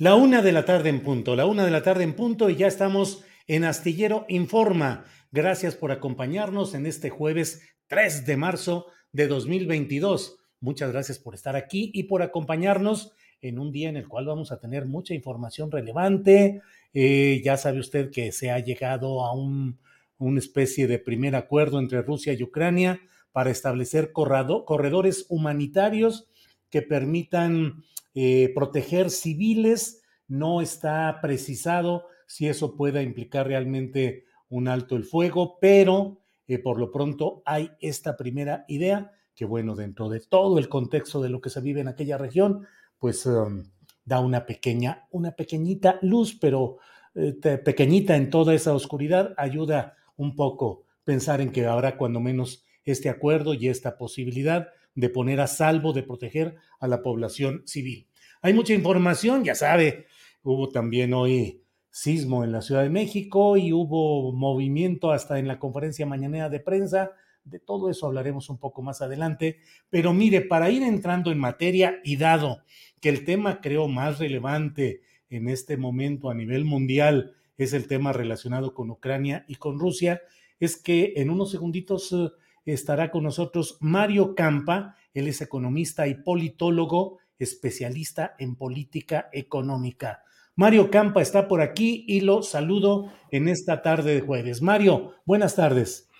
La una de la tarde en punto, la una de la tarde en punto y ya estamos en Astillero Informa. Gracias por acompañarnos en este jueves 3 de marzo de 2022. Muchas gracias por estar aquí y por acompañarnos en un día en el cual vamos a tener mucha información relevante. Eh, ya sabe usted que se ha llegado a un, una especie de primer acuerdo entre Rusia y Ucrania para establecer corredores humanitarios que permitan eh, proteger civiles. No está precisado si eso pueda implicar realmente un alto el fuego, pero eh, por lo pronto hay esta primera idea que, bueno, dentro de todo el contexto de lo que se vive en aquella región, pues um, da una pequeña, una pequeñita luz, pero eh, pequeñita en toda esa oscuridad, ayuda un poco pensar en que habrá cuando menos este acuerdo y esta posibilidad de poner a salvo, de proteger a la población civil. Hay mucha información, ya sabe, hubo también hoy sismo en la Ciudad de México y hubo movimiento hasta en la conferencia mañanera de prensa. De todo eso hablaremos un poco más adelante. Pero mire, para ir entrando en materia y dado que el tema creo más relevante en este momento a nivel mundial es el tema relacionado con Ucrania y con Rusia, es que en unos segunditos eh, estará con nosotros Mario Campa, él es economista y politólogo especialista en política económica. Mario Campa está por aquí y lo saludo en esta tarde de jueves. Mario, buenas tardes.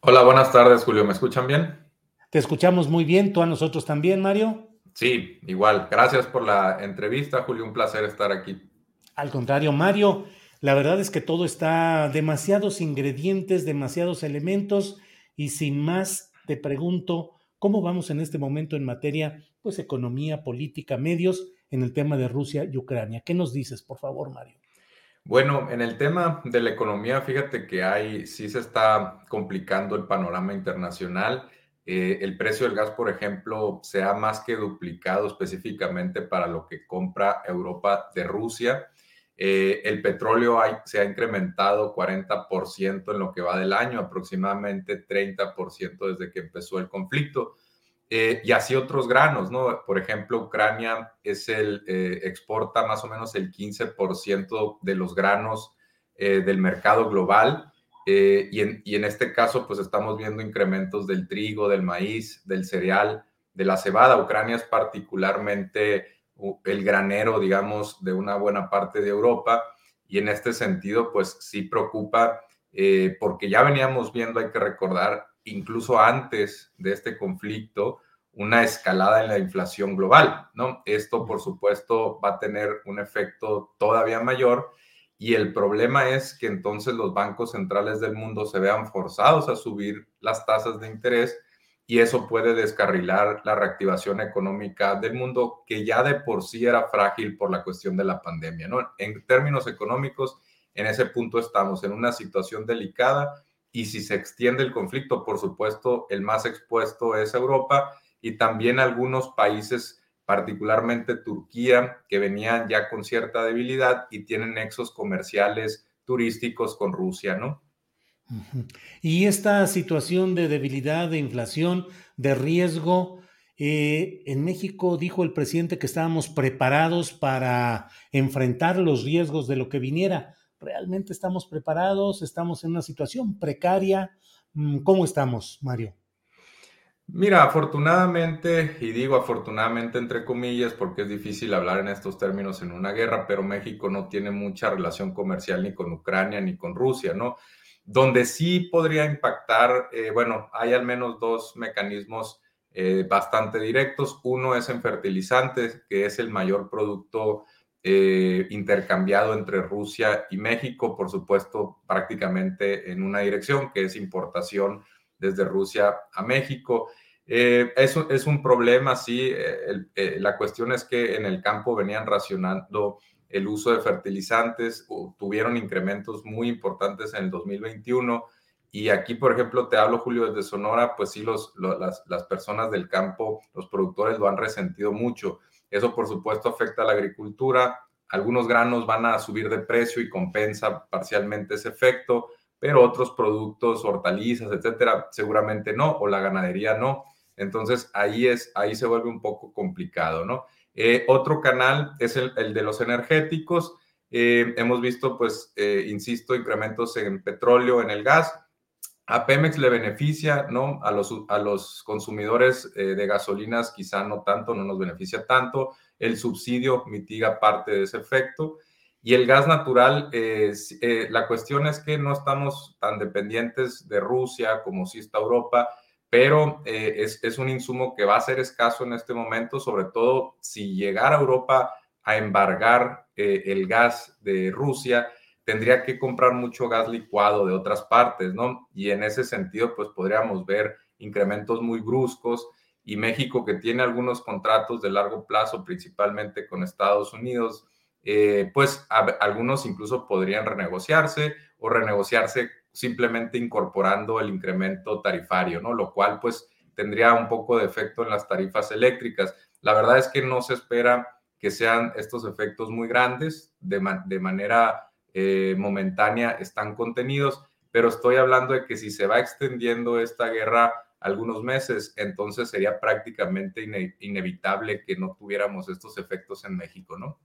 Hola, buenas tardes, Julio. ¿Me escuchan bien? Te escuchamos muy bien. ¿Tú a nosotros también, Mario? Sí, igual. Gracias por la entrevista, Julio. Un placer estar aquí. Al contrario, Mario, la verdad es que todo está demasiados ingredientes, demasiados elementos y sin más te pregunto, ¿Cómo vamos en este momento en materia, pues, economía, política, medios, en el tema de Rusia y Ucrania? ¿Qué nos dices, por favor, Mario? Bueno, en el tema de la economía, fíjate que hay, sí se está complicando el panorama internacional. Eh, el precio del gas, por ejemplo, se ha más que duplicado específicamente para lo que compra Europa de Rusia. Eh, el petróleo se ha incrementado 40% en lo que va del año, aproximadamente 30% desde que empezó el conflicto. Eh, y así otros granos, ¿no? Por ejemplo, Ucrania es el, eh, exporta más o menos el 15% de los granos del mercado global. Y en, y, en, este caso, pues estamos viendo incrementos del trigo, del maíz, del cereal, de la cebada. Ucrania es particularmente el granero, digamos, de una buena parte de Europa. Y en este sentido, pues sí preocupa, eh, porque ya veníamos viendo, hay que recordar, incluso antes de este conflicto, una escalada en la inflación global, ¿no? Esto, por supuesto, va a tener un efecto todavía mayor y el problema es que entonces los bancos centrales del mundo se vean forzados a subir las tasas de interés y eso puede descarrilar la reactivación económica del mundo que ya de por sí era frágil por la cuestión de la pandemia, ¿no? En términos económicos, en ese punto estamos en una situación delicada y si se extiende el conflicto, por supuesto, el más expuesto es Europa y también algunos países, particularmente Turquía, que venían ya con cierta debilidad y tienen nexos comerciales turísticos con Rusia, ¿no? Y esta situación de debilidad, de inflación, de riesgo, eh, en México dijo el presidente que estábamos preparados para enfrentar los riesgos de lo que viniera. ¿Realmente estamos preparados? ¿Estamos en una situación precaria? Mm, ¿Cómo estamos, Mario? Mira, afortunadamente, y digo afortunadamente entre comillas, porque es difícil hablar en estos términos en una guerra, pero México no tiene mucha relación comercial ni con Ucrania ni con Rusia, ¿no? Donde sí podría impactar, eh, bueno, hay al menos dos mecanismos eh, bastante directos. Uno es en fertilizantes, que es el mayor producto eh, intercambiado entre Rusia y México, por supuesto, prácticamente en una dirección, que es importación desde Rusia a México. Eso es un problema, sí. La cuestión es que en el campo venían racionando el uso de fertilizantes, tuvieron incrementos muy importantes en el 2021. Y aquí, por ejemplo, te hablo, Julio, desde Sonora, pues sí, los, las, las, personas del campo, los productores lo han resentido mucho. Eso, por supuesto, afecta a la agricultura. Algunos granos van a subir de precio y compensa parcialmente ese efecto, pero otros productos, hortalizas, etcétera, seguramente no, o la ganadería no. Entonces ahí, es, ahí se vuelve un poco complicado, ¿no? Eh, otro canal es el, de los energéticos. Eh, hemos visto, pues, eh, insisto, incrementos en petróleo, en el gas. A Pemex le beneficia, ¿no? A los, a los consumidores de gasolinas quizá no tanto, no nos beneficia tanto. El subsidio mitiga parte de ese efecto. Y el gas natural, la cuestión es que no estamos tan dependientes de Rusia como si está Europa pero eh, es, un insumo que va a ser escaso en este momento, sobre todo si llegara Europa a embargar eh, el gas de Rusia, tendría que comprar mucho gas licuado de otras partes, ¿no? Y en ese sentido, pues podríamos ver incrementos muy bruscos y México, que tiene algunos contratos de largo plazo, principalmente con Estados Unidos, eh, pues algunos incluso podrían renegociarse o renegociarse simplemente incorporando el incremento tarifario, ¿no? Lo cual pues tendría un poco de efecto en las tarifas eléctricas. La verdad es que no se espera que sean estos efectos muy grandes, de, manera eh, momentánea están contenidos, pero estoy hablando de que si se va extendiendo esta guerra algunos meses, entonces sería prácticamente inevitable que no tuviéramos estos efectos en México, ¿no?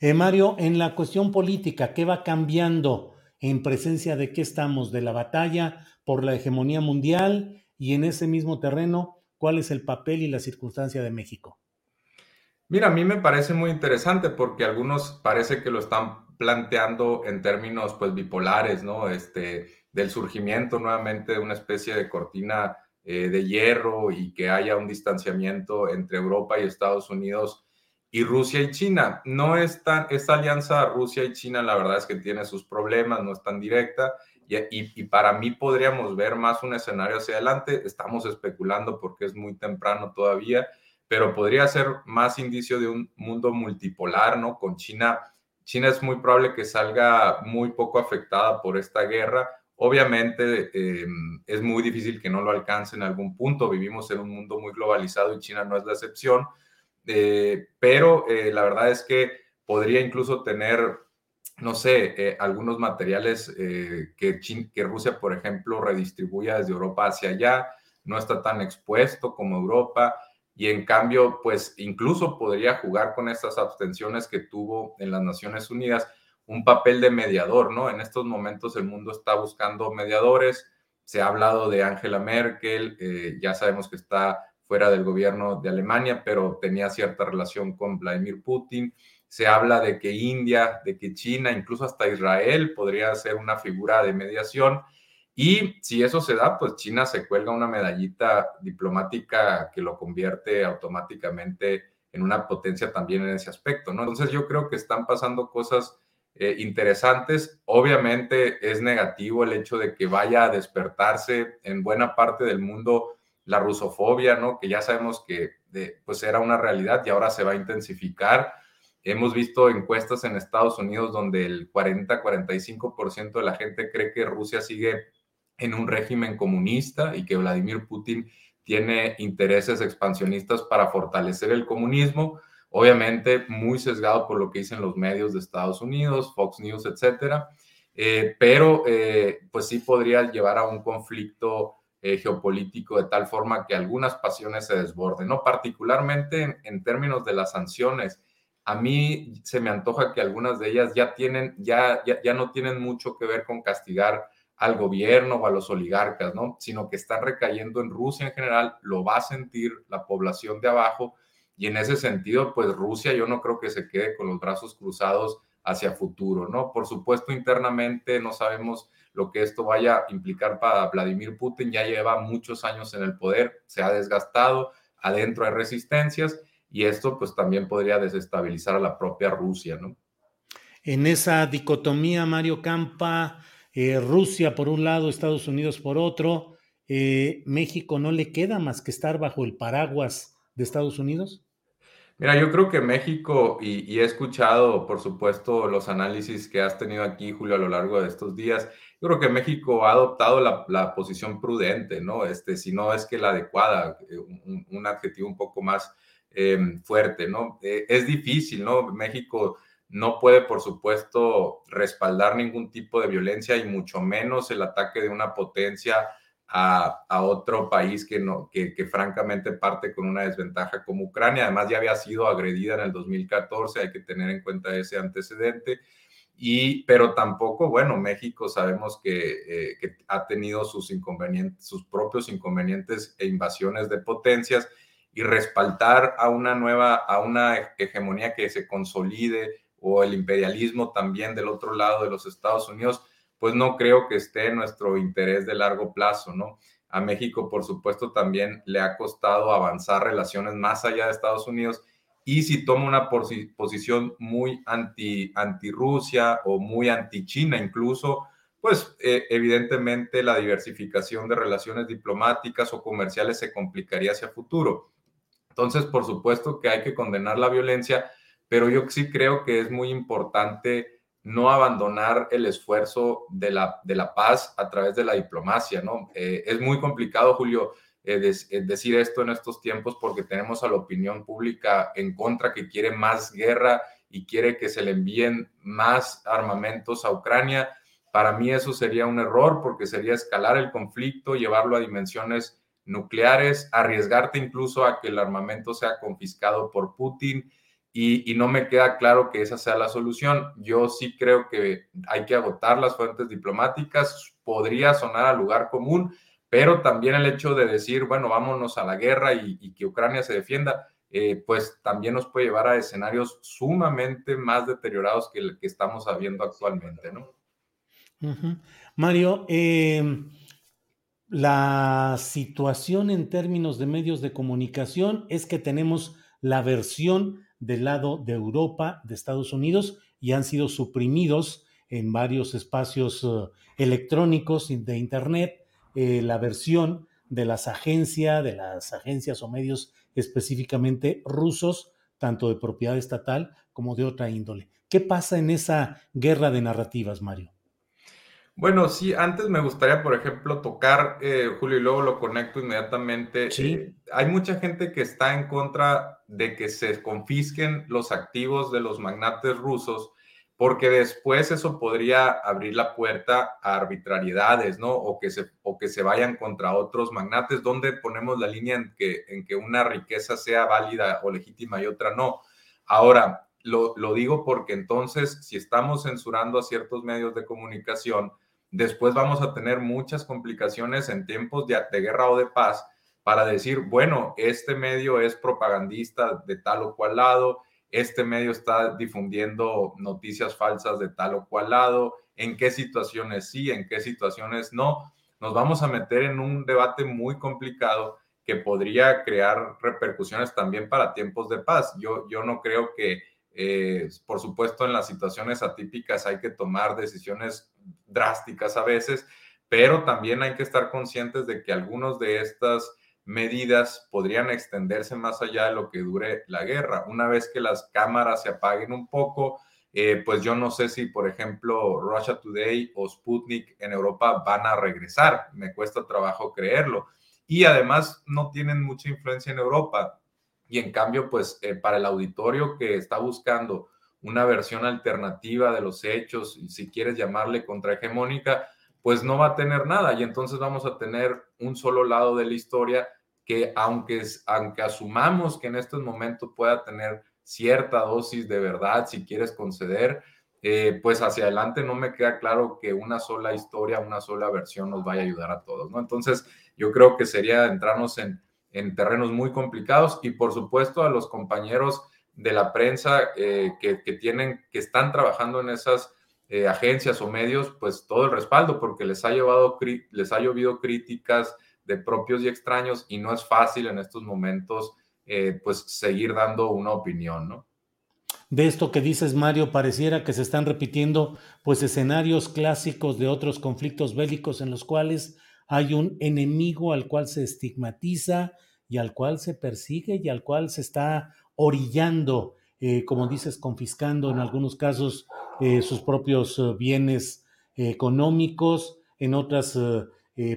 Eh, Mario, en la cuestión política, ¿qué va cambiando? En presencia de qué estamos, de la batalla por la hegemonía mundial y en ese mismo terreno, cuál es el papel y la circunstancia de México. Mira, a mí me parece muy interesante porque algunos parece que lo están planteando en términos pues bipolares, ¿no? Este, del surgimiento nuevamente de una especie de cortina eh, de hierro y que haya un distanciamiento entre Europa y Estados Unidos y Rusia y China. No es tan, esta alianza Rusia y China, la verdad es que tiene sus problemas, no es tan directa. Y, y, para mí podríamos ver más un escenario hacia adelante. Estamos especulando porque es muy temprano todavía, pero podría ser más indicio de un mundo multipolar, ¿no? Con China. China es muy probable que salga muy poco afectada por esta guerra. Obviamente em, es muy difícil que no lo alcance en algún punto. Vivimos en un mundo muy globalizado y China no es la excepción eh, pero eh, la verdad es que podría incluso tener, no sé, eh, algunos materiales que, que Rusia, por ejemplo, redistribuya desde Europa hacia allá, no está tan expuesto como Europa y en cambio, pues incluso podría jugar con estas abstenciones que tuvo en las Naciones Unidas un papel de mediador, ¿no? En estos momentos el mundo está buscando mediadores, se ha hablado de Angela Merkel, ya sabemos que está fuera del gobierno de Alemania, pero tenía cierta relación con Vladimir Putin. Se habla de que India, de que China, incluso hasta Israel podría ser una figura de mediación. Y si eso se da, pues China se cuelga una medallita diplomática que lo convierte automáticamente en una potencia también en ese aspecto, ¿no? Entonces yo creo que están pasando cosas eh, interesantes. Obviamente es negativo el hecho de que vaya a despertarse en buena parte del mundo la rusofobia, ¿no? Que ya sabemos que pues era una realidad y ahora se va a intensificar. Hemos visto encuestas en Estados Unidos donde el 40-45% de la gente cree que Rusia sigue en un régimen comunista y que Vladimir Putin tiene intereses expansionistas para fortalecer el comunismo, obviamente muy sesgado por lo que dicen los medios de Estados Unidos, Fox News, etcétera, eh, pero eh, pues sí podría llevar a un conflicto eh, geopolítico de tal forma que algunas pasiones se desborden, ¿no? Particularmente en, términos de las sanciones. A mí se me antoja que algunas de ellas ya tienen, ya, ya, ya no tienen mucho que ver con castigar al gobierno o a los oligarcas, ¿no? Sino que están recayendo en Rusia en general, lo va a sentir la población de abajo y en ese sentido, pues Rusia yo no creo que se quede con los brazos cruzados hacia futuro, ¿no? Por supuesto, internamente no sabemos lo que esto vaya a implicar para Vladimir Putin, ya lleva muchos años en el poder, se ha desgastado, adentro hay resistencias y esto pues también podría desestabilizar a la propia Rusia, ¿no? En esa dicotomía, Mario Campa, eh, Rusia por un lado, Estados Unidos por otro, eh, México no le queda más que estar bajo el paraguas de Estados Unidos? Mira, yo creo que México, y, he escuchado, por supuesto, los análisis que has tenido aquí, Julio, a lo largo de estos días, creo que México ha adoptado la, posición prudente, ¿no? Este, si no es que la adecuada, eh, un, adjetivo un poco más em, fuerte, ¿no? es difícil, ¿no? México no puede, por supuesto, respaldar ningún tipo de violencia y mucho menos el ataque de una potencia a, otro país que, no, que, francamente parte con una desventaja como Ucrania. Además, ya había sido agredida en el 2014, hay que tener en cuenta ese antecedente. Y, pero tampoco, bueno, México sabemos que, eh, ha tenido sus inconvenientes, sus propios inconvenientes e invasiones de potencias y respaldar a una nueva, a una hegemonía que se consolide o el imperialismo también del otro lado de los Estados Unidos, pues no creo que esté en nuestro interés de largo plazo, ¿no? A México, por supuesto, también le ha costado avanzar relaciones más allá de Estados Unidos y si toma una posición muy anti, anti Rusia o muy anti China incluso, pues eh, evidentemente la diversificación de relaciones diplomáticas o comerciales se complicaría hacia futuro. Entonces, por supuesto que hay que condenar la violencia, pero yo sí creo que es muy importante no abandonar el esfuerzo de la, de la paz a través de la diplomacia, ¿no? Eh, es muy complicado, Julio, eh, eh, decir esto en estos tiempos porque tenemos a la opinión pública en contra que quiere más guerra y quiere que se le envíen más armamentos a Ucrania. Para mí eso sería un error porque sería escalar el conflicto, llevarlo a dimensiones nucleares, arriesgarte incluso a que el armamento sea confiscado por Putin y, no me queda claro que esa sea la solución. Yo sí creo que hay que agotar las fuentes diplomáticas, podría sonar a lugar común, pero también el hecho de decir, bueno, vámonos a la guerra y, que Ucrania se defienda, eh, pues también nos puede llevar a escenarios sumamente más deteriorados que el que estamos viendo actualmente, ¿no? Mario, eh, la situación en términos de medios de comunicación es que tenemos la versión del lado de Europa, de Estados Unidos, y han sido suprimidos en varios espacios eh, electrónicos de Internet eh, la versión de las agencias, de las agencias o medios específicamente rusos, tanto de propiedad estatal como de otra índole. ¿Qué pasa en esa guerra de narrativas, Mario? Bueno, sí, antes me gustaría, por ejemplo, tocar, eh, Julio, y luego lo conecto inmediatamente. Sí. Eh, hay mucha gente que está en contra de que se confisquen los activos de los magnates rusos, porque después eso podría abrir la puerta a arbitrariedades, ¿no? O que se, o que se vayan contra otros magnates, donde ponemos la línea en que, en que una riqueza sea válida o legítima y otra no. Ahora, lo, lo digo porque entonces, si estamos censurando a ciertos medios de comunicación, después vamos a tener muchas complicaciones en tiempos de, guerra o de paz para decir, bueno, este medio es propagandista de tal o cual lado, este medio está difundiendo noticias falsas de tal o cual lado, en qué situaciones sí, en qué situaciones no. Nos vamos a meter en un debate muy complicado que podría crear repercusiones también para tiempos de paz. Yo, yo no creo que eh, por supuesto, en las situaciones atípicas hay que tomar decisiones drásticas a veces, pero también hay que estar conscientes de que algunos de estos medidas podrían extenderse más allá de lo que dure la guerra. Una vez que las cámaras se apaguen un poco, eh, pues yo no sé si, por ejemplo, Russia Today o Sputnik en Europa van a regresar. Me cuesta trabajo creerlo. Y además no tienen mucha influencia en Europa. Y en cambio, pues eh, para el auditorio que está buscando una versión alternativa de los hechos, si quieres llamarle contrahegemónica, pues no va a tener nada. Y entonces vamos a tener un solo lado de la historia que aunque, aunque asumamos que en estos momentos pueda tener cierta dosis de verdad, si quieres conceder, eh, pues hacia adelante no me queda claro que una sola historia, una sola versión nos vaya a ayudar a todos, ¿no? Entonces, yo creo que sería entrarnos en, en terrenos muy complicados y por supuesto a los compañeros de la prensa eh, que, tienen, que están trabajando en esas eh, agencias o medios, pues todo el respaldo, porque les ha llevado, les ha llovido críticas de propios y extraños y no es fácil en estos momentos eh, pues seguir dando una opinión, ¿no? De esto que dices, Mario, pareciera que se están repitiendo pues escenarios clásicos de otros conflictos bélicos en los cuales hay un enemigo al cual se estigmatiza y al cual se persigue y al cual se está orillando, eh, como dices, confiscando en algunos casos eh, sus propios bienes económicos, en otras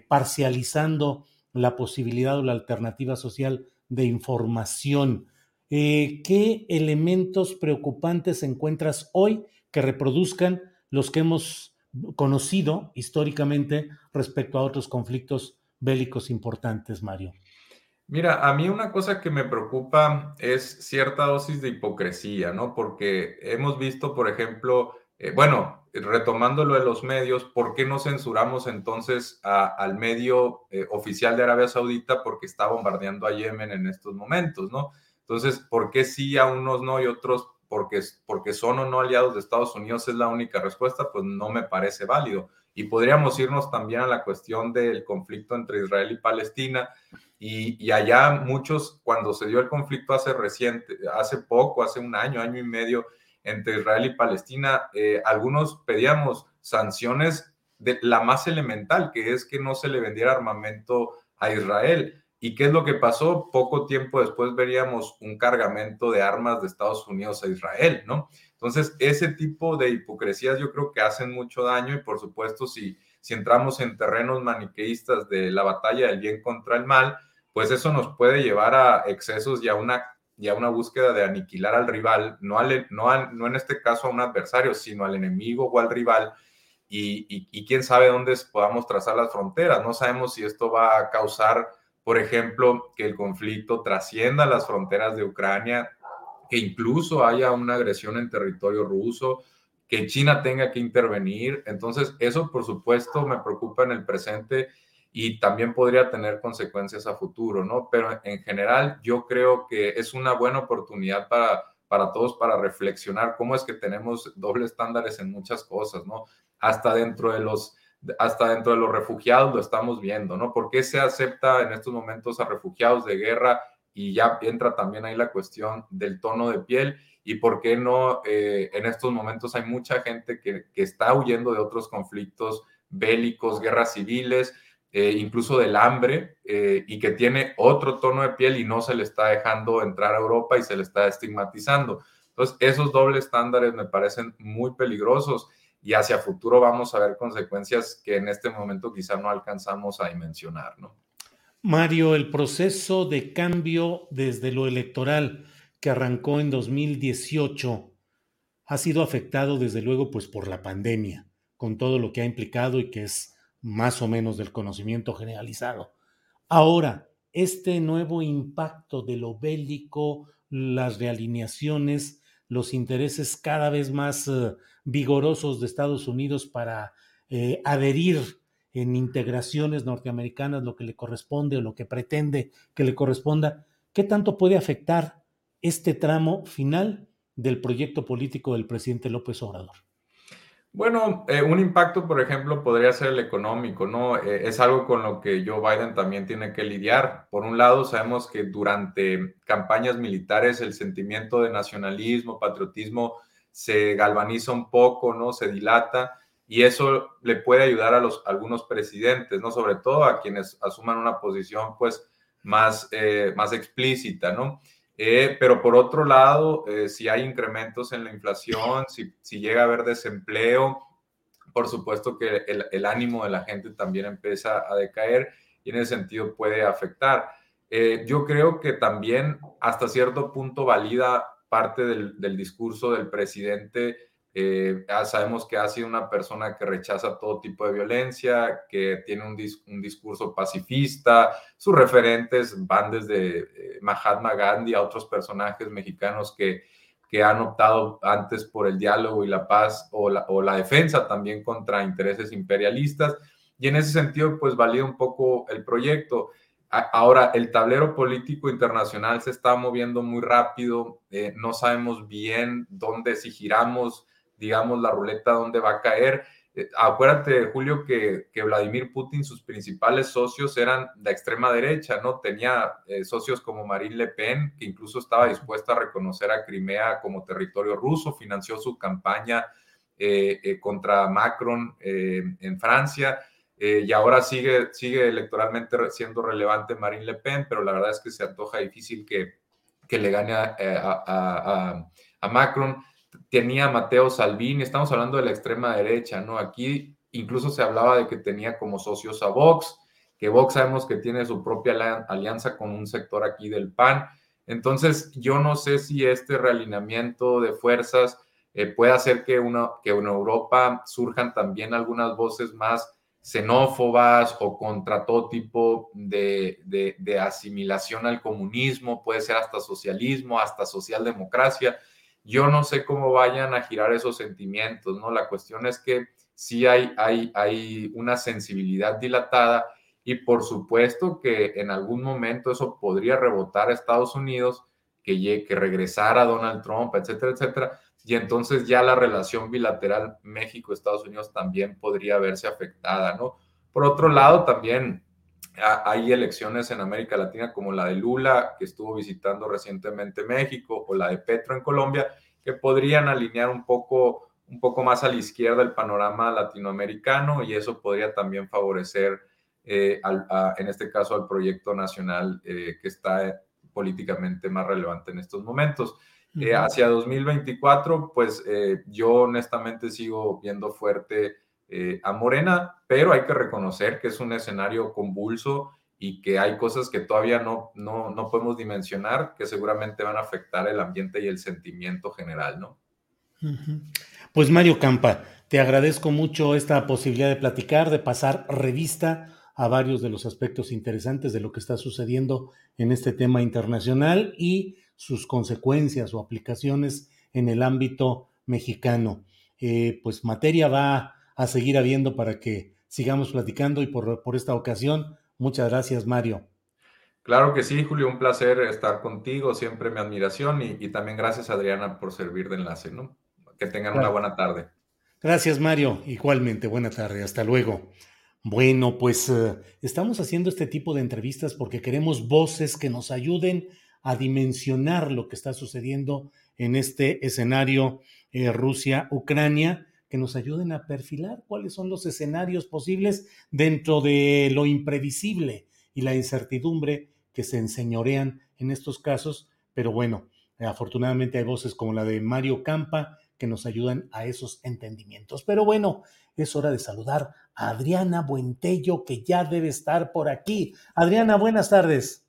parcializando la posibilidad o la alternativa social de información. Eh, ¿Qué elementos preocupantes encuentras hoy que reproduzcan los que hemos conocido históricamente respecto a otros conflictos bélicos importantes, Mario? Mira, a mí una cosa que me preocupa es cierta dosis de hipocresía, ¿no? Porque hemos visto, por ejemplo, eh, bueno, retomando lo de los medios, ¿por qué no censuramos entonces al medio eh, oficial de Arabia Saudita porque está bombardeando a Yemen en estos momentos, ¿no? Entonces, ¿por qué sí a unos no y otros porque, porque son o no aliados de Estados Unidos es la única respuesta? Pues no me parece válido. Y podríamos irnos también a la cuestión del conflicto entre Israel y Palestina. Y, y, allá muchos, cuando se dio el conflicto hace reciente, hace poco, hace un año, año y medio, entre Israel y Palestina, eh, algunos pedíamos sanciones de la más elemental, que es que no se le vendiera armamento a Israel. ¿Y qué es lo que pasó? Poco tiempo después veríamos un cargamento de armas de Estados Unidos a Israel, ¿no? Entonces, ese tipo de hipocresías yo creo que hacen mucho daño y por supuesto si, si entramos en terrenos maniqueístas de la batalla del bien contra el mal, pues eso nos puede llevar a excesos y a una y a una búsqueda de aniquilar al rival, no, al, no, no en este caso a un adversario, sino al enemigo o al rival, y, y, quién sabe dónde podamos trazar las fronteras. No sabemos si esto va a causar, por ejemplo, que el conflicto trascienda las fronteras de Ucrania, que incluso haya una agresión en territorio ruso, que China tenga que intervenir. Entonces, eso por supuesto me preocupa en el presente y también podría tener consecuencias a futuro, ¿no? Pero en general yo creo que es una buena oportunidad para, para todos para reflexionar cómo es que tenemos dobles estándares en muchas cosas, ¿no? Hasta dentro de los hasta dentro de los refugiados lo estamos viendo, ¿no? ¿Por qué se acepta en estos momentos a refugiados de guerra y ya entra también ahí la cuestión del tono de piel y por qué no eh, en estos momentos hay mucha gente que, que está huyendo de otros conflictos bélicos, guerras civiles, eh, incluso del hambre, eh, y que tiene otro tono de piel y no se le está dejando entrar a Europa y se le está estigmatizando. Entonces, esos dobles estándares me parecen muy peligrosos y hacia futuro vamos a ver consecuencias que en este momento quizá no alcanzamos a dimensionar, ¿no? Mario, el proceso de cambio desde lo electoral que arrancó en 2018 ha sido afectado desde luego pues por la pandemia, con todo lo que ha implicado y que es más o menos del conocimiento generalizado. Ahora, este nuevo impacto de lo bélico, las realineaciones, los intereses cada vez más eh, vigorosos de Estados Unidos para eh, adherir en integraciones norteamericanas lo que le corresponde o lo que pretende que le corresponda, ¿qué tanto puede afectar este tramo final del proyecto político del presidente López Obrador? Bueno, eh, un impacto, por ejemplo, podría ser el económico, ¿no? Eh, es algo con lo que Joe Biden también tiene que lidiar. Por un lado, sabemos que durante campañas militares el sentimiento de nacionalismo, patriotismo se galvaniza un poco, ¿no? Se dilata y eso le puede ayudar a los algunos presidentes, ¿no? Sobre todo a quienes asuman una posición, pues, más, eh, más explícita, ¿no? Eh, pero por otro lado, si hay incrementos en la inflación, si, si, llega a haber desempleo, por supuesto que el, el, ánimo de la gente también empieza a decaer y en ese sentido puede afectar. yo creo que también hasta cierto punto valida parte del, del discurso del presidente eh, sabemos que ha sido una persona que rechaza todo tipo de violencia, que tiene un, un discurso pacifista. Sus referentes van desde eh, Mahatma Gandhi a otros personajes mexicanos que, que han optado antes por el diálogo y la paz o la, o la defensa también contra intereses imperialistas. Y en ese sentido, pues valía un poco el proyecto. Ahora, el tablero político internacional se está moviendo muy rápido, eh, no sabemos bien dónde, si giramos digamos, la ruleta dónde va a caer. Eh, acuérdate, Julio, que, que, Vladimir Putin, sus principales socios eran de extrema derecha, ¿no? Tenía eh, socios como Marine Le Pen, que incluso estaba dispuesta a reconocer a Crimea como territorio ruso, financió su campaña eh, contra Macron en Francia. y ahora sigue, sigue electoralmente siendo relevante Marine Le Pen, pero la verdad es que se antoja difícil que, que le gane a, a, a, a Macron tenía Mateo Salvini, estamos hablando de la extrema derecha, ¿no? Aquí incluso se hablaba de que tenía como socios a Vox, que Vox sabemos que tiene su propia alianza con un sector aquí del PAN. Entonces, yo no sé si este realineamiento de fuerzas eh, puede hacer que, una, que en Europa surjan también algunas voces más xenófobas o contra todo tipo de, de, de asimilación al comunismo, puede ser hasta socialismo, hasta socialdemocracia. Yo no sé cómo vayan a girar esos sentimientos, ¿no? La cuestión es que sí hay, hay, hay una sensibilidad dilatada y por supuesto que en algún momento eso podría rebotar a Estados Unidos, que, que regresara Donald Trump, etcétera, etcétera. Y entonces ya la relación bilateral México-Estados Unidos también podría verse afectada, ¿no? Por otro lado, también hay elecciones en América Latina como la de Lula, que estuvo visitando recientemente México, o la de Petro en Colombia, que podrían alinear un poco, un poco más a la izquierda el panorama latinoamericano y eso podría también favorecer, eh, en este caso, al proyecto nacional eh, que está políticamente más relevante en estos momentos. Eh, hacia 2024, pues yo honestamente sigo viendo fuerte eh, a Morena, pero hay que reconocer que es un escenario convulso y que hay cosas que todavía no, no, no podemos dimensionar que seguramente van a afectar el ambiente y el sentimiento general, ¿no? Pues Mario Campa, te agradezco mucho esta posibilidad de platicar, de pasar revista a varios de los aspectos interesantes de lo que está sucediendo en este tema internacional y sus consecuencias o aplicaciones en el ámbito mexicano. Eh, pues materia va a seguir habiendo para que sigamos platicando y por, por esta ocasión, muchas gracias, Mario. Claro que sí, Julio, un placer estar contigo, siempre mi admiración y, también gracias, Adriana, por servir de enlace, ¿no? Que tengan una buena tarde. Gracias, Mario. Igualmente, buena tarde. Hasta luego. Bueno, pues eh, estamos haciendo este tipo de entrevistas porque queremos voces que nos ayuden a dimensionar lo que está sucediendo en este escenario eh, Rusia-Ucrania que nos ayuden a perfilar cuáles son los escenarios posibles dentro de lo imprevisible y la incertidumbre que se enseñorean en estos casos. Pero bueno, afortunadamente hay voces como la de Mario Campa que nos ayudan a esos entendimientos. Pero bueno, es hora de saludar a Adriana Buentello, que ya debe estar por aquí. Adriana, buenas tardes.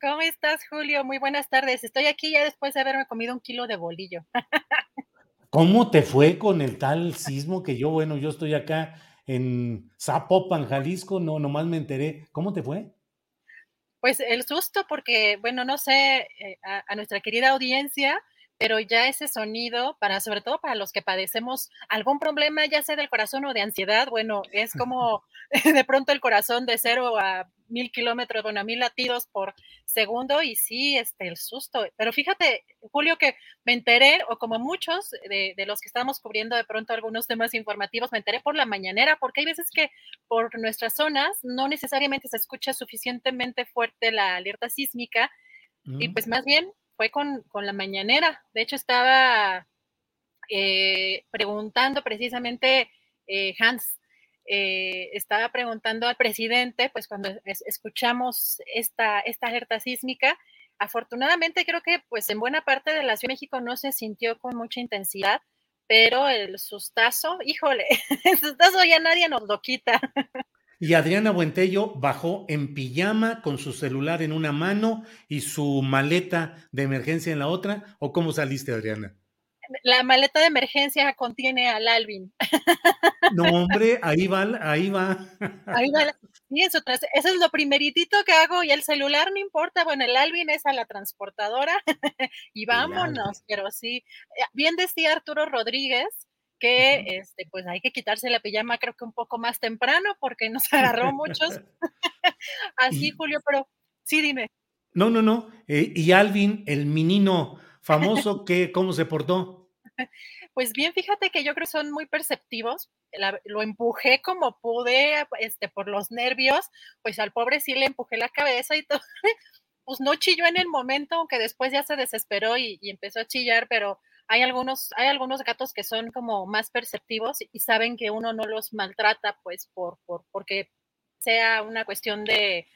¿Cómo estás, Julio? Muy buenas tardes. Estoy aquí ya después de haberme comido un kilo de bolillo. ¿Cómo te fue con el tal sismo que yo, bueno, yo estoy acá en Zapopan, Jalisco, no, nomás me enteré. ¿Cómo te fue? Pues el susto, porque, bueno, no sé, eh, a, nuestra querida audiencia, pero ya ese sonido, para, sobre todo para los que padecemos algún problema, ya sea del corazón o de ansiedad, bueno, es como de pronto el corazón de cero a mil kilómetros, bueno, a mil latidos por segundo y sí, este, el susto. Pero fíjate, Julio, que me enteré, o como muchos de, los que estamos cubriendo de pronto algunos temas informativos, me enteré por la mañanera, porque hay veces que por nuestras zonas no necesariamente se escucha suficientemente fuerte la alerta sísmica y mm. pues más bien fue con, la mañanera. De hecho, estaba eh, preguntando precisamente eh, Hans eh, estaba preguntando al presidente, pues cuando escuchamos esta, esta alerta sísmica, afortunadamente creo que pues en buena parte de la Ciudad de México no se sintió con mucha intensidad, pero el sustazo, híjole, el sustazo ya nadie nos lo quita. Y Adriana Buentello bajó en pijama con su celular en una mano y su maleta de emergencia en la otra. ¿O cómo saliste, Adriana? La maleta de emergencia contiene al Alvin. No, hombre, ahí va, ahí va. Ahí va. eso, eso es lo primeritito que hago y el celular no importa. Bueno, el Alvin es a la transportadora y vámonos, pero sí. Bien decía Arturo Rodríguez, que este, pues hay que quitarse la pijama creo que un poco más temprano porque nos agarró muchos. Así, Julio, pero sí, dime. No, no, no. Eh, y Alvin, el menino famoso, ¿qué, ¿cómo se portó? Pues bien, fíjate que yo creo que son muy perceptivos. lo empujé como pude, este, por los nervios, pues al pobre sí le empujé la cabeza y todo. Pues no chilló en el momento, aunque después ya se desesperó y empezó a chillar, pero hay algunos, hay algunos gatos que son como más perceptivos y saben que uno no los maltrata, pues, por, por porque sea una cuestión de,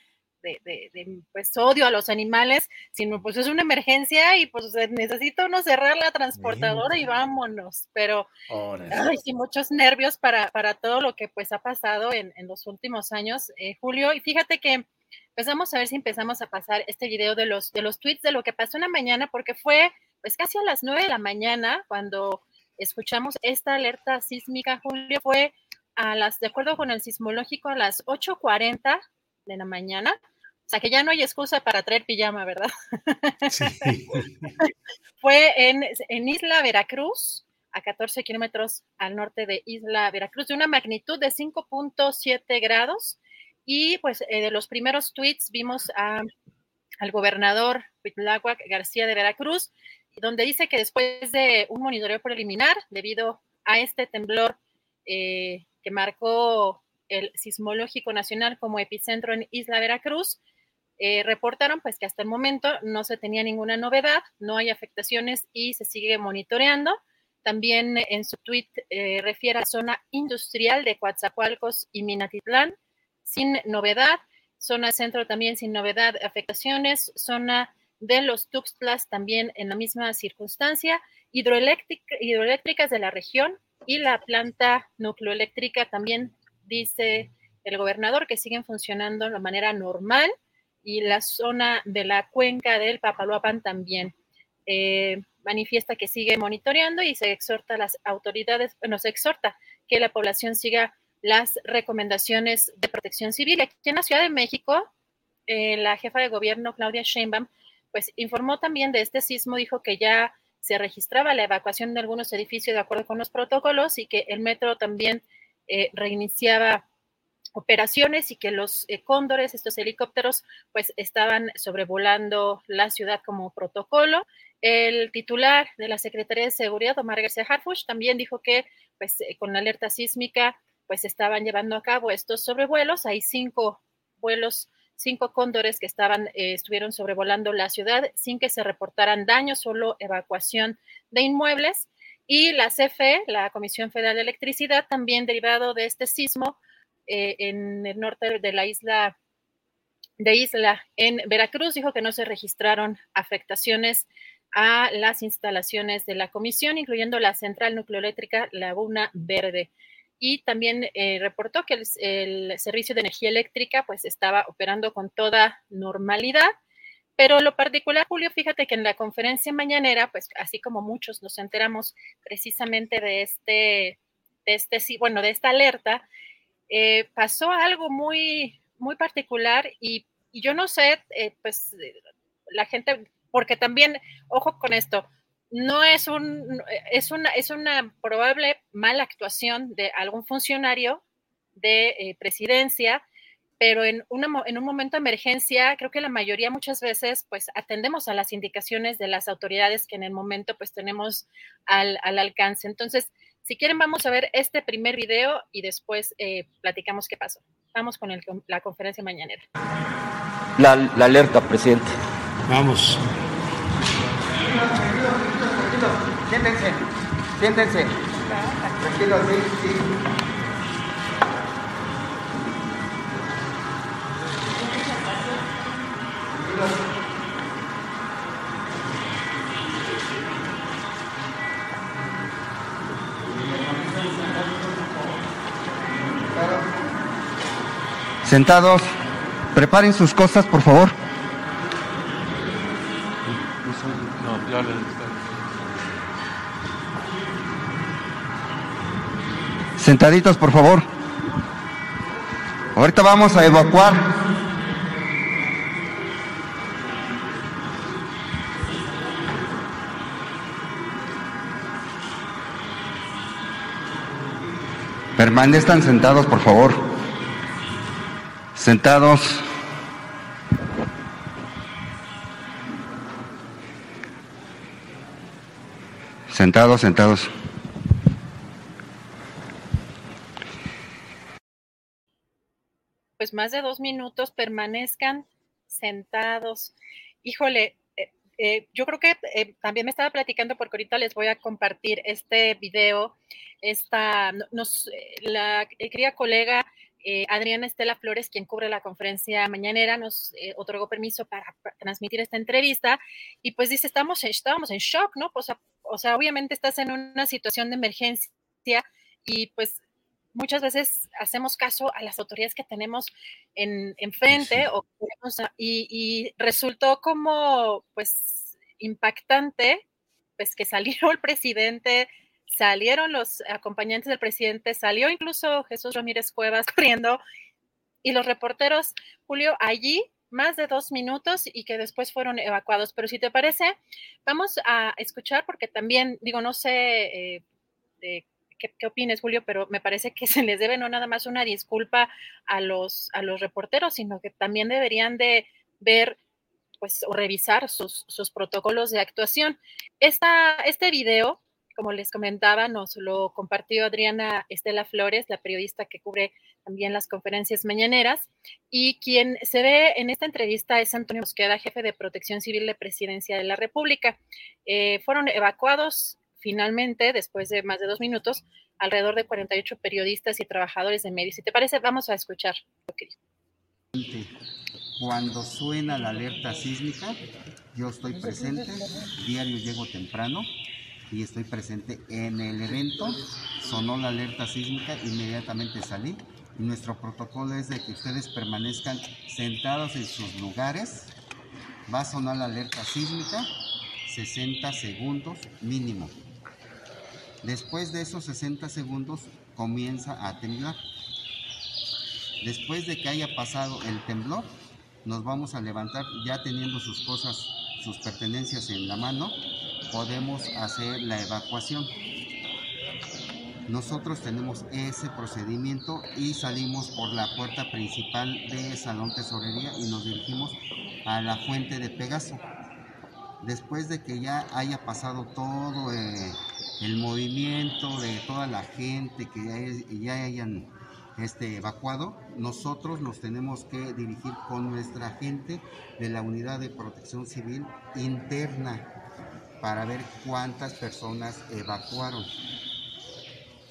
de, pues, odio a los animales, sino pues es una emergencia y pues necesito no cerrar la transportadora y vámonos. Pero hay sí, muchos nervios para, para, todo lo que pues ha pasado en, en los últimos años, eh, Julio. Y fíjate que empezamos a ver si empezamos a pasar este video de los, de los tweets de lo que pasó en la mañana, porque fue pues casi a las 9 de la mañana cuando escuchamos esta alerta sísmica, Julio, fue a las, de acuerdo con el sismológico, a las 8.40 de la mañana. O sea que ya no hay excusa para traer pijama, ¿verdad? Sí. fue en, en Isla Veracruz, a 14 kilómetros al norte de Isla Veracruz, de una magnitud de 5.7 grados. Y pues eh, de los primeros tweets vimos a, al gobernador Huitláhuac García de Veracruz donde dice que después de un monitoreo preliminar, debido a este temblor eh, que marcó el Sismológico Nacional como epicentro en Isla Veracruz, eh, reportaron pues que hasta el momento no se tenía ninguna novedad, no hay afectaciones y se sigue monitoreando. También en su tweet eh, refiere a la zona industrial de Coatzacoalcos y Minatitlán, sin novedad. Zona centro también sin novedad, afectaciones. Zona de los Tuxtlas también en la misma circunstancia, hidroeléctricas de la región y la planta nucleoeléctrica también dice el gobernador que siguen funcionando de manera normal y la zona de la cuenca del Papaloapan también. Eh, manifiesta que sigue monitoreando y se exhorta a las autoridades, se exhorta que la población siga las recomendaciones de protección civil. Aquí en la Ciudad de México, eh, la jefa de gobierno, Claudia Sheinbaum, pues informó también de este sismo, dijo que ya se registraba la evacuación de algunos edificios de acuerdo con los protocolos y que el metro también eh, reiniciaba operaciones y que los eh, cóndores, estos helicópteros, pues estaban sobrevolando la ciudad como protocolo. El titular de la Secretaría de Seguridad, Omar García Harfush, también dijo que pues eh, con la alerta sísmica pues estaban llevando a cabo estos sobrevuelos. Hay cinco vuelos cinco cóndores que estaban, eh, estuvieron sobrevolando la ciudad sin que se reportaran daños, solo evacuación de inmuebles. Y la CFE, la Comisión Federal de Electricidad, también derivado de este sismo eh, en el norte de la isla de Isla en Veracruz, dijo que no se registraron afectaciones a las instalaciones de la comisión, incluyendo la central nucleoeléctrica Laguna Verde y también eh, reportó que el, servicio de energía eléctrica pues estaba operando con toda normalidad. Pero lo particular, Julio, fíjate que en la conferencia mañanera, pues así como muchos nos enteramos precisamente de este, de este bueno, de esta alerta, eh, pasó algo muy, muy particular y, yo no sé, eh, pues la gente, porque también, ojo con esto, no es un es una es una probable mala actuación de algún funcionario de eh, presidencia, pero en, en un momento de emergencia, creo que la mayoría muchas veces pues atendemos a las indicaciones de las autoridades que en el momento pues tenemos al, alcance. Entonces, si quieren, vamos a ver este primer video y después eh, platicamos qué pasó. Vamos con la conferencia mañanera. La, la alerta, presidente. Vamos. Siéntense, siéntense. Tranquilos, sí, sí. Sentados, preparen sus cosas, por favor. No, ya. Sentaditos, por favor. Ahorita vamos a evacuar. Permanezcan sentados, por favor. Sentados. Sentados, sentados. Pues más de dos minutos permanezcan sentados. Híjole, eh, eh, yo creo que eh, también me estaba platicando porque ahorita les voy a compartir este video. Esta, nos, la querida colega Adriana Estela Flores, quien cubre la conferencia mañanera, nos otorgó permiso para, transmitir esta entrevista y pues dice, estamos, estábamos en shock, ¿no? Pues, o sea, obviamente estás en una situación de emergencia y pues muchas veces hacemos caso a las autoridades que tenemos en, enfrente o, y, y, resultó como pues impactante pues que salió el presidente, salieron los acompañantes del presidente, salió incluso Jesús Ramírez Cuevas corriendo y los reporteros, Julio, allí más de dos minutos y que después fueron evacuados. Pero si te parece, vamos a escuchar porque también, digo, no sé eh, de qué, qué opines, Julio, pero me parece que se les debe no nada más una disculpa a los, a los reporteros, sino que también deberían de ver pues, o revisar sus, sus protocolos de actuación. Esta, este video, como les comentaba, nos lo compartió Adriana Estela Flores, la periodista que cubre también las conferencias mañaneras, y quien se ve en esta entrevista es Antonio Mosqueda, jefe de Protección Civil de Presidencia de la República. Eh, fueron evacuados finalmente, después de más de dos minutos, alrededor de 48 periodistas y trabajadores de medios. Si te parece, vamos a escuchar Cuando suena la alerta sísmica, yo estoy presente, diario llego temprano y estoy presente en el evento. Sonó la alerta sísmica, inmediatamente salí. Y nuestro protocolo es de que ustedes permanezcan sentados en sus lugares. Va a sonar la alerta sísmica, 60 segundos mínimo. Después de esos 60 segundos comienza a temblar. Después de que haya pasado el temblor, nos vamos a levantar ya teniendo sus cosas, sus pertenencias en la mano, podemos hacer la evacuación. Nosotros tenemos ese procedimiento y salimos por la puerta principal de Salón Tesorería y nos dirigimos a la fuente de Pegaso. Después de que ya haya pasado todo eh, el movimiento de toda la gente que ya, hayan este, evacuado, nosotros nos tenemos que dirigir con nuestra gente de la unidad de protección civil interna para ver cuántas personas evacuaron.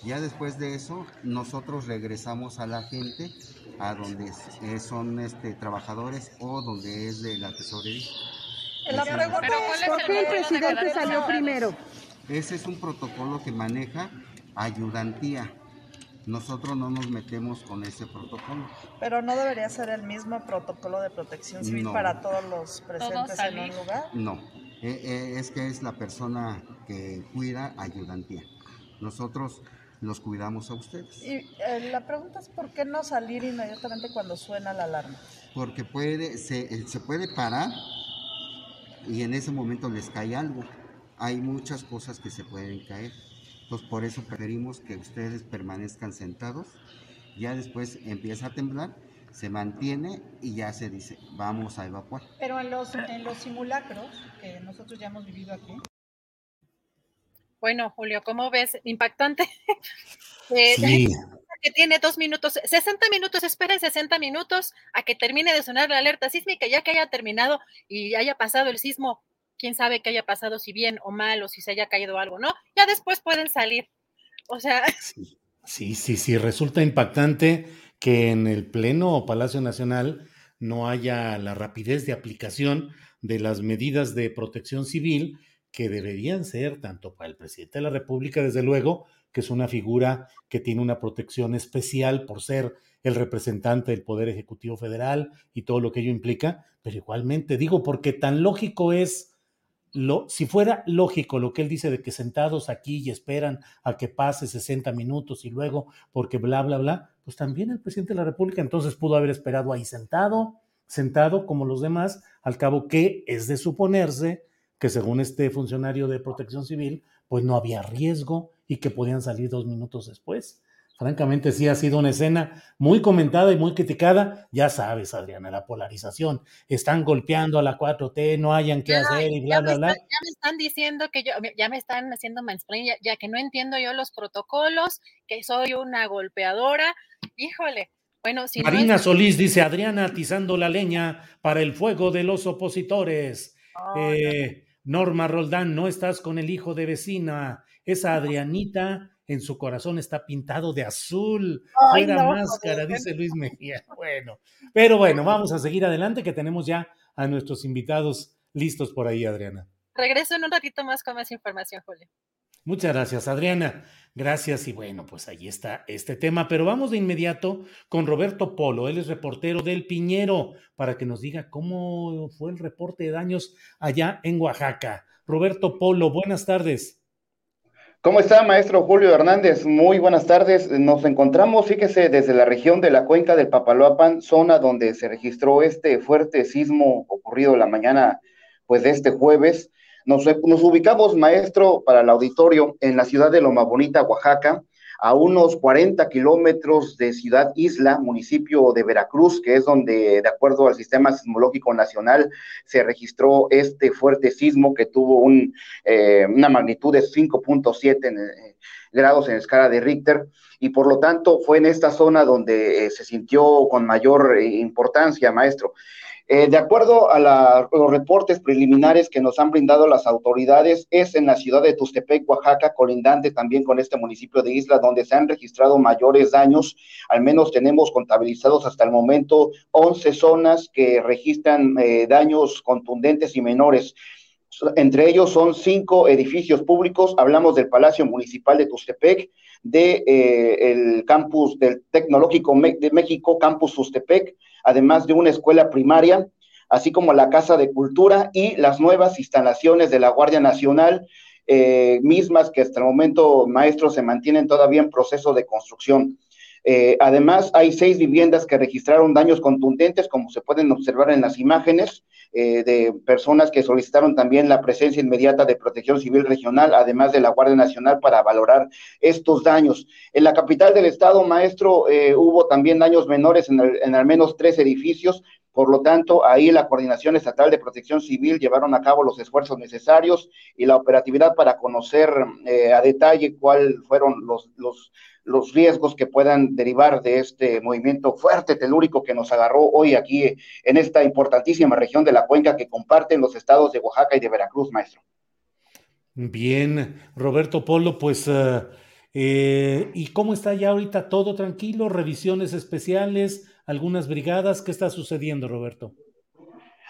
Ya después de eso, nosotros regresamos a la gente a donde son este, trabajadores o donde es de la tesorería. La pregunta es, ¿por qué el presidente salió primero? Ese es un protocolo que maneja ayudantía. Nosotros no nos metemos con ese protocolo. Pero no debería ser el mismo protocolo de protección civil para todos los presentes en un lugar. No, eh, eh, es que es la persona que cuida ayudantía. Nosotros los cuidamos a ustedes. Y eh, la pregunta es por qué no salir inmediatamente cuando suena la alarma. Porque puede, se, se puede parar y en ese momento les cae algo hay muchas cosas que se pueden caer. Entonces por eso preferimos que ustedes permanezcan sentados. Ya después empieza a temblar, se mantiene y ya se dice, vamos a evacuar. Pero en los, en los simulacros que nosotros ya hemos vivido aquí. Bueno, Julio, ¿cómo ves? Impactante. Eh, que tiene dos minutos, 60 minutos, esperen 60 minutos a que termine de sonar la alerta sísmica, ya que haya terminado y haya pasado el sismo quién sabe qué haya pasado, si bien o mal, o si se haya caído algo, ¿no? Ya después pueden salir. O sea. Sí, sí, sí, resulta impactante que en el Pleno Palacio Nacional no haya la rapidez de aplicación de las medidas de protección civil que deberían ser tanto para el presidente de la República, desde luego, que es una figura que tiene una protección especial por ser el representante del Poder Ejecutivo Federal y todo lo que ello implica, pero igualmente digo, porque tan lógico es, lo, si fuera lógico lo que él dice de que sentados aquí y esperan a que pase 60 minutos y luego, porque bla, bla, bla, pues también el presidente de la República entonces pudo haber esperado ahí sentado, sentado como los demás, al cabo que es de suponerse que según este funcionario de protección civil, pues no había riesgo y que podían salir dos minutos después. Francamente, sí ha sido una escena muy comentada y muy criticada. Ya sabes, Adriana, la polarización. Están golpeando a la 4T, no hayan qué hacer y bla, bla, bla. ya me están diciendo que yo, ya me están haciendo mansplaining, ya, que no entiendo yo los protocolos, que soy una golpeadora. Híjole, bueno, si Marina Solís dice, Adriana atizando la leña para el fuego de los opositores. Eh, Norma Roldán, no estás con el hijo de vecina. Esa Adrianita en su corazón está pintado de azul. Fuera máscara, dice Luis Mejía. Bueno, pero bueno, vamos a seguir adelante que tenemos ya a nuestros invitados listos por ahí, Adriana. Regreso en un ratito más con más información, Julio. Muchas gracias, Adriana. Gracias y bueno, pues ahí está este tema, pero vamos de inmediato con Roberto Polo, él es reportero del Piñero, para que nos diga cómo fue el reporte de daños allá en Oaxaca. Roberto Polo, buenas tardes. ¿Cómo está, maestro Julio Hernández? Muy buenas tardes. Nos encontramos, fíjese, desde la región de la cuenca del Papaloapan, zona donde se registró este fuerte sismo ocurrido la mañana, pues, de este jueves. Nos, nos ubicamos, maestro, para el auditorio, en la ciudad de Loma Bonita, Oaxaca, a unos 40 kilómetros de Ciudad Isla, municipio de Veracruz, que es donde, de acuerdo al Sistema Sismológico Nacional, se registró este fuerte sismo que tuvo eh, una magnitud de 5.7 eh, grados en escala de Richter y por lo tanto fue en esta zona donde eh, se sintió con mayor importancia, maestro. Eh, de acuerdo a los reportes preliminares que nos han brindado las autoridades, es en la ciudad de Tustepec, Oaxaca, colindante también con este municipio de Isla, donde se han registrado mayores daños. Al menos tenemos contabilizados hasta el momento 11 zonas que registran eh, daños contundentes y menores. Entre ellos son cinco edificios públicos. Hablamos del Palacio Municipal de Tustepec, del de, eh, el campus del Tecnológico de México, Campus Tustepec, además de una escuela primaria, así como la Casa de Cultura y las nuevas instalaciones de la Guardia Nacional, eh, mismas que hasta el momento, maestros, se mantienen todavía en proceso de construcción. Eh, además, hay seis viviendas que registraron daños contundentes, como se pueden observar en las imágenes, eh, de personas que solicitaron también la presencia inmediata de Protección Civil Regional, además de la Guardia Nacional, para valorar estos daños. En la capital del estado, maestro, eh, hubo también daños menores en, en al menos tres edificios, por lo tanto, ahí la Coordinación Estatal de Protección Civil llevaron a cabo los esfuerzos necesarios y la operatividad para conocer a detalle cuáles fueron los, los, los riesgos que puedan derivar de este movimiento fuerte telúrico que nos agarró hoy aquí en esta importantísima región de la cuenca que comparten los estados de Oaxaca y de Veracruz, maestro. Bien, Roberto Polo, pues, eh, eh, ¿y cómo está ya ahorita todo tranquilo? ¿Revisiones especiales? ¿Algunas brigadas? ¿Qué está sucediendo, Roberto?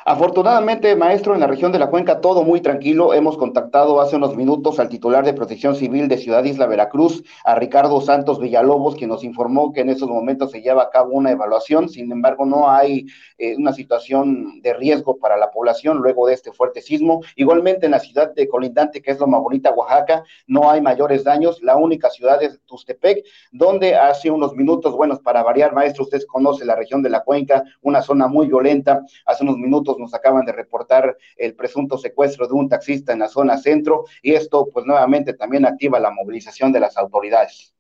Afortunadamente, maestro, en la región de la cuenca todo muy tranquilo. Hemos contactado hace unos minutos al titular de Protección Civil de Ciudad Isla Veracruz, a Ricardo Santos Villalobos, quien nos informó que en esos momentos se lleva a cabo una evaluación. Sin embargo, no hay eh, una situación de riesgo para la población luego de este fuerte sismo. Igualmente en la ciudad de Colindante, que es Loma Bonita, Oaxaca, no hay mayores daños. La única ciudad es Tustepec, donde hace unos minutos, bueno, para variar, maestro, usted conoce la región de la cuenca, una zona muy violenta. Hace unos minutos nos acaban de reportar el presunto secuestro de un taxista en la zona centro y esto pues nuevamente también activa la movilización de las autoridades.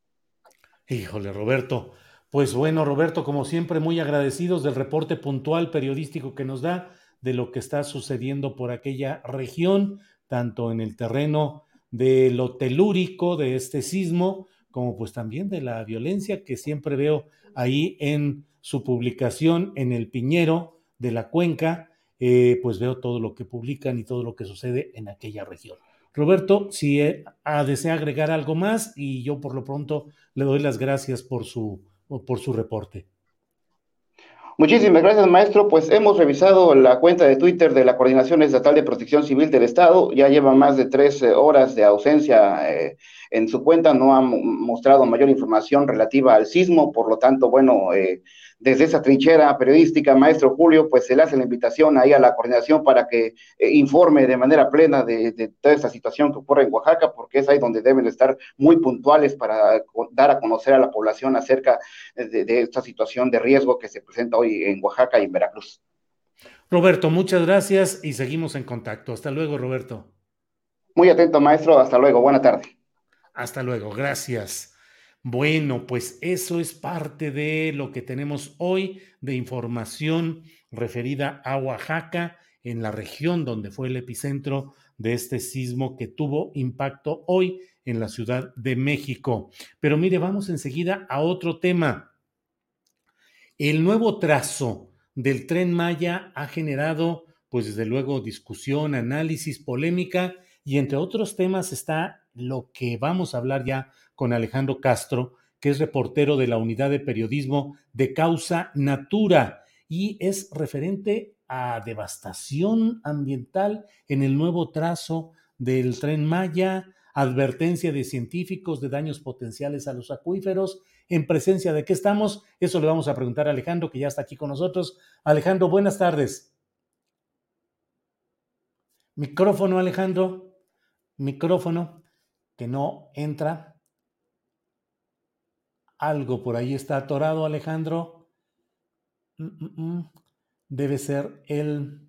Híjole, Roberto. Pues bueno, Roberto, como siempre, muy agradecidos del reporte puntual periodístico que nos da de lo que está sucediendo por aquella región, tanto en el terreno de lo telúrico de este sismo, como pues también de la violencia que siempre veo ahí en su publicación en el Piñero de la Cuenca, eh, pues veo todo lo que publican y todo lo que sucede en aquella región. Roberto, si eh, desea agregar algo más y yo por lo pronto le doy las gracias por su, por su reporte. Muchísimas gracias, maestro. Pues hemos revisado la cuenta de Twitter de la Coordinación Estatal de Protección Civil del Estado. Ya lleva más de tres eh, horas de ausencia en su cuenta. No ha mostrado mayor información relativa al sismo. Por lo tanto, bueno, desde esa trinchera periodística, maestro Julio, pues se le hace la invitación ahí a la coordinación para que eh, informe de manera plena de, toda esta situación que ocurre en Oaxaca, porque es ahí donde deben estar muy puntuales para dar a conocer a la población acerca de, esta situación de riesgo que se presenta hoy en Oaxaca y en Veracruz. Roberto, muchas gracias y seguimos en contacto. Hasta luego, Roberto. Muy atento, maestro. Hasta luego. Buena tarde. Hasta luego. Gracias. Bueno, pues eso es parte de lo que tenemos hoy de información referida a Oaxaca, en la región donde fue el epicentro de este sismo que tuvo impacto hoy en la Ciudad de México. Pero mire, vamos enseguida a otro tema. El nuevo trazo del tren Maya ha generado, pues desde luego, discusión, análisis, polémica y entre otros temas está lo que vamos a hablar ya con Alejandro Castro, que es reportero de la unidad de periodismo de Causa Natura y es referente a devastación ambiental en el nuevo trazo del tren Maya, advertencia de científicos de daños potenciales a los acuíferos. ¿En presencia de qué estamos? Eso le vamos a preguntar a Alejandro, que ya está aquí con nosotros. Alejandro, buenas tardes. Micrófono, Alejandro. Micrófono, que no entra. Algo por ahí está atorado, Alejandro. Mm, mm, mm. Debe ser el...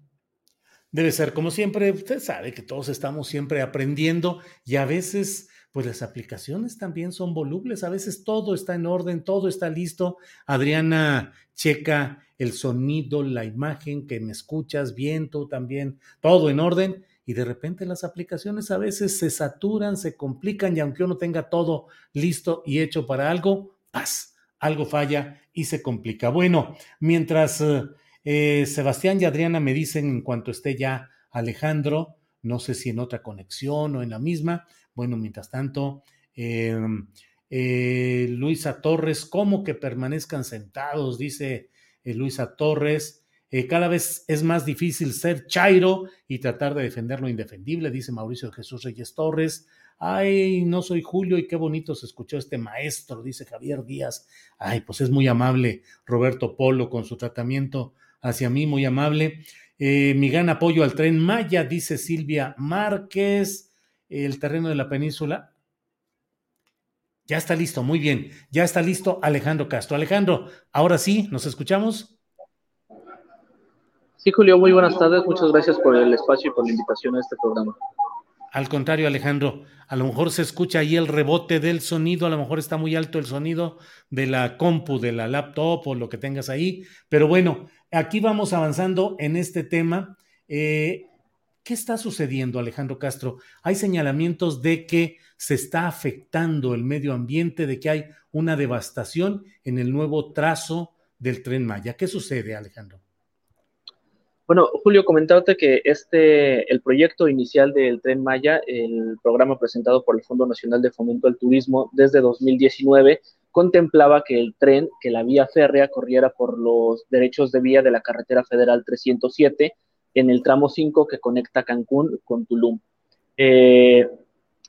Debe ser, como siempre, usted sabe que todos estamos siempre aprendiendo y a veces, pues las aplicaciones también son volubles, a veces todo está en orden, todo está listo. Adriana checa el sonido, la imagen, que me escuchas bien, tú también, todo en orden y de repente las aplicaciones a veces se saturan, se complican y aunque uno tenga todo listo y hecho para algo, paz, algo falla y se complica. Bueno, mientras eh, eh, Sebastián y Adriana me dicen en cuanto esté ya Alejandro, no sé si en otra conexión o en la misma, bueno, mientras tanto, em, eh, Luisa Torres, ¿cómo que permanezcan sentados? Dice Luisa Torres. cada vez es más difícil ser Chairo y tratar de defender lo indefendible, dice Mauricio Jesús Reyes Torres. Ay, no soy Julio y qué bonito se escuchó este maestro, dice Javier Díaz. Ay, pues es muy amable Roberto Polo con su tratamiento hacia mí, muy amable. Eh, mi gran apoyo al tren Maya, dice Silvia Márquez. El terreno de la península. Ya está listo, muy bien. Ya está listo Alejandro Castro. Alejandro, ahora sí, ¿nos escuchamos? Sí, Julio, muy buenas tardes. Muchas gracias por el espacio y por la invitación a este programa. Al contrario, Alejandro, a lo mejor se escucha ahí el rebote del sonido, a lo mejor está muy alto el sonido de la compu, de la laptop o lo que tengas ahí. Pero bueno, aquí vamos avanzando en este tema. Eh, ¿Qué está sucediendo, Alejandro Castro? Hay señalamientos de que se está afectando el medio ambiente, de que hay una devastación en el nuevo trazo del tren Maya. ¿Qué sucede, Alejandro? Bueno, Julio, comentarte que este, el proyecto inicial del Tren Maya, el programa presentado por el Fondo Nacional de Fomento al Turismo desde 2019, contemplaba que el tren, que la vía férrea corriera por los derechos de vía de la carretera federal 307 en el tramo 5 que conecta Cancún con Tulum. Eh,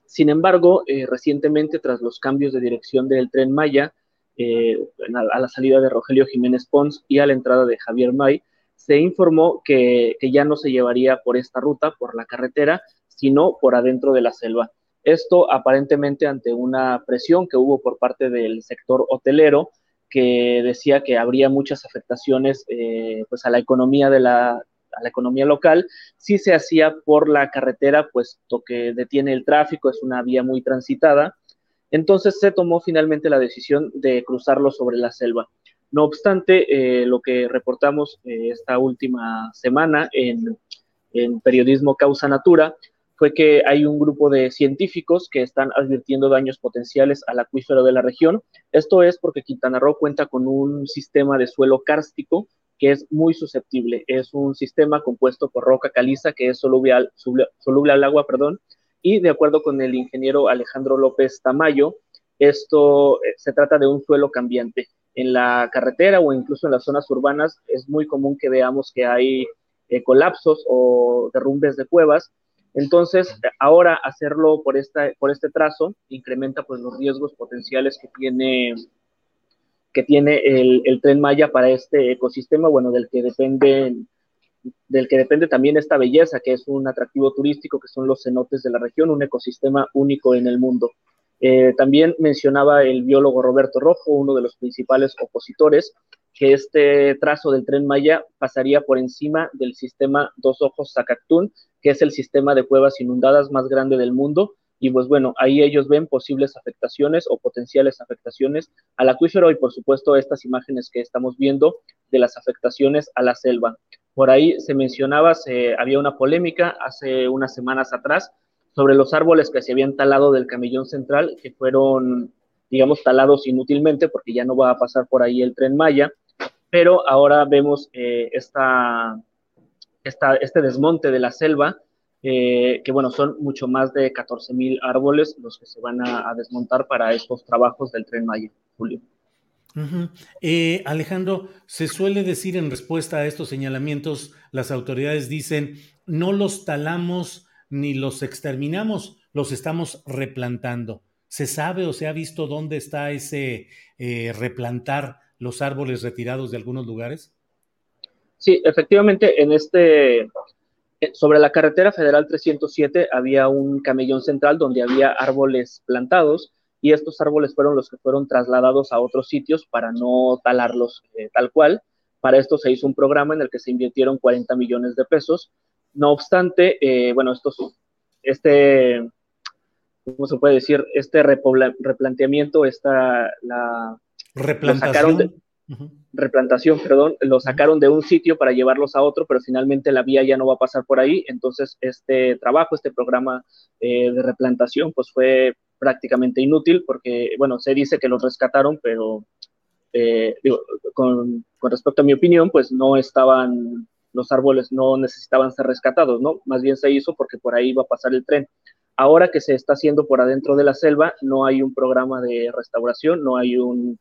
sin embargo, eh, recientemente, tras los cambios de dirección del tren Maya, eh, a, la salida de Rogelio Jiménez Pons y a la entrada de Javier May, se informó que, ya no se llevaría por esta ruta, por la carretera, sino por adentro de la selva. Esto aparentemente ante una presión que hubo por parte del sector hotelero, que decía que habría muchas afectaciones eh, pues a la economía de la, a la economía local si se hacía por la carretera, puesto que detiene el tráfico, es una vía muy transitada. Entonces se tomó finalmente la decisión de cruzarlo sobre la selva. No obstante, eh, lo que reportamos eh, esta última semana en, Periodismo Causa Natura fue que hay un grupo de científicos que están advirtiendo daños potenciales al acuífero de la región. Esto es porque Quintana Roo cuenta con un sistema de suelo kárstico que es muy susceptible. Es un sistema compuesto por roca caliza que es soluble al, soluble al agua, perdón, y de acuerdo con el ingeniero Alejandro López Tamayo, esto eh, se trata de un suelo cambiante en la carretera o incluso en las zonas urbanas es muy común que veamos que hay eh, colapsos o derrumbes de cuevas. Entonces, ahora hacerlo por, esta, por este trazo incrementa pues, los riesgos potenciales que tiene, que tiene el, el tren Maya para este ecosistema, bueno, del que depende del que depende también esta belleza, que es un atractivo turístico, que son los cenotes de la región, un ecosistema único en el mundo. Eh, también mencionaba el biólogo Roberto Rojo, uno de los principales opositores, que este trazo del tren Maya pasaría por encima del sistema Dos Ojos Zacactún, que es el sistema de cuevas inundadas más grande del mundo. Y pues bueno, ahí ellos ven posibles afectaciones o potenciales afectaciones al acuífero y por supuesto estas imágenes que estamos viendo de las afectaciones a la selva. Por ahí se mencionaba, se, había una polémica hace unas semanas atrás sobre los árboles que se habían talado del camellón central, que fueron, digamos, talados inútilmente porque ya no va a pasar por ahí el tren Maya, pero ahora vemos eh, esta, este desmonte de la selva, eh, que bueno, son mucho más de 14 mil árboles los que se van a, a, desmontar para estos trabajos del tren Maya, Julio. eh, Alejandro, se suele decir en respuesta a estos señalamientos, las autoridades dicen, no los talamos ni los exterminamos, los estamos replantando. ¿Se sabe o se ha visto dónde está ese eh, replantar los árboles retirados de algunos lugares? Sí, efectivamente, en este, eh, sobre la carretera federal 307 había un camellón central donde había árboles plantados y estos árboles fueron los que fueron trasladados a otros sitios para no talarlos eh, tal cual. Para esto se hizo un programa en el que se invirtieron 40 millones de pesos no obstante, eh, bueno, esto, este, ¿cómo se puede decir? Este replanteamiento, esta, la... Replantación. replantación, perdón, lo sacaron de un sitio para llevarlos a otro, pero finalmente la vía ya no va a pasar por ahí, entonces este trabajo, este programa eh, de replantación, pues fue prácticamente inútil porque, bueno, se dice que los rescataron, pero eh, digo, con, con, respecto a mi opinión, pues no estaban los árboles no necesitaban ser rescatados, ¿no? Más bien se hizo porque por ahí iba a pasar el tren. Ahora que se está haciendo por adentro de la selva, no hay un programa de restauración, no hay un...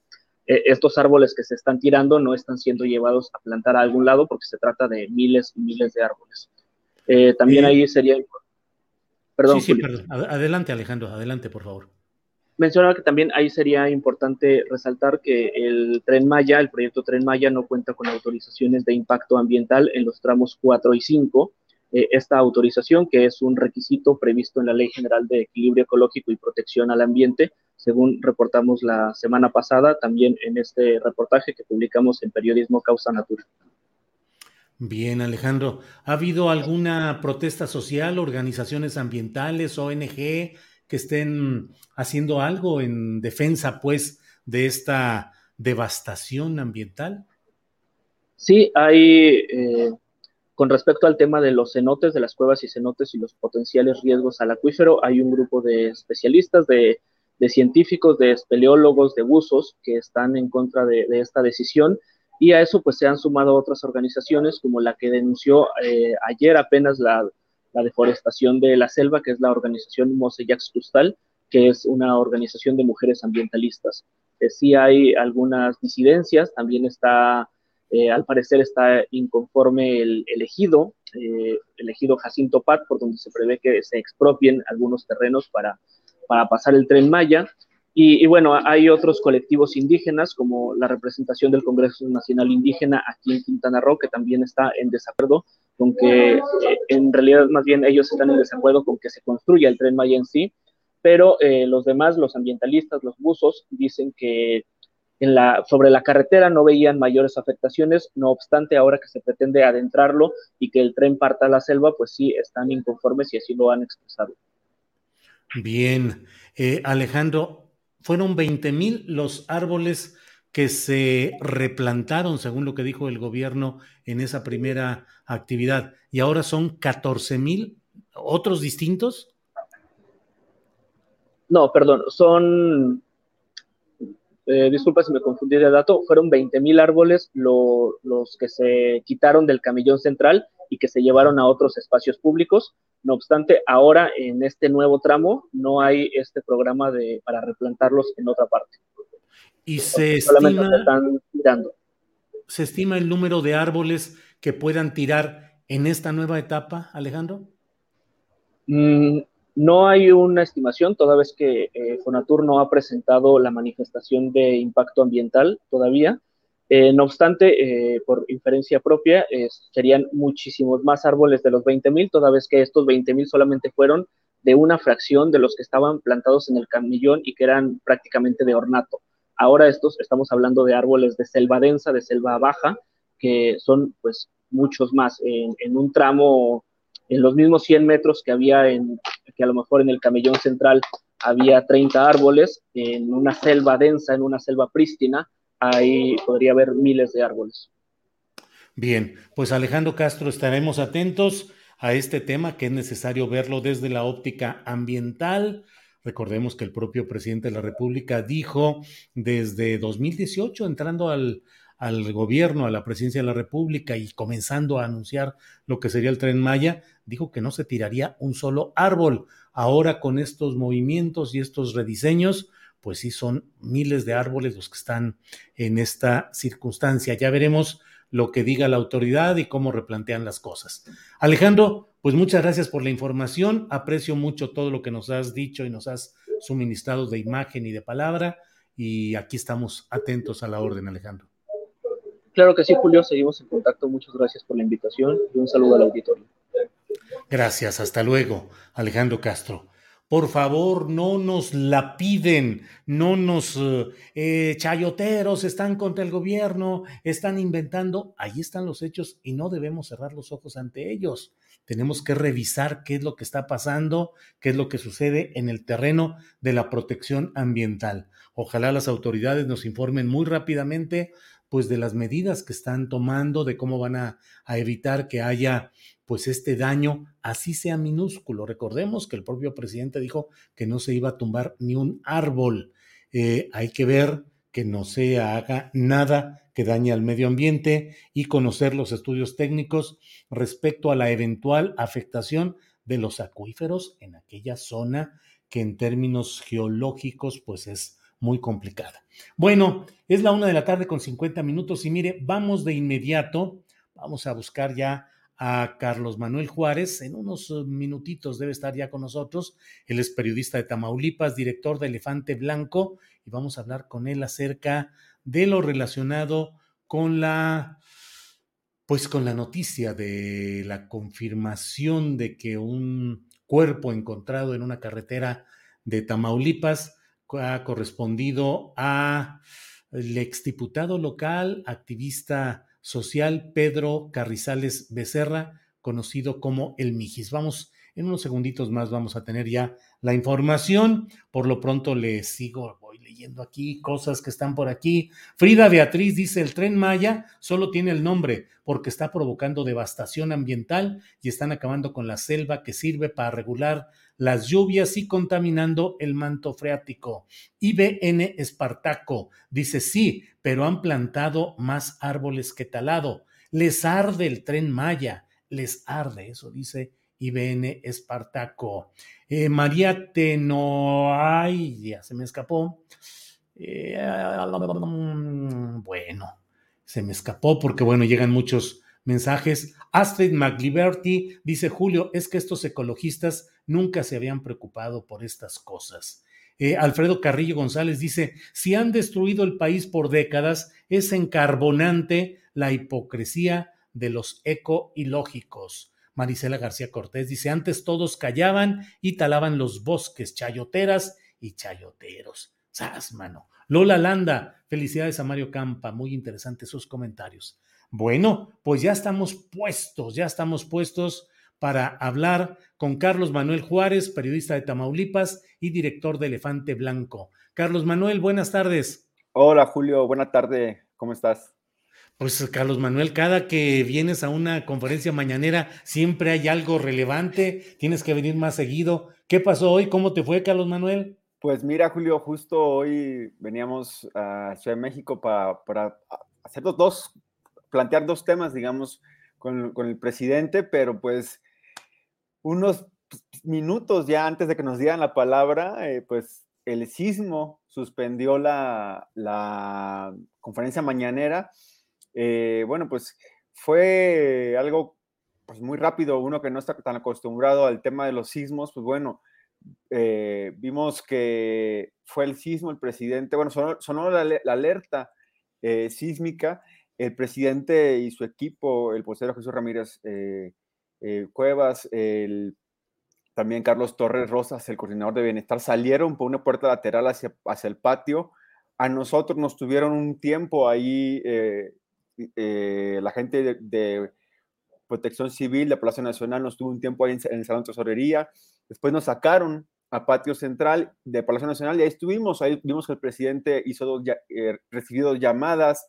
Eh, estos árboles que se están tirando no están siendo llevados a plantar a algún lado porque se trata de miles y miles de árboles. Eh, también ahí sería... Perdón, sí, sí, perdón. Adelante, Alejandro, adelante, por favor mencionaba que también ahí sería importante resaltar que el Tren Maya, el proyecto Tren Maya, no cuenta con autorizaciones de impacto ambiental en los tramos 4 y 5. Eh, esta autorización, que es un requisito previsto en la Ley General de Equilibrio Ecológico y Protección al Ambiente, según reportamos la semana pasada, también en este reportaje que publicamos en Periodismo Causa Natura. Bien, Alejandro. ¿Ha habido alguna protesta social, organizaciones ambientales, ONG, que estén haciendo algo en defensa, pues, de esta devastación ambiental? Sí, hay, eh, con respecto al tema de los cenotes, de las cuevas y cenotes y los potenciales riesgos al acuífero, hay un grupo de especialistas, de, científicos, de espeleólogos, de buzos que están en contra de, esta decisión y a eso pues se han sumado otras organizaciones como la que denunció eh, ayer apenas la la deforestación de la selva, que es la organización Mosellax Custal, que es una organización de mujeres ambientalistas. Eh, sí hay algunas disidencias, también está, eh, al parecer está inconforme el elegido, eh, elegido Jacinto Pat, por donde se prevé que se expropien algunos terrenos para, para pasar el tren Maya. Y, y, bueno, hay otros colectivos indígenas, como la representación del Congreso Nacional Indígena aquí en Quintana Roo, que también está en desacuerdo con que eh, en realidad más bien ellos están en desacuerdo con que se construya el tren Maya en sí, pero eh, los demás, los ambientalistas, los buzos, dicen que sobre la carretera no veían mayores afectaciones, no obstante, ahora que se pretende adentrarlo y que el tren parta a la selva, pues sí están inconformes y así lo han expresado. Bien, eh, Alejandro, fueron 20 mil los árboles que se replantaron, según lo que dijo el gobierno en esa primera actividad, y ahora son 14 mil otros distintos. No, perdón, son, eh, disculpa si me confundí de dato, fueron 20 mil árboles los que se quitaron del camellón central y que se llevaron a otros espacios públicos. No obstante, ahora en este nuevo tramo no hay este programa de, para replantarlos en otra parte. Y se estima, se estima el número de árboles que puedan tirar en esta nueva etapa, Alejandro. Mm, no hay una estimación, toda vez que eh, Fonatur no ha presentado la manifestación de impacto ambiental todavía. Eh, no obstante, eh, por inferencia propia, serían muchísimos más árboles de los 20.000, toda vez que estos 20.000 solamente fueron de una fracción de los que estaban plantados en el camellón y que eran prácticamente de ornato. Ahora estos estamos hablando de árboles de selva densa, de selva baja, que son pues muchos más en, un tramo en los mismos 100 metros que había en, que a lo mejor en el camellón central había 30 árboles, en una selva densa, en una selva prístina, ahí podría haber miles de árboles. Bien, pues Alejandro Castro, estaremos atentos a este tema que es necesario verlo desde la óptica ambiental. Recordemos que el propio presidente de la República dijo desde 2018, entrando al, al gobierno, a la presidencia de la República y comenzando a anunciar lo que sería el tren Maya, dijo que no se tiraría un solo árbol. Ahora con estos movimientos y estos rediseños, pues sí son miles de árboles los que están en esta circunstancia. Ya veremos lo que diga la autoridad y cómo replantean las cosas. Alejandro, pues muchas gracias por la información. Aprecio mucho todo lo que nos has dicho y nos has suministrado de imagen y de palabra. Y aquí estamos atentos a la orden, Alejandro. Claro que sí, Julio, seguimos en contacto. Muchas gracias por la invitación y un saludo al auditorio. Gracias, hasta luego, Alejandro Castro. Por favor, no nos la piden, no nos eh, eh, chayoteros están contra el gobierno, están inventando. Ahí están los hechos y no debemos cerrar los ojos ante ellos. Tenemos que revisar qué es lo que está pasando, qué es lo que sucede en el terreno de la protección ambiental. Ojalá las autoridades nos informen muy rápidamente pues de las medidas que están tomando, de cómo van a, evitar que haya pues este daño, así sea minúsculo. Recordemos que el propio presidente dijo que no se iba a tumbar ni un árbol. Eh, hay que ver que no se haga nada que dañe al medio ambiente y conocer los estudios técnicos respecto a la eventual afectación de los acuíferos en aquella zona que en términos geológicos pues es muy complicada. Bueno, es la una de la tarde con 50 minutos y mire, vamos de inmediato, vamos a buscar ya a Carlos Manuel Juárez. En unos eh, minutitos debe estar ya con nosotros. Él es periodista de Tamaulipas, director de Elefante Blanco, y vamos a hablar con él acerca de lo relacionado con la, pues con la noticia de la confirmación de que un cuerpo encontrado en una carretera de Tamaulipas ha correspondido a el exdiputado local, activista social Pedro Carrizales Becerra, conocido como el Mijis. Vamos, en unos segunditos más vamos a tener ya la información. Por lo pronto le sigo, leyendo aquí cosas que están por aquí. Frida Beatriz dice, el tren Maya solo tiene el nombre porque está provocando devastación ambiental y están acabando con la selva que sirve para regular las lluvias y contaminando el manto freático. IBN Espartaco dice sí, pero han plantado más árboles que talado. Les arde el tren Maya, les arde, eso dice IBN Espartaco. Eh, María Tenoay, ya se me escapó. Eh, bueno, se me escapó porque, bueno, llegan muchos mensajes. Astrid McLiberty dice, Julio, es que estos ecologistas nunca se habían preocupado por estas cosas. Eh, Alfredo Carrillo González dice, si han destruido el país por décadas, es encarbonante la hipocresía de los eco-ilógicos. Marisela García Cortés dice, antes todos callaban y talaban los bosques, chayoteras y chayoteros. ¡Sas, mano! Lola Landa, felicidades a Mario Campa, muy interesantes sus comentarios. Bueno, pues ya estamos puestos, ya estamos puestos para hablar con Carlos Manuel Juárez, periodista de Tamaulipas y director de Elefante Blanco. Carlos Manuel, buenas tardes. Hola Julio, buena tarde, ¿cómo estás? Pues Carlos Manuel, cada que vienes a una conferencia mañanera siempre hay algo relevante, tienes que venir más seguido. ¿Qué pasó hoy? ¿Cómo te fue, Carlos Manuel? Pues mira, Julio, justo hoy veníamos a Ciudad de México para, hacer dos plantear dos temas, digamos, con, el presidente, pero pues unos minutos ya antes de que nos dieran la palabra, eh, pues el sismo suspendió la conferencia mañanera. Eh, bueno, pues fue algo pues, muy rápido, uno que no está tan acostumbrado al tema de los sismos, pues bueno, eh, vimos que fue el sismo, el presidente, bueno, sonó, la, alerta eh, sísmica, el presidente y su equipo, el postero Jesús Ramírez Cuevas, el también Carlos Torres Rosas, el coordinador de bienestar, salieron por una puerta lateral hacia, hacia el patio. A nosotros nos tuvieron un tiempo ahí, eh, la gente de, Protección Civil de Palacio Nacional nos tuvo un tiempo ahí en, el Salón Tesorería. Después nos sacaron a patio central de Palacio Nacional y ahí estuvimos. Ahí vimos que el presidente hizo dos, eh, recibido llamadas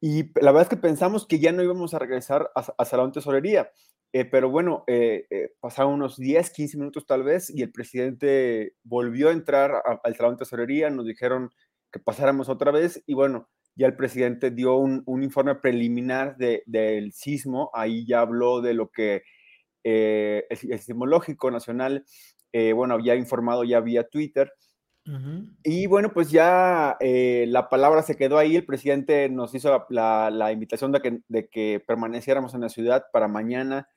y la verdad es que pensamos que ya no íbamos a regresar a, a Salón Tesorería. Eh, pero bueno, eh, pasaron unos 10, 15 minutos tal vez y el presidente volvió a entrar al salón tesorería, nos dijeron que pasáramos otra vez y bueno, ya el presidente dio un, informe preliminar del sismo, ahí ya habló de lo que el, Sismológico Nacional, bueno, había informado ya vía Twitter. Y bueno, pues ya la palabra se quedó ahí, el presidente nos hizo la, invitación de que, de que permaneciéramos en la ciudad para mañana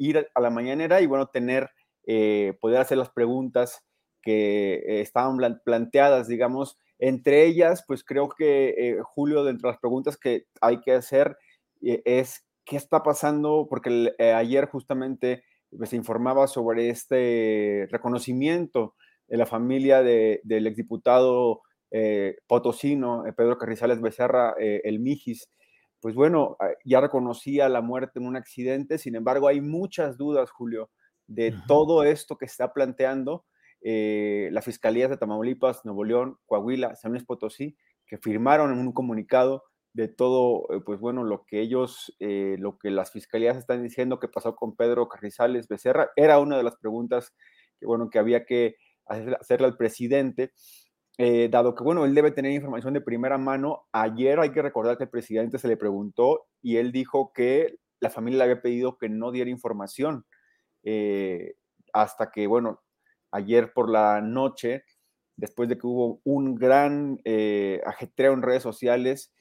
ir a la mañanera y bueno, tener, eh, poder hacer las preguntas que eh, estaban planteadas, digamos, entre ellas, pues creo que eh, Julio, dentro de las preguntas que hay que hacer es qué está pasando, porque ayer justamente pues, se informaba sobre este reconocimiento de la familia del exdiputado potosino, Pedro Carrizales Becerra, el Mijis, pues bueno, ah, ya reconocía la muerte en un accidente, sin embargo hay muchas dudas, Julio, de todo esto que está planteando eh, la Fiscalía de Tamaulipas, Nuevo León, Coahuila, San Luis Potosí, que firmaron un comunicado de todo, eh, pues bueno, lo que ellos, eh, lo que las fiscalías están diciendo que pasó con Pedro Carrizales Becerra, era una de las preguntas que, bueno, que había que hacerle al presidente. Eh, dado que, bueno, él debe tener información de primera mano, ayer hay que recordar que el presidente se le preguntó y él dijo que la familia le había pedido que no diera información hasta que, bueno, ayer por la noche, después de que hubo un gran eh, ajetreo en redes sociales,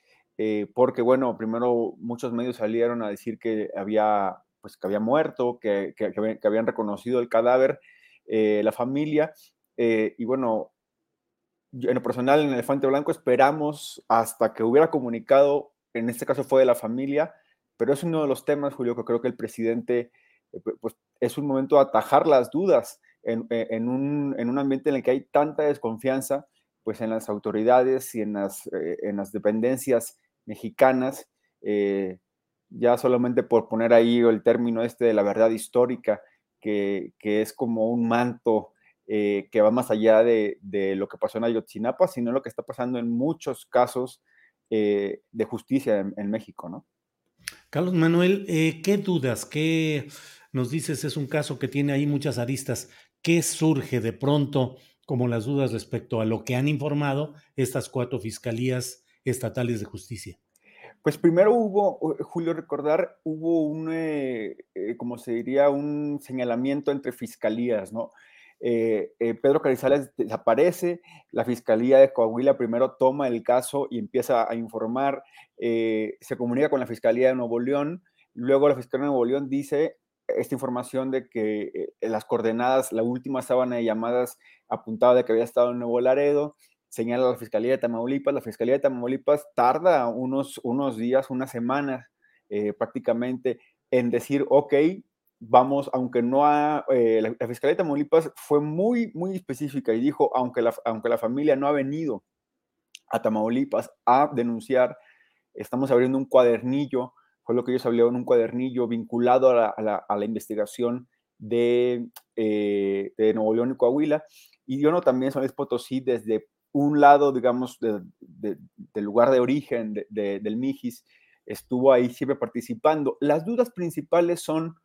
porque, bueno, primero muchos medios salieron a decir que había, pues, que había muerto, que, que, que habían reconocido el cadáver, la familia, y bueno, en lo personal, en Elefante Blanco, esperamos hasta que hubiera comunicado, en este caso fue de la familia, pero es uno de los temas, Julio, que creo que el presidente, eh, pues es un momento de atajar las dudas en, eh, un, ambiente en el que hay tanta desconfianza, pues en las autoridades y en las, eh, en las dependencias mexicanas, ya solamente por poner ahí el término este de la verdad histórica, que, que es como un manto eh, que va más allá de, lo que pasó en Ayotzinapa, sino lo que está pasando en muchos casos eh, de justicia en, México, ¿no? Carlos Manuel, eh, ¿qué dudas? ¿Qué nos dices? Es un caso que tiene ahí muchas aristas. ¿Qué surge de pronto como las dudas respecto a lo que han informado estas cuatro fiscalías estatales de justicia? Pues primero hubo, Julio, recordar, hubo un, como se diría, un señalamiento entre fiscalías, ¿no? Eh, eh, Pedro Carizales desaparece, la Fiscalía de Coahuila primero toma el caso y empieza a informar, eh, se comunica con la Fiscalía de Nuevo León, luego la Fiscalía de Nuevo León dice esta información de que las coordenadas, la última sábana de llamadas apuntaba de que había estado en Nuevo Laredo, señala la Fiscalía de Tamaulipas, la Fiscalía de Tamaulipas tarda unos, unos días, unas semanas prácticamente en decir, ok, vamos, aunque no ha, eh, la, Fiscalía de Tamaulipas fue muy, muy específica y dijo, aunque la, aunque la familia no ha venido a Tamaulipas a denunciar, estamos abriendo un cuadernillo, fue lo que ellos hablaron, un cuadernillo vinculado a la, investigación de, eh, de, Nuevo León y Coahuila, y yo no también San Luis Potosí desde un lado, digamos, del lugar de origen del Mijis, estuvo ahí siempre participando. Las dudas principales son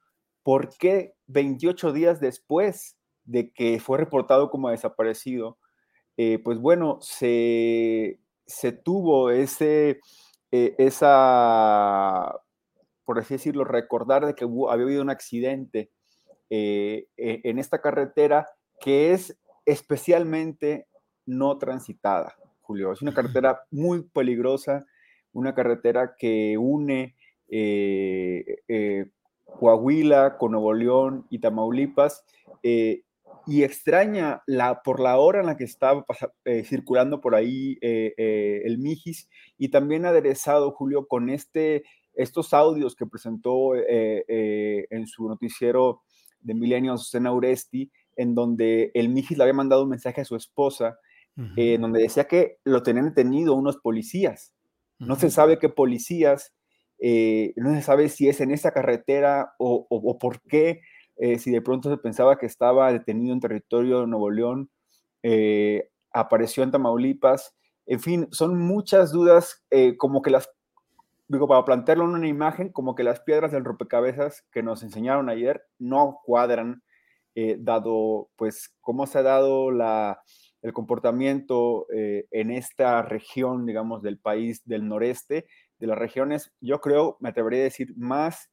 ¿por qué 28 días después de que fue reportado como desaparecido, eh, pues bueno, se, tuvo ese, eh, esa, por así decirlo, recordar de que había habido un accidente eh, e, en esta carretera que es especialmente no transitada, Julio. Es una carretera muy peligrosa, una carretera que une eh, eh, Coahuila con Nuevo León y Tamaulipas eh, y extraña la, por la hora en la que estaba circulando por ahí el Mijis y también aderezado, Julio, con este, estos audios que presentó en su noticiero de Milenio Susana Uresti, en donde el Mijis le había mandado un mensaje a su esposa, en donde decía que lo tenían detenido unos policías. No se sabe qué policías, eh, no se sabe si es en esa carretera o, por qué, eh, si de pronto se pensaba que estaba detenido en territorio de Nuevo León, eh, apareció en Tamaulipas. En fin, son muchas dudas, como que las, digo, para plantearlo en una imagen, como que las piedras del rompecabezas que nos enseñaron ayer no cuadran, dado pues cómo se ha dado la, el comportamiento en esta región, digamos, del país del noreste de las regiones, yo creo, me atrevería a decir, más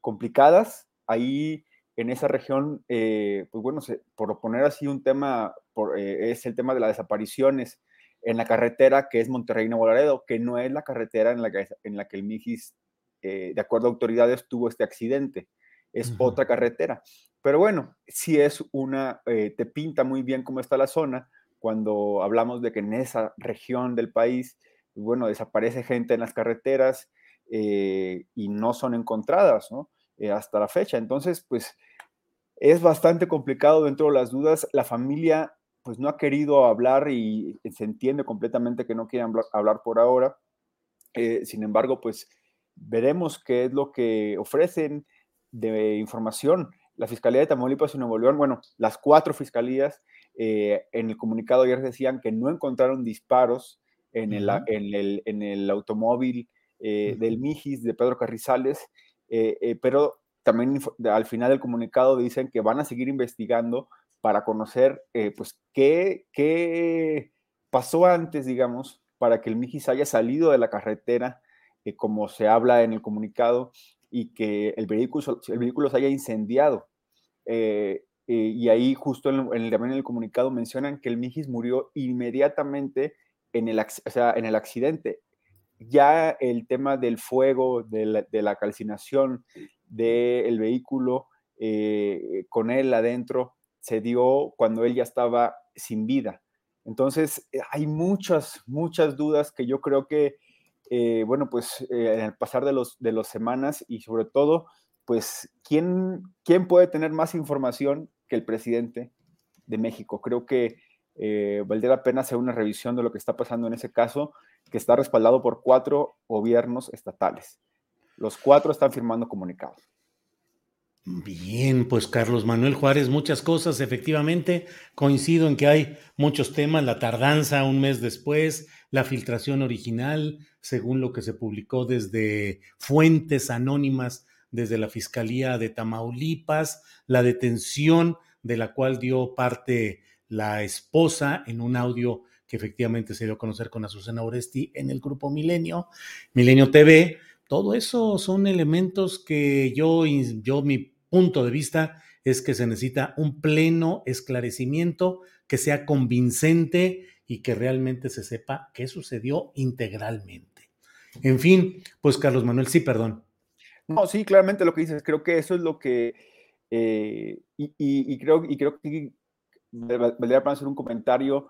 complicadas. Ahí en esa región, eh, pues bueno, por poner así un tema, eh, es el tema de las desapariciones en la carretera que es Monterrey-Nuevo Laredo, que no es la carretera en la que, en la que el Mijis, eh, de acuerdo a autoridades, tuvo este accidente. Es otra carretera. Pero bueno, sí es una, te pinta muy bien cómo está la zona cuando hablamos de que en esa región del país bueno, desaparece gente en las carreteras eh, y no son encontradas, ¿no? Eh, hasta la fecha. Entonces, pues es bastante complicado dentro de las dudas. La familia, pues no ha querido hablar y se entiende completamente que no quieren hablar, por ahora. Eh, sin embargo, pues veremos qué es lo que ofrecen de información. La Fiscalía de Tamaulipas y Nuevo León, bueno, las cuatro fiscalías en el comunicado ayer decían que no encontraron disparos en, el, en, el, en el, automóvil eh, del Mijis de Pedro Carrizales, eh, eh, pero también al final del comunicado dicen que van a seguir investigando para conocer pues qué, qué pasó antes, digamos, para que el Mijis haya salido de la carretera, como se habla en el comunicado, y que el vehículo, el vehículo se haya incendiado. y ahí justo en el, también en el comunicado mencionan que el Mijis murió inmediatamente en el, en el accidente. Ya el tema del fuego, de la, calcinación del vehículo eh, con él adentro, se dio cuando él ya estaba sin vida. Entonces, eh, hay muchas, muchas dudas que yo creo que, eh, bueno, pues en el pasar de los, de las semanas y sobre todo, pues, ¿quién, ¿quién puede tener más información que el presidente de México? Creo que eh, valdría la pena hacer una revisión de lo que está pasando en ese caso, que está respaldado por cuatro gobiernos estatales. Los cuatro están firmando comunicados. Bien, pues Carlos Manuel Juárez, muchas cosas, efectivamente, coincido en que hay muchos temas, la tardanza un mes después, la filtración original, según lo que se publicó desde fuentes anónimas desde la Fiscalía de Tamaulipas, la detención de la cual dio parte la esposa en un audio que efectivamente se dio a conocer con Azucena Oresti en el grupo Milenio, Milenio TV. Todo eso son elementos que yo, yo, mi punto de vista es que se necesita un pleno esclarecimiento que sea convincente y que realmente se sepa qué sucedió integralmente. En fin, pues Carlos Manuel, sí, perdón. No, sí, claramente lo que dices, creo que eso es lo que, eh, y, creo, y creo que valdría para hacer un comentario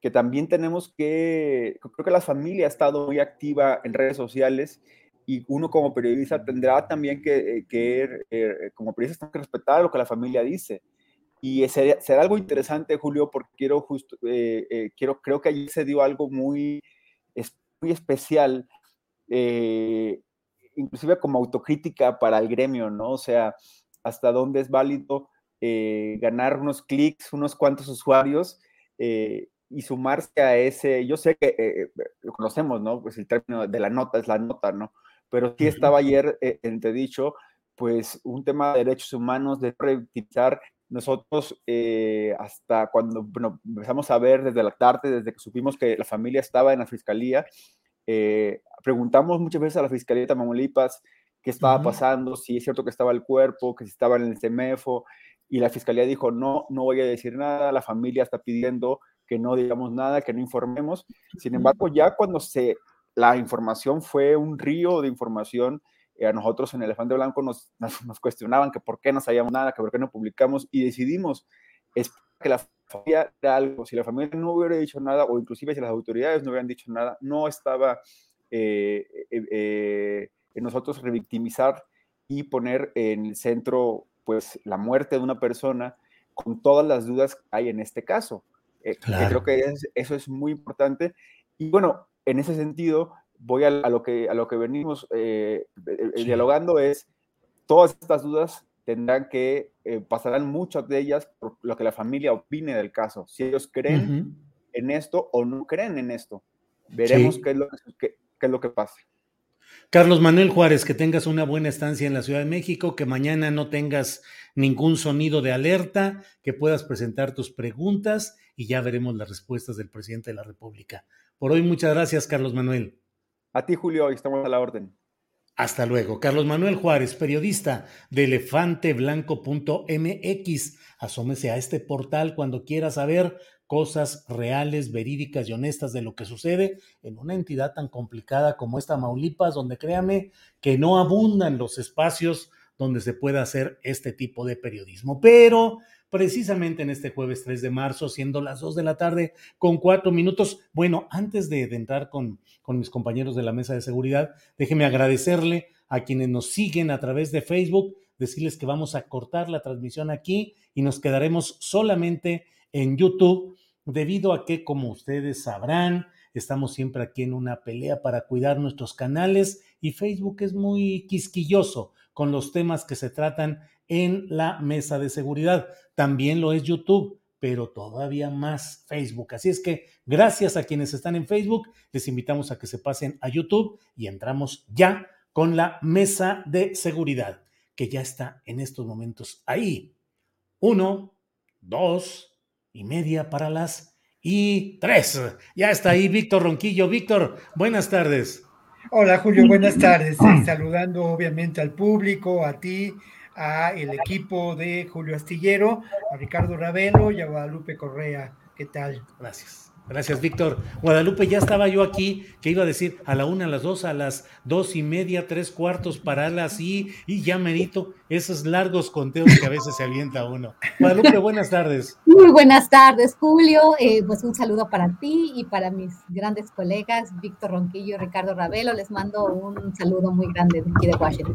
que también tenemos que, creo que la familia ha estado muy activa en redes sociales y uno como periodista tendrá también que, que eh, como periodista, que respetar lo que la familia dice. Y será, algo interesante, Julio, porque quiero justo, eh, eh, quiero, creo que allí se dio algo muy, muy especial, inclusive como autocrítica para el gremio, ¿no? O sea, hasta dónde es válido eh, ganar unos clics, unos cuantos usuarios eh, y sumarse a ese, yo sé que eh, lo conocemos, ¿no? Pues el término de la nota es la nota, ¿no? Pero sí estaba ayer dicho, pues un tema de derechos humanos, de reutilizar nosotros hasta cuando empezamos a ver desde la tarde, desde que supimos que la familia estaba en la fiscalía, preguntamos muchas veces a la fiscalía de Tamaulipas qué estaba pasando, si es cierto que estaba el cuerpo, que si estaba en el CEMEFO, y la fiscalía dijo, no, no voy a decir nada, la familia está pidiendo que no digamos nada, que no informemos. Sin embargo, ya cuando se, la información fue un río de información, eh, a nosotros en Elefante Blanco nos, nos, cuestionaban que por qué no sabíamos nada, que por qué no publicamos y decidimos es que la familia era algo, si la familia no hubiera dicho nada o inclusive si las autoridades no hubieran dicho nada, no estaba eh, eh, en nosotros revictimizar y poner en el centro pues la muerte de una persona con todas las dudas que hay en este caso. creo que eso es muy importante. Y bueno, en ese sentido, voy a, lo, que, a lo que venimos eh, eh, eh, dialogando es, todas estas dudas tendrán que, pasarán muchas de ellas por lo que la familia opine del caso, si ellos creen en esto o no creen en esto. Veremos qué, es lo, qué, qué es lo que pasa. Carlos Manuel Juárez, que tengas una buena estancia en la Ciudad de México, que mañana no tengas ningún sonido de alerta, que puedas presentar tus preguntas y ya veremos las respuestas del presidente de la República. Por hoy, muchas gracias, Carlos Manuel. A ti, Julio, estamos a la orden. Hasta luego. Carlos Manuel Juárez, periodista de elefanteblanco.mx. Asómese a este portal cuando quiera saber cosas reales, verídicas y honestas de lo que sucede en una entidad tan complicada como esta Maulipas, donde créame que no abundan los espacios donde se pueda hacer este tipo de periodismo. Pero precisamente en este jueves 3 de marzo, siendo las 2 de la tarde con cuatro minutos. Bueno, antes de, entrar con, con mis compañeros de la mesa de seguridad, déjeme agradecerle a quienes nos siguen a través de Facebook, decirles que vamos a cortar la transmisión aquí y nos quedaremos solamente en YouTube, debido a que, como ustedes sabrán, estamos siempre aquí en una pelea para cuidar nuestros canales y Facebook es muy quisquilloso con los temas que se tratan en la mesa de seguridad. También lo es YouTube, pero todavía más Facebook. Así es que gracias a quienes están en Facebook, les invitamos a que se pasen a YouTube y entramos ya con la mesa de seguridad, que ya está en estos momentos ahí. Uno, dos y media para las y tres. Ya está ahí Víctor Ronquillo. Víctor, buenas tardes. Hola Julio, buenas tardes. Saludando obviamente al público, a ti, a el equipo de Julio Astillero, a Ricardo Ravelo y a Guadalupe Correa. ¿Qué tal? Gracias. Gracias, Víctor. Guadalupe, ya estaba yo aquí, que iba a decir a la una, a las dos, a las dos y media, tres cuartos, para las y, y ya merito esos largos conteos que a veces se alienta uno. Guadalupe, buenas tardes. Muy buenas tardes, Julio. Eh, pues un saludo para ti y para mis grandes colegas, Víctor Ronquillo y Ricardo Ravelo. Les mando un saludo muy grande de aquí de Washington.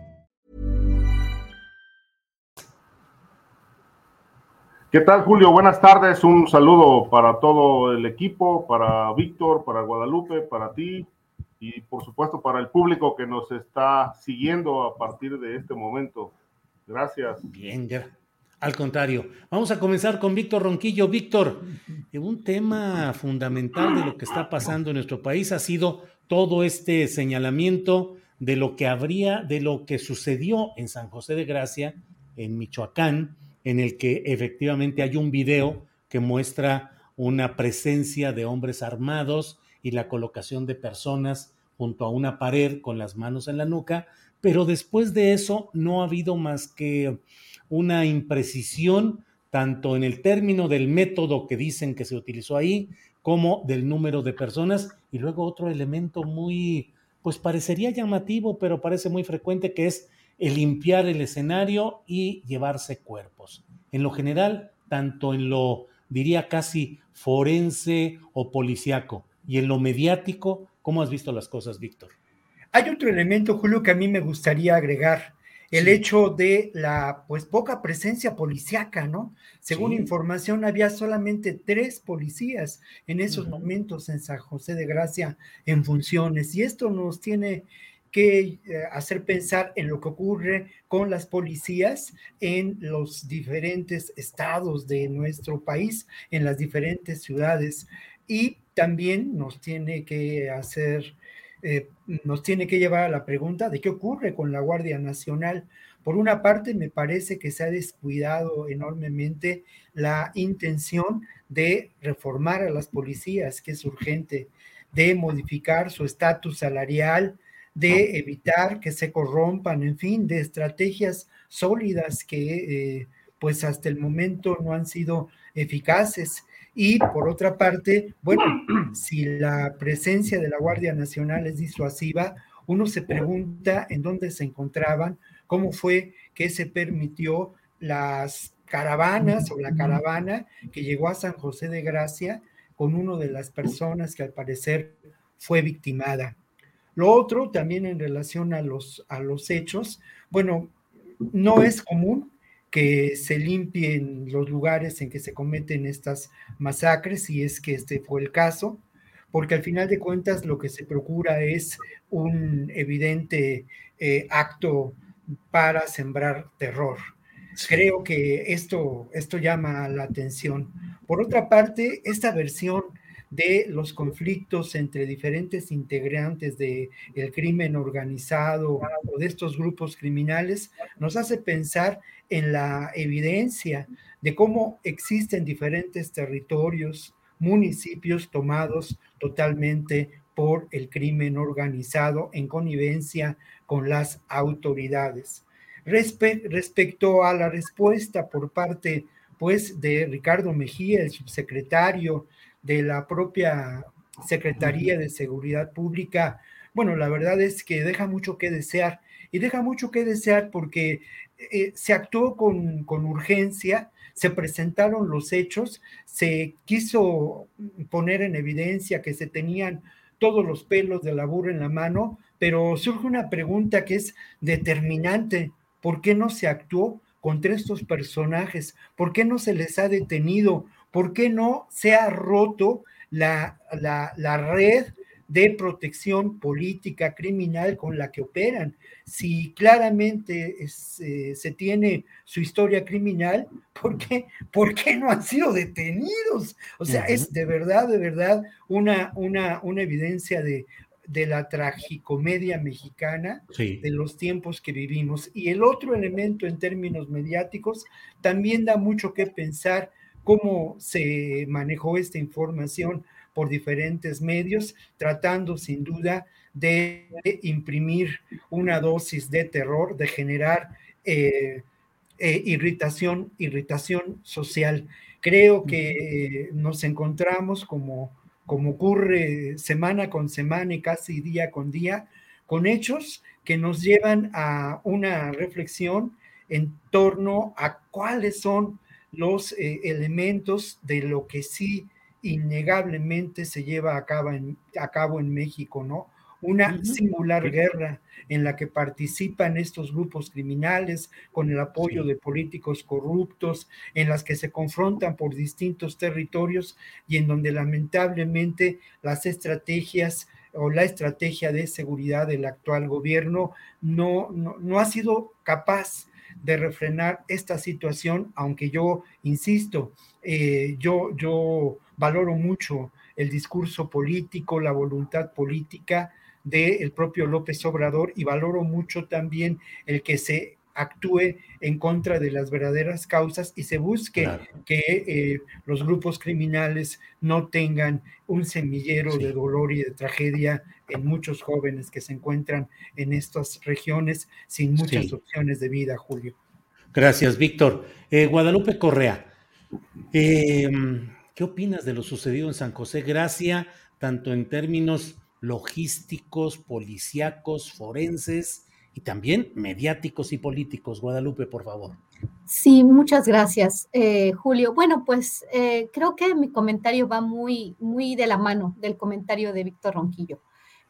¿Qué tal, Julio? Buenas tardes. Un saludo para todo el equipo, para Víctor, para Guadalupe, para ti y por supuesto para el público que nos está siguiendo a partir de este momento. Gracias. Bien. Al contrario, vamos a comenzar con Víctor Ronquillo. Víctor, un tema fundamental de lo que está pasando en nuestro país ha sido todo este señalamiento de lo que habría, de lo que sucedió en San José de Gracia, en Michoacán, en el que efectivamente hay un video que muestra una presencia de hombres armados y la colocación de personas junto a una pared con las manos en la nuca, pero después de eso no ha habido más que una imprecisión tanto en el término del método que dicen que se utilizó ahí, como del número de personas. Y luego otro elemento muy, pues parecería llamativo, pero parece muy frecuente, que es el limpiar el escenario y llevarse cuerpos. En lo general, tanto en lo, diría casi, forense o policiaco, y en lo mediático, ¿cómo has visto las cosas, Víctor? Hay otro elemento, Julio, que a mí me gustaría agregar el hecho de la pues poca presencia policíaca, ¿no? Según información, había solamente tres policías en esos momentos en San José de Gracia en funciones. Y esto nos tiene que eh, hacer pensar en lo que ocurre con las policías en los diferentes estados de nuestro país, en las diferentes ciudades. Y también nos tiene que hacer eh, nos tiene que llevar a la pregunta de qué ocurre con la Guardia Nacional. Por una parte, me parece que se ha descuidado enormemente la intención de reformar a las policías, que es urgente, de modificar su estatus salarial, de evitar que se corrompan, en fin, de estrategias sólidas que eh, pues hasta el momento no han sido eficaces. Y por otra parte, bueno, si la presencia de la Guardia Nacional es disuasiva, uno se pregunta en dónde se encontraban, cómo fue que se permitió las caravanas o la caravana que llegó a San José de Gracia con una de las personas que al parecer fue victimada. Lo otro, también en relación a los, a los hechos, bueno, no es común que se limpien los lugares en que se cometen estas masacres, si es que este fue el caso, porque al final de cuentas lo que se procura es un evidente eh, acto para sembrar terror. Creo que esto, esto llama la atención. Por otra parte, esta versión de los conflictos entre diferentes integrantes del el crimen organizado o de estos grupos criminales nos hace pensar en la evidencia de cómo existen diferentes territorios, municipios tomados totalmente por el crimen organizado en connivencia con las autoridades. respecto a la respuesta por parte pues de Ricardo Mejía, el subsecretario de la propia Secretaría de Seguridad Pública, bueno, la verdad es que deja mucho que desear y deja mucho que desear porque eh, se actuó con, con, urgencia, se presentaron los hechos, se quiso poner en evidencia que se tenían todos los pelos de la burra en la mano, pero surge una pregunta que es determinante. ¿Por qué no se actuó contra estos personajes? ¿Por qué no se les ha detenido? ¿Por qué no se ha roto la, la, red de protección política criminal con la que operan? Si claramente eh, se tiene su historia criminal, ¿por qué, ¿por qué no han sido detenidos? O sea, es de verdad, de verdad una, una, una evidencia de, de la tragicomedia mexicana de los tiempos que vivimos. Y el otro elemento en términos mediáticos también da mucho que pensar cómo se manejó esta información por diferentes medios, tratando sin duda de imprimir una dosis de terror, de generar eh, eh, irritación, irritación social. Creo que nos encontramos como, como ocurre semana con semana y casi día con día, con hechos que nos llevan a una reflexión en torno a cuáles son los eh, elementos de lo que sí innegablemente se lleva a cabo en, a cabo en México, ¿no? Una singular guerra en la que participan estos grupos criminales con el apoyo de políticos corruptos, en las que se confrontan por distintos territorios y en donde lamentablemente las estrategias o la estrategia de seguridad del actual gobierno no, no, no ha sido capaz de refrenar esta situación, aunque yo insisto, eh, yo, yo valoro mucho el discurso político, la voluntad política del propio López Obrador y valoro mucho también el que se actúe en contra de las verdaderas causas y se busque que eh, los grupos criminales no tengan un semillero de dolor y de tragedia en muchos jóvenes que se encuentran en estas regiones sin muchas opciones de vida, Julio. Gracias, Víctor. Eh, Guadalupe Correa, em, ¿qué opinas de lo sucedido en San José Gracia, tanto en términos logísticos, policíacos, forenses? y también mediáticos y políticos. Guadalupe, por favor. Sí, muchas gracias, eh, Julio. Bueno, pues eh, creo que mi comentario va muy, muy de la mano del comentario de Víctor Ronquillo.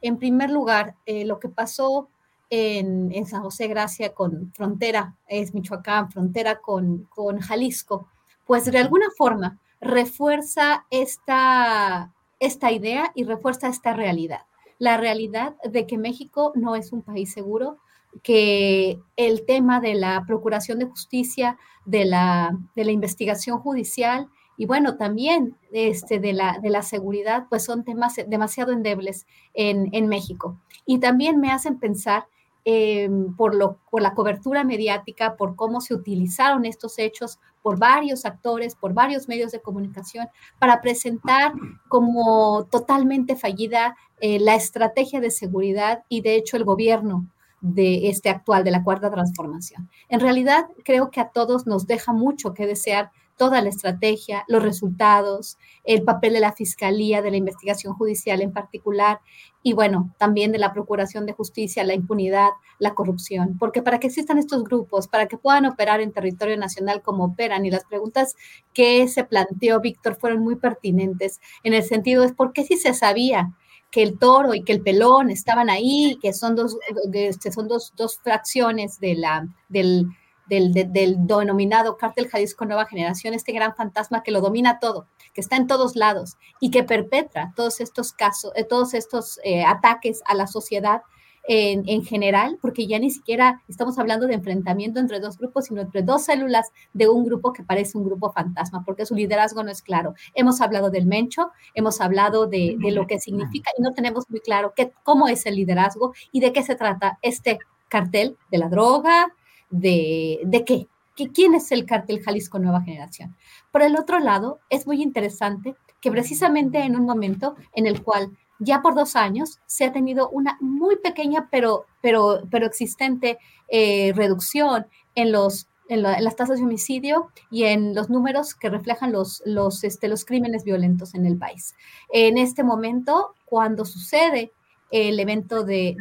En primer lugar, eh, lo que pasó en, en, San José Gracia con frontera, es Michoacán, frontera con, con Jalisco, pues de alguna forma refuerza esta, esta idea y refuerza esta realidad. La realidad de que México no es un país seguro, que el tema de la procuración de justicia, de la, de la investigación judicial y bueno, también este, de, la, de la seguridad, pues son temas demasiado endebles en, en México. Y también me hacen pensar eh, por, lo, por la cobertura mediática, por cómo se utilizaron estos hechos por varios actores, por varios medios de comunicación, para presentar como totalmente fallida eh, la estrategia de seguridad y de hecho el gobierno de este actual, de la cuarta transformación. En realidad, creo que a todos nos deja mucho que desear toda la estrategia, los resultados, el papel de la Fiscalía, de la investigación judicial en particular, y bueno, también de la Procuración de Justicia, la impunidad, la corrupción, porque para que existan estos grupos, para que puedan operar en territorio nacional como operan, y las preguntas que se planteó Víctor fueron muy pertinentes, en el sentido es por qué si se sabía que el toro y que el pelón estaban ahí, que son dos, este, son dos, dos fracciones de la, del, del, del, denominado cártel Jalisco Nueva Generación, este gran fantasma que lo domina todo, que está en todos lados y que perpetra todos estos casos, eh, todos estos eh, ataques a la sociedad en, general, porque ya ni siquiera estamos hablando de enfrentamiento entre dos grupos, sino entre dos células de un grupo que parece un grupo fantasma, porque su liderazgo no es claro. Hemos hablado del Mencho, hemos hablado de, lo que significa y no tenemos muy claro qué, cómo es el liderazgo y de qué se trata este cartel de la droga, de, de qué, ¿Quién es el cartel Jalisco Nueva Generación? Por el otro lado, es muy interesante que precisamente en un momento en el cual ya por dos años se ha tenido una muy pequeña pero, pero, pero existente eh, reducción en, los, en, las tasas de homicidio y en los números que reflejan los, los, este, los crímenes violentos en el país. En este momento, cuando sucede el evento de,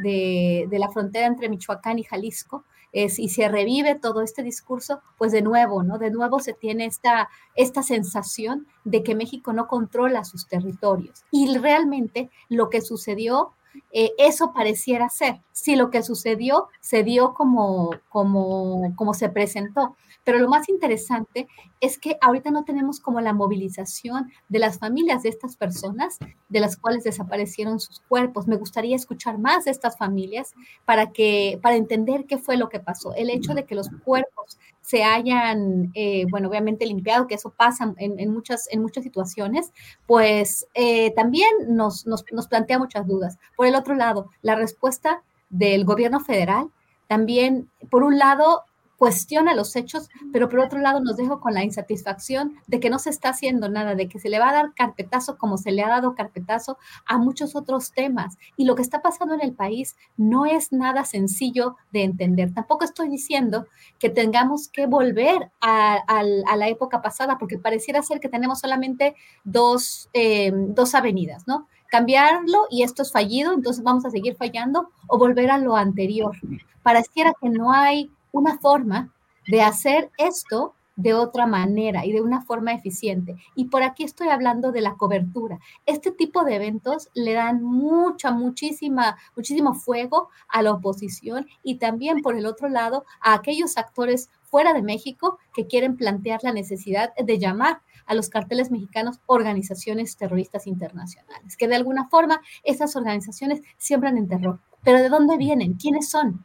de la frontera entre Michoacán y Jalisco, y se revive todo este discurso, pues de nuevo, ¿no? De nuevo se tiene esta, esta sensación de que México no controla sus territorios. Y realmente lo que sucedió, eh, eso pareciera ser. Si lo que sucedió se dio como, como, como se presentó. Pero lo más interesante es que ahorita no tenemos como la movilización de las familias de estas personas de las cuales desaparecieron sus cuerpos. Me gustaría escuchar más de estas familias para que para entender qué fue lo que pasó. El hecho de que los cuerpos se hayan, eh, bueno, obviamente limpiado, que eso pasa en, muchas, en muchas situaciones, pues eh, también nos, nos, nos plantea muchas dudas. Por el otro lado, la respuesta del gobierno federal también, por un lado, cuestiona los hechos, pero por otro lado nos dejo con la insatisfacción de que no se está haciendo nada, de que se le va a dar carpetazo como se le ha dado carpetazo a muchos otros temas. Y lo que está pasando en el país no es nada sencillo de entender. Tampoco estoy diciendo que tengamos que volver a, la época pasada, porque pareciera ser que tenemos solamente dos, eh, dos avenidas, ¿no? cambiarlo y esto es fallido, entonces vamos a seguir fallando o volver a lo anterior. Pareciera que no hay una forma de hacer esto de otra manera y de una forma eficiente. Y por aquí estoy hablando de la cobertura. Este tipo de eventos le dan mucha, muchísima, muchísimo fuego a la oposición y también por el otro lado a aquellos actores fuera de México que quieren plantear la necesidad de llamar a los carteles mexicanos organizaciones terroristas internacionales, que de alguna forma esas organizaciones siembran en terror. Pero ¿de dónde vienen? ¿Quiénes son?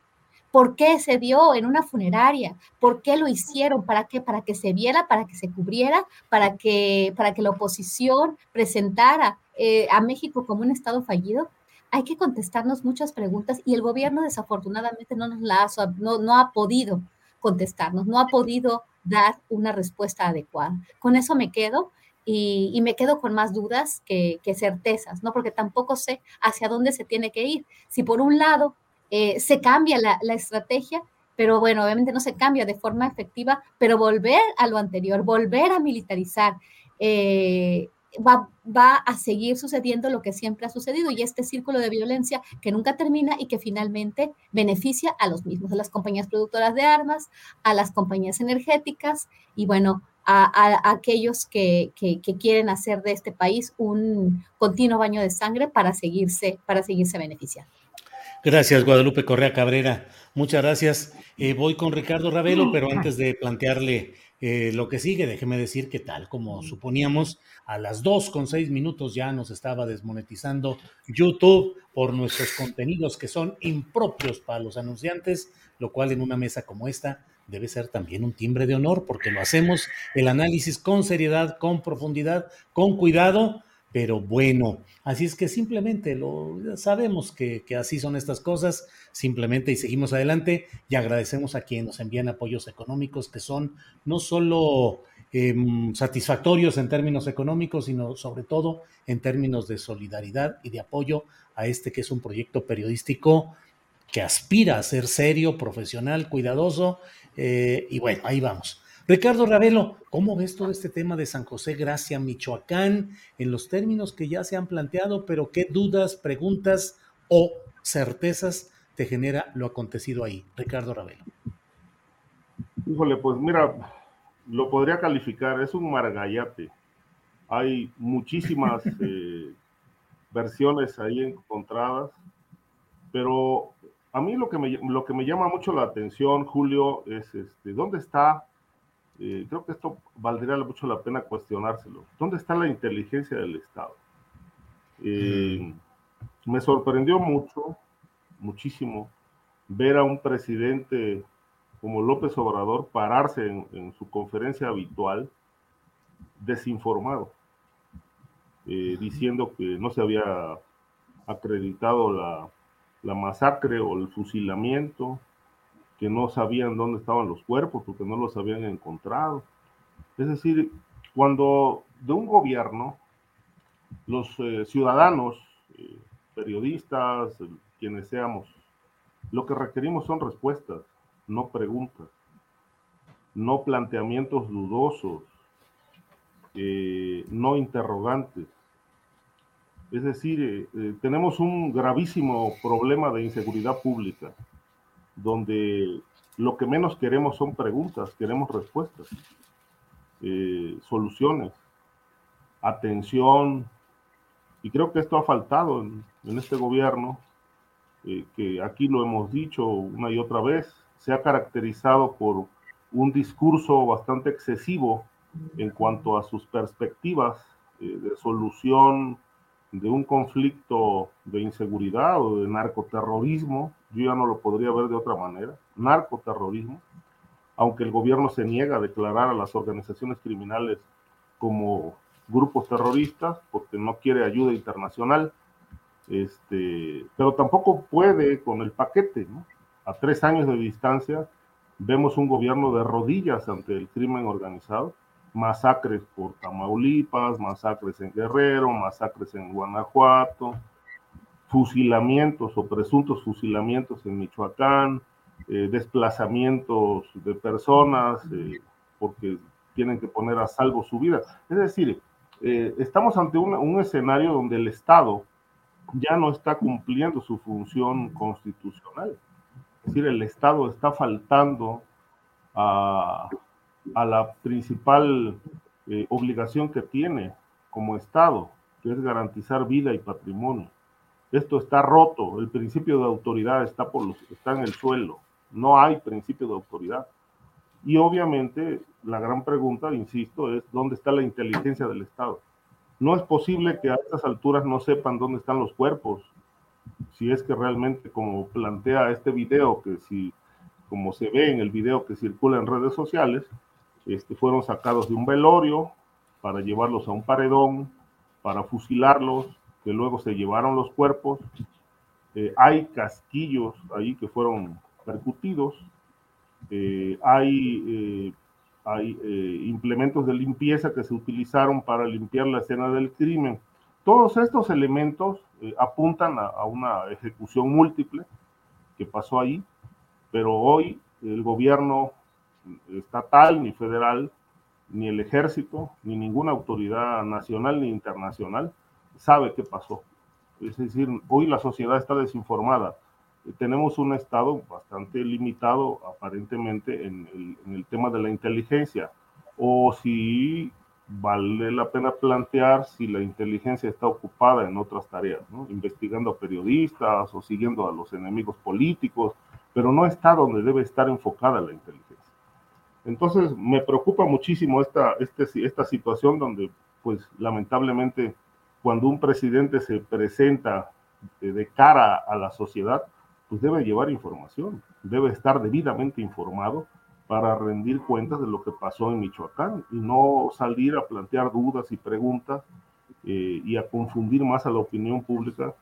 ¿Por qué se dio en una funeraria? ¿Por qué lo hicieron? ¿Para qué? Para que se viera, para que se cubriera, para que, para que la oposición presentara eh, a México como un Estado fallido. Hay que contestarnos muchas preguntas y el gobierno desafortunadamente no nos la ha, no, no ha podido contestarnos, no ha podido dar una respuesta adecuada. Con eso me quedo y, me quedo con más dudas que, certezas, ¿no? Porque tampoco sé hacia dónde se tiene que ir. Si por un lado eh, se cambia la, estrategia, pero bueno, obviamente no se cambia de forma efectiva, pero volver a lo anterior, volver a militarizar, eh, va, a seguir sucediendo lo que siempre ha sucedido y este círculo de violencia que nunca termina y que finalmente beneficia a los mismos, a las compañías productoras de armas, a las compañías energéticas y bueno, a, aquellos que, que, quieren hacer de este país un continuo baño de sangre para seguirse, para seguirse beneficiando. Gracias, Guadalupe Correa Cabrera. Muchas gracias. Eh, voy con Ricardo Ravelo, pero antes de plantearle eh, lo que sigue, déjeme decir que tal como suponíamos, a las dos con seis minutos ya nos estaba desmonetizando YouTube por nuestros contenidos que son impropios para los anunciantes, lo cual en una mesa como esta debe ser también un timbre de honor porque lo hacemos el análisis con seriedad, con profundidad, con cuidado pero bueno, así es que simplemente lo sabemos que, así son estas cosas, simplemente y seguimos adelante y agradecemos a quienes nos envían apoyos económicos que son no solo em, satisfactorios en términos económicos, sino sobre todo en términos de solidaridad y de apoyo a este que es un proyecto periodístico que aspira a ser serio, profesional, cuidadoso, eh, y bueno, ahí vamos. Ricardo Ravelo, ¿cómo ves todo este tema de San José Gracia, Michoacán, en los términos que ya se han planteado, pero qué dudas, preguntas o certezas te genera lo acontecido ahí? Ricardo Ravelo. Híjole, pues mira, lo podría calificar, es un margallate. Hay muchísimas eh, versiones ahí encontradas, pero a mí lo que, me, lo que me llama mucho la atención, Julio, es este, dónde está eh, creo que esto valdría mucho la pena cuestionárselo. ¿Dónde está la inteligencia del Estado? Eh, mm. Me sorprendió mucho, muchísimo, ver a un presidente como López Obrador pararse en, su conferencia habitual desinformado, eh, diciendo que no se había acreditado la, la masacre o el fusilamiento, que no sabían dónde estaban los cuerpos porque no los habían encontrado. Es decir, cuando de un gobierno los eh, ciudadanos, eh, periodistas, quienes seamos, lo que requerimos son respuestas, no preguntas, no planteamientos dudosos, eh, no interrogantes. Es decir, tenemos un gravísimo problema de inseguridad pública donde lo que menos queremos son preguntas, queremos respuestas, eh, soluciones, atención. Y creo que esto ha faltado en, este gobierno, eh, que aquí lo hemos dicho una y otra vez, se ha caracterizado por un discurso bastante excesivo en cuanto a sus perspectivas eh, de solución de un conflicto de inseguridad o de narcoterrorismo, yo ya no lo podría ver de otra manera, narcoterrorismo, aunque el gobierno se niega a declarar a las organizaciones criminales como grupos terroristas porque no quiere ayuda internacional, este, pero tampoco puede con el paquete, A tres años de distancia vemos un gobierno de rodillas ante el crimen organizado masacres por Tamaulipas, masacres en Guerrero, masacres en Guanajuato, fusilamientos o presuntos fusilamientos en Michoacán, eh, desplazamientos de personas eh, porque tienen que poner a salvo su vida. Es decir, eh, estamos ante un escenario donde el Estado ya no está cumpliendo su función constitucional. Es decir, el Estado está faltando a, la principal obligación que tiene como Estado, que es garantizar vida y patrimonio. Esto está roto, el principio de autoridad está, por los, está en el suelo, no hay principio de autoridad. Y obviamente la gran pregunta, insisto, es dónde está la inteligencia del Estado. No es posible que a estas alturas no sepan dónde están los cuerpos, si es que realmente, como plantea este video, que si, como se ve en el video que circula en redes sociales, este, fueron sacados de un velorio para llevarlos a un paredón, para fusilarlos, que luego se llevaron los cuerpos. Eh, hay casquillos ahí que fueron percutidos. eh, hay, hay implementos de limpieza que se utilizaron para limpiar la escena del crimen. Todos estos elementos apuntan a, a una ejecución múltiple que pasó ahí, pero hoy el gobierno estatal ni federal, ni el ejército, ni ninguna autoridad nacional ni internacional sabe qué pasó. Es decir, hoy la sociedad está desinformada. Tenemos un Estado bastante limitado aparentemente en el, tema de la inteligencia. O si vale la pena plantear si la inteligencia está ocupada en otras tareas, investigando a periodistas o siguiendo a los enemigos políticos, pero no está donde debe estar enfocada la inteligencia. Entonces, me preocupa muchísimo esta, este, esta situación donde, pues, lamentablemente, cuando un presidente se presenta de, cara a la sociedad, pues debe llevar información, debe estar debidamente informado para rendir cuentas de lo que pasó en Michoacán y no salir a plantear dudas y preguntas eh, y a confundir más a la opinión pública,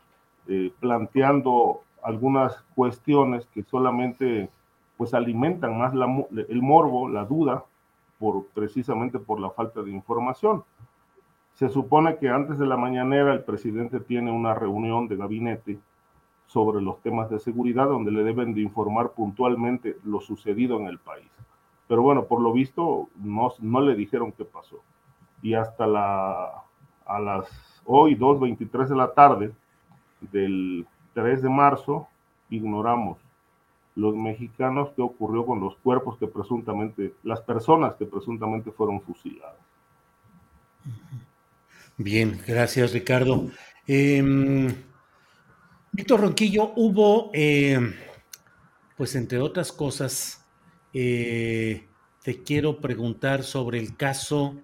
eh, planteando algunas cuestiones que solamente pues alimentan más el morbo, la duda, por, precisamente por la falta de información. Se supone que antes de la mañanera el presidente tiene una reunión de gabinete sobre los temas de seguridad donde le deben de informar puntualmente lo sucedido en el país. Pero bueno, por lo visto no, no le dijeron qué pasó. Y hasta la, a las hoy 2.23 de la tarde del 3 de marzo ignoramos los mexicanos qué ocurrió con los cuerpos que presuntamente, las personas que presuntamente fueron fusiladas. Bien, gracias Ricardo. Em, Víctor Ronquillo, hubo, em, pues entre otras cosas, eh, te quiero preguntar sobre el caso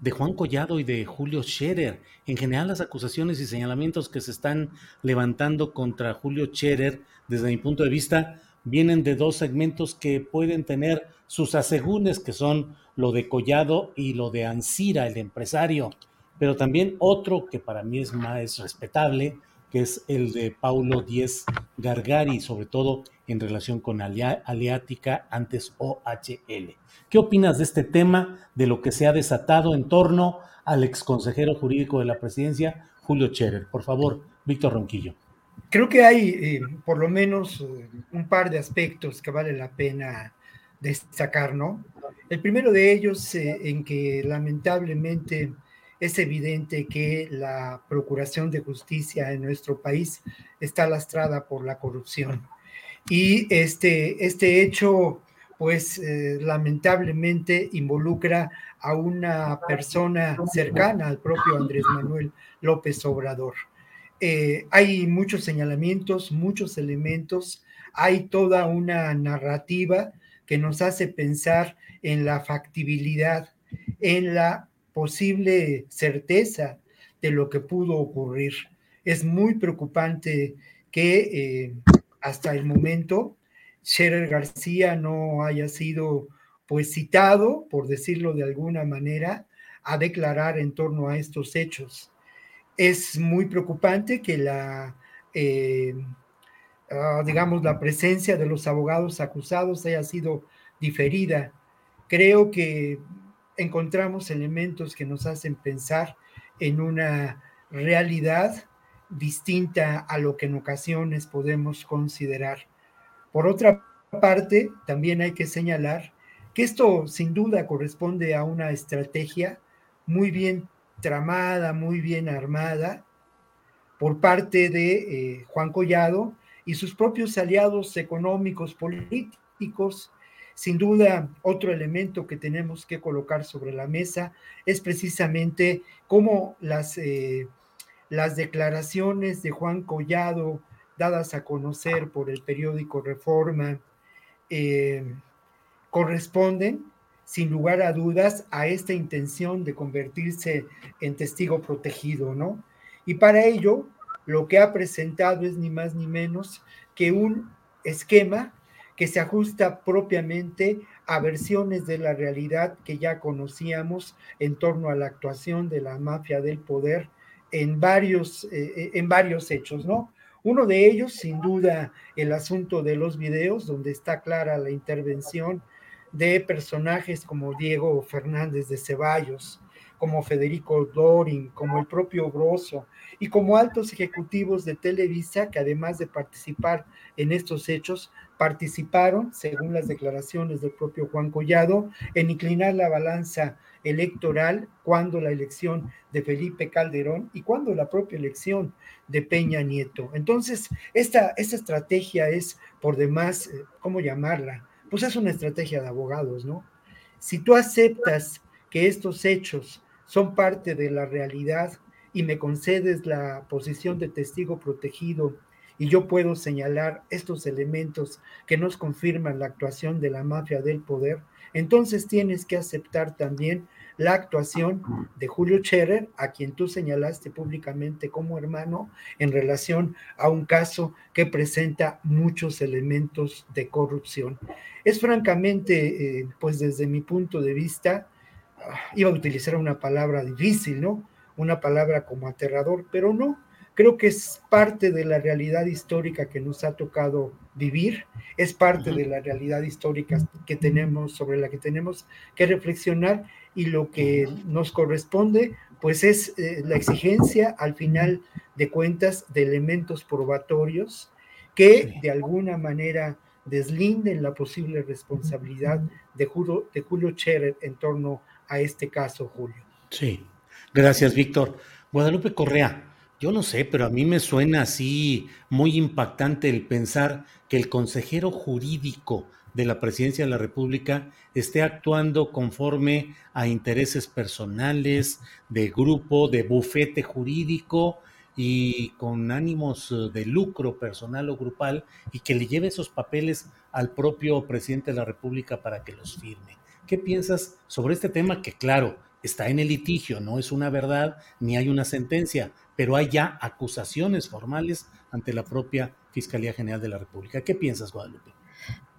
de Juan Collado y de Julio Scherer. En general, las acusaciones y señalamientos que se están levantando contra Julio Scherer, desde mi punto de vista, vienen de dos segmentos que pueden tener sus asegúnes, que son lo de Collado y lo de Ansira, el empresario, pero también otro que para mí es más respetable, que es el de Paulo Díez Gargari, sobre todo en relación con Aleática, antes OHL. ¿Qué opinas de este tema, de lo que se ha desatado en torno al exconsejero jurídico de la presidencia, Julio Scherer? Por favor, Víctor Ronquillo. Creo que hay eh, por lo menos eh, un par de aspectos que vale la pena destacar, ¿no? El primero de ellos eh, en que lamentablemente es evidente que la Procuración de Justicia en nuestro país está lastrada por la corrupción. Y este, este hecho, pues lamentablemente involucra a una persona cercana al propio Andrés Manuel López Obrador. Eh, hay muchos señalamientos, muchos elementos, hay toda una narrativa que nos hace pensar en la factibilidad, en la posible certeza de lo que pudo ocurrir. Es muy preocupante que eh, hasta el momento Scherer García no haya sido pues citado, por decirlo de alguna manera, a declarar en torno a estos hechos. Es muy preocupante que la, eh, ah, digamos, la presencia de los abogados acusados haya sido diferida. Creo que encontramos elementos que nos hacen pensar en una realidad distinta a lo que en ocasiones podemos considerar. Por otra parte, también hay que señalar que esto sin duda corresponde a una estrategia muy bien tramada, muy bien armada por parte de eh, Juan Collado y sus propios aliados económicos, políticos. Sin duda, otro elemento que tenemos que colocar sobre la mesa es precisamente cómo las, eh, las declaraciones de Juan Collado dadas a conocer por el periódico Reforma eh, corresponden sin lugar a dudas a esta intención de convertirse en testigo protegido, ¿no? Y para ello, lo que ha presentado es ni más ni menos que un esquema que se ajusta propiamente a versiones de la realidad que ya conocíamos en torno a la actuación de la mafia del poder en varios, eh, en varios hechos, ¿no? Uno de ellos, sin duda, el asunto de los videos, donde está clara la intervención de personajes como Diego Fernández de Ceballos, como Federico Dorin, como el propio Grosso y como altos ejecutivos de Televisa que además de participar en estos hechos, participaron, según las declaraciones del propio Juan Collado, en inclinar la balanza electoral cuando la elección de Felipe Calderón y cuando la propia elección de Peña Nieto. Entonces, esta, esta estrategia es por demás, eh, ¿cómo llamarla? Pues es una estrategia de abogados, ¿no? Si tú aceptas que estos hechos son parte de la realidad y me concedes la posición de testigo protegido y yo puedo señalar estos elementos que nos confirman la actuación de la mafia del poder, entonces tienes que aceptar también la actuación de Julio Scherer, a quien tú señalaste públicamente como hermano, en relación a un caso que presenta muchos elementos de corrupción. Es francamente, eh, pues desde mi punto de vista, iba a utilizar una palabra difícil, ¿no? Una palabra como aterrador, pero no. Creo que es parte de la realidad histórica que nos ha tocado vivir, es parte de la realidad histórica que tenemos, sobre la que tenemos que reflexionar y lo que nos corresponde, pues es eh, la exigencia al final de cuentas de elementos probatorios que de alguna manera deslinden la posible responsabilidad de Julio, de Julio Scherer en torno a este caso, Julio. Sí, gracias, Víctor. Guadalupe Correa, yo no sé, pero a mí me suena así muy impactante el pensar que el consejero jurídico de la presidencia de la República esté actuando conforme a intereses personales, de grupo, de bufete jurídico y con ánimos de lucro personal o grupal y que le lleve esos papeles al propio presidente de la República para que los firme. ¿Qué piensas sobre este tema que, claro, está en el litigio, no es una verdad ni hay una sentencia, pero hay ya acusaciones formales ante la propia Fiscalía General de la República? ¿Qué piensas, Guadalupe?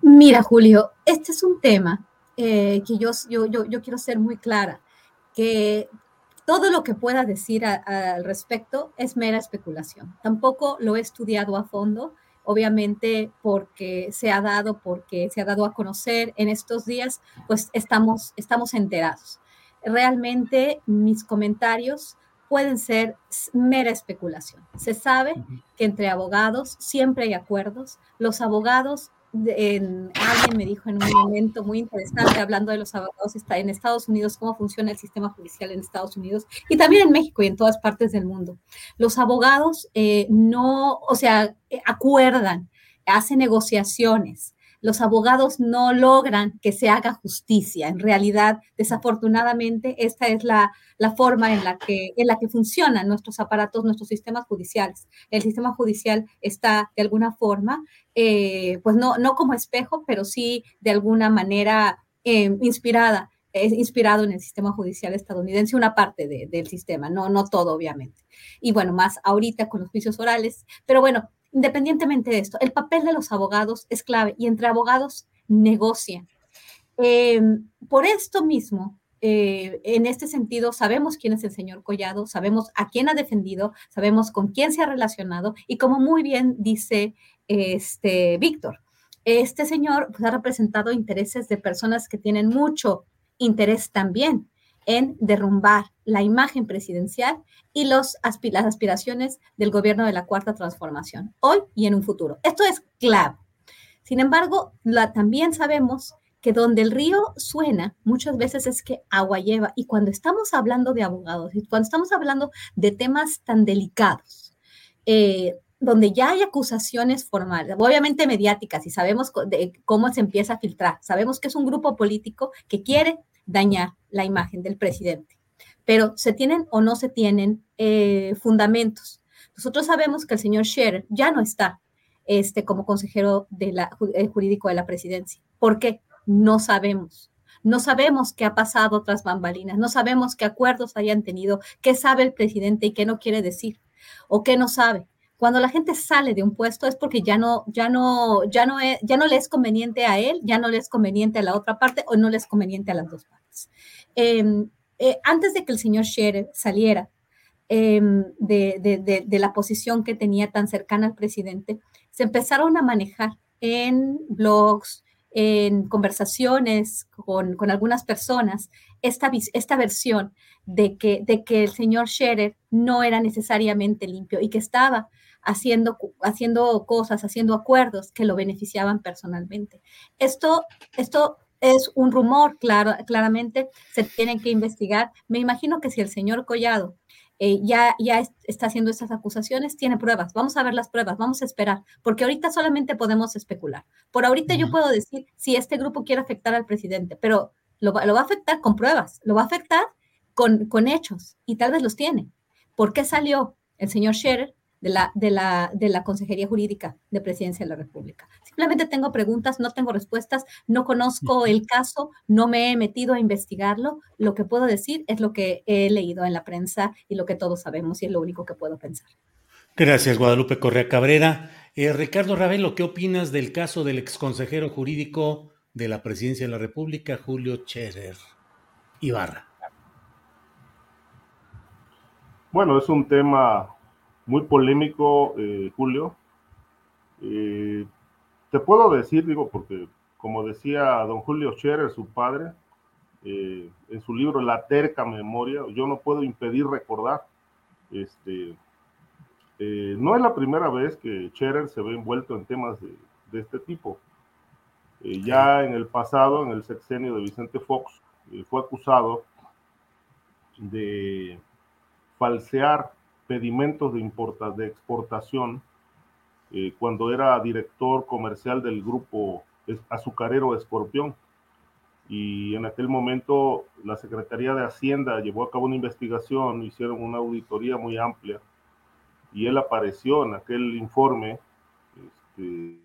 Mira, Julio, este es un tema eh, que yo, yo, yo, quiero ser muy clara, que todo lo que pueda decir al respecto es mera especulación. Tampoco lo he estudiado a fondo obviamente porque se ha dado, porque se ha dado a conocer en estos días, pues estamos, estamos enterados. Realmente mis comentarios pueden ser mera especulación. Se sabe que entre abogados siempre hay acuerdos. Los abogados en, alguien me dijo en un momento muy interesante, hablando de los abogados está en Estados Unidos, cómo funciona el sistema judicial en Estados Unidos y también en México y en todas partes del mundo. Los abogados eh, no, o sea, eh, acuerdan, hacen negociaciones, los abogados no logran que se haga justicia. En realidad, desafortunadamente, esta es la, forma en la, que, en la que funcionan nuestros aparatos, nuestros sistemas judiciales. El sistema judicial está de alguna forma, eh, pues no, no como espejo, pero sí de alguna manera eh, inspirada inspirado en el sistema judicial estadounidense, una parte del sistema, no, no todo, obviamente. Y bueno, más ahorita con los juicios orales. Pero bueno, independientemente de esto, el papel de los abogados es clave y entre abogados negocian. Em, por esto mismo, eh, en este sentido, sabemos quién es el señor Collado, sabemos a quién ha defendido, sabemos con quién se ha relacionado y como muy bien dice este Víctor, este señor pues, ha representado intereses de personas que tienen mucho interés también en derrumbar la imagen presidencial y los las aspiraciones del gobierno de la Cuarta Transformación, hoy y en un futuro. Esto es clave. Sin embargo, también sabemos que donde el río suena, muchas veces es que agua lleva. Y cuando estamos hablando de abogados y cuando estamos hablando de temas tan delicados, eh, donde ya hay acusaciones formales, obviamente mediáticas, y sabemos cómo se empieza a filtrar, sabemos que es un grupo político que quiere dañar la imagen del presidente. Pero se tienen o no se tienen eh, fundamentos. Nosotros sabemos que el señor Scherer ya no está este, como consejero de la, eh, jurídico de la presidencia. ¿Por qué? No sabemos. No sabemos qué ha pasado tras bambalinas, no sabemos qué acuerdos hayan tenido, qué sabe el presidente y qué no quiere decir, o qué no sabe. Cuando la gente sale de un puesto es porque ya no, ya no, ya no, ya no le es conveniente a él, ya no le es conveniente a la otra parte o no le es conveniente a las dos partes. Em, eh, antes de que el señor Scherer saliera, em, de, la posición que tenía tan cercana al presidente, se empezaron a manejar en blogs, en conversaciones con, con algunas personas, esta, esta versión de que, de que el señor Scherer no era necesariamente limpio y que estaba haciendo, haciendo cosas, haciendo acuerdos que lo beneficiaban personalmente. Esto, esto es un rumor, claro, claramente se tienen que investigar. Me imagino que si el señor Collado eh, ya, ya está haciendo esas acusaciones, tiene pruebas. Vamos a ver las pruebas, vamos a esperar, porque ahorita solamente podemos especular. Por ahorita yo puedo decir si este grupo quiere afectar al presidente, pero lo, lo va a afectar con pruebas, lo va a afectar con, con hechos y tal vez los tiene. ¿Por qué salió el señor Scherer de la, de, la, de la Consejería Jurídica de Presidencia de la República. Simplemente tengo preguntas, no tengo respuestas, no conozco el caso, no me he metido a investigarlo. Lo que puedo decir es lo que he leído en la prensa y lo que todos sabemos y es lo único que puedo pensar. Gracias, Guadalupe Correa Cabrera. Eh, Ricardo Ravelo, ¿qué opinas del caso del exconsejero jurídico de la Presidencia de la República, Julio Cherer Ibarra? Bueno, es un tema muy polémico, eh, Julio. Eh, te puedo decir, digo, porque como decía don Julio Scherer, su padre, eh, en su libro La terca memoria, yo no puedo impedir recordar, este, no es la primera vez que Scherer se ve envuelto en temas de este tipo. ya en el pasado, en el sexenio de Vicente Fox, fue acusado de falsear pedimentos de, importa, de exportación eh, cuando era director comercial del grupo azucarero Escorpión. Y en aquel momento la Secretaría de Hacienda llevó a cabo una investigación, hicieron una auditoría muy amplia y él apareció en aquel informe este,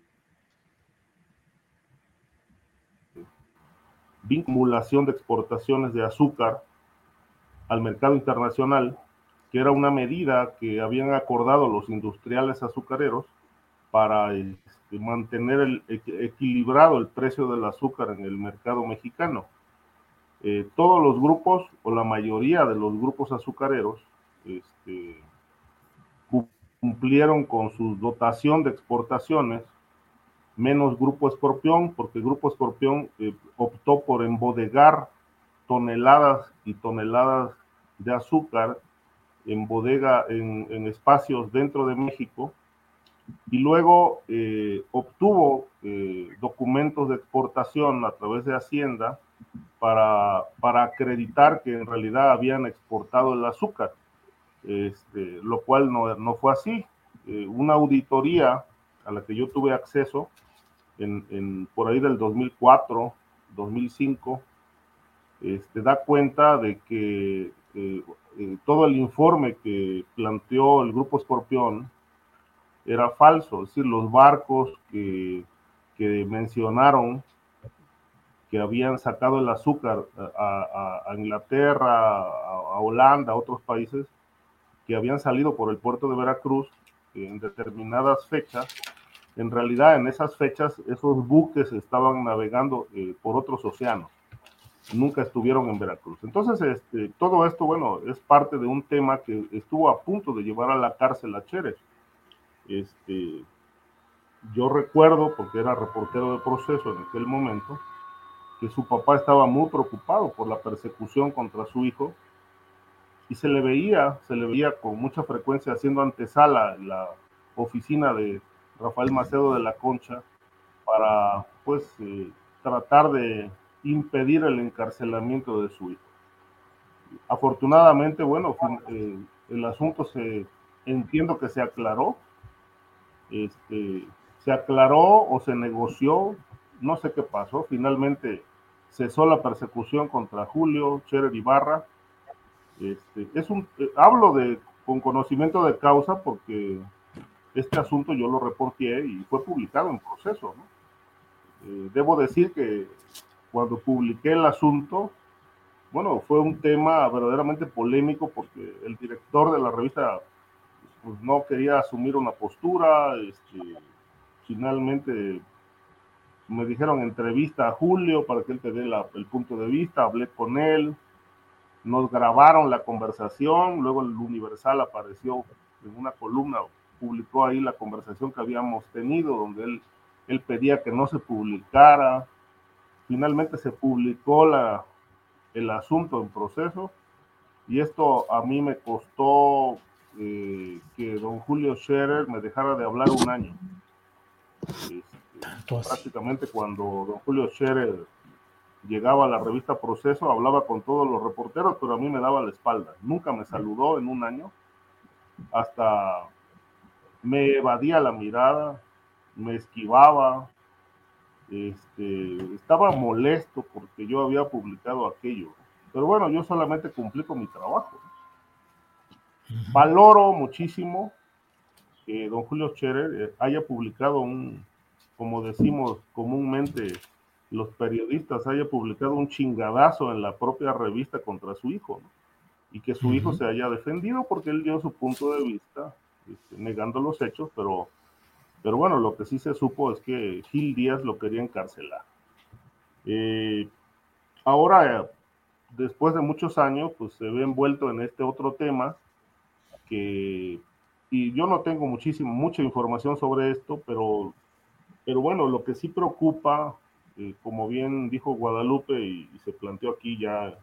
vinculación de exportaciones de azúcar al mercado internacional que era una medida que habían acordado los industriales azucareros para este, mantener equilibrado el precio del azúcar en el mercado mexicano. Eh, todos los grupos, o la mayoría de los grupos azucareros, este, cumplieron con su dotación de exportaciones, menos Grupo Escorpión, porque Grupo Escorpión eh, optó por embodegar toneladas y toneladas de azúcar en bodega, en, espacios dentro de México, y luego eh, obtuvo eh, documentos de exportación a través de Hacienda para, para, acreditar que en realidad habían exportado el azúcar, este, lo cual no, no fue así. Eh, una auditoría a la que yo tuve acceso en, en, por ahí del 2004, 2005, este, da cuenta de que eh, todo el informe que planteó el Grupo Escorpión era falso, es decir, los barcos que, que mencionaron que habían sacado el azúcar a, Inglaterra, a, Holanda, a otros países, que habían salido por el puerto de Veracruz en determinadas fechas, en realidad en esas fechas esos buques estaban navegando eh, por otros océanos nunca estuvieron en Veracruz. Entonces, este, todo esto, bueno, es parte de un tema que estuvo a punto de llevar a la cárcel a Chérez. Este, yo recuerdo, porque era reportero de proceso en aquel momento, que su papá estaba muy preocupado por la persecución contra su hijo y se le veía, se le veía con mucha frecuencia haciendo antesala la oficina de Rafael Macedo de la Concha para, pues, eh, tratar de impedir el encarcelamiento de su hijo. Afortunadamente, bueno, eh, el asunto se, entiendo que se aclaró, este, se aclaró o se negoció, no sé qué pasó, finalmente cesó la persecución contra Julio Cherer Ibarra. Este, es un, eh, hablo de, con conocimiento de causa porque este asunto yo lo reporté y fue publicado en proceso. Eh, debo decir que cuando publiqué el asunto, bueno, fue un tema verdaderamente polémico porque el director de la revista pues, no quería asumir una postura. Este, finalmente me dijeron entrevista a Julio para que él te dé el punto de vista, hablé con él. nos grabaron la conversación, luego el Universal apareció en una columna, publicó ahí la conversación que habíamos tenido, donde él, él pedía que no se publicara. Finalmente se publicó la, el asunto en proceso y esto a mí me costó eh, que don Julio Scherer me dejara de hablar un año. Este, prácticamente cuando don Julio Scherer llegaba a la revista Proceso, hablaba con todos los reporteros, pero a mí me daba la espalda. Nunca me saludó en un año. Hasta me evadía la mirada, me esquivaba. Este, estaba molesto porque yo había publicado aquello. Pero bueno, yo solamente cumplí con mi trabajo. Valoro muchísimo que don Julio Scherer eh, haya publicado un, como decimos comúnmente los periodistas, haya publicado un chingadazo en la propia revista contra su hijo, y que su hijo se haya defendido porque él dio su punto de vista, este, negando los hechos, pero, pero bueno, lo que sí se supo es que Gil Díaz lo quería encarcelar. Eh, ahora, después de muchos años, pues se ve envuelto en este otro tema que, y yo no tengo muchísimo, mucha información sobre esto, pero, pero bueno, lo que sí preocupa, eh, como bien dijo Guadalupe y, se planteó aquí ya eh,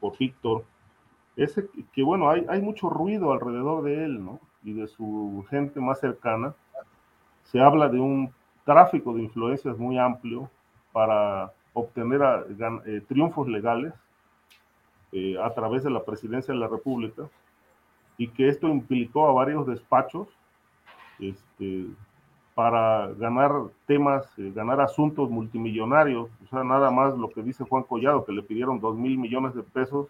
por Víctor, es que, bueno, hay, hay mucho ruido alrededor de él, ¿no? Y de su gente más cercana. Se habla de un tráfico de influencias muy amplio para obtener eh, triunfos legales eh, a través de la presidencia de la República y que esto implicó a varios despachos este, para ganar temas, eh, ganar asuntos multimillonarios, o sea, nada más lo que dice Juan Collado, que le pidieron dos mil millones de pesos,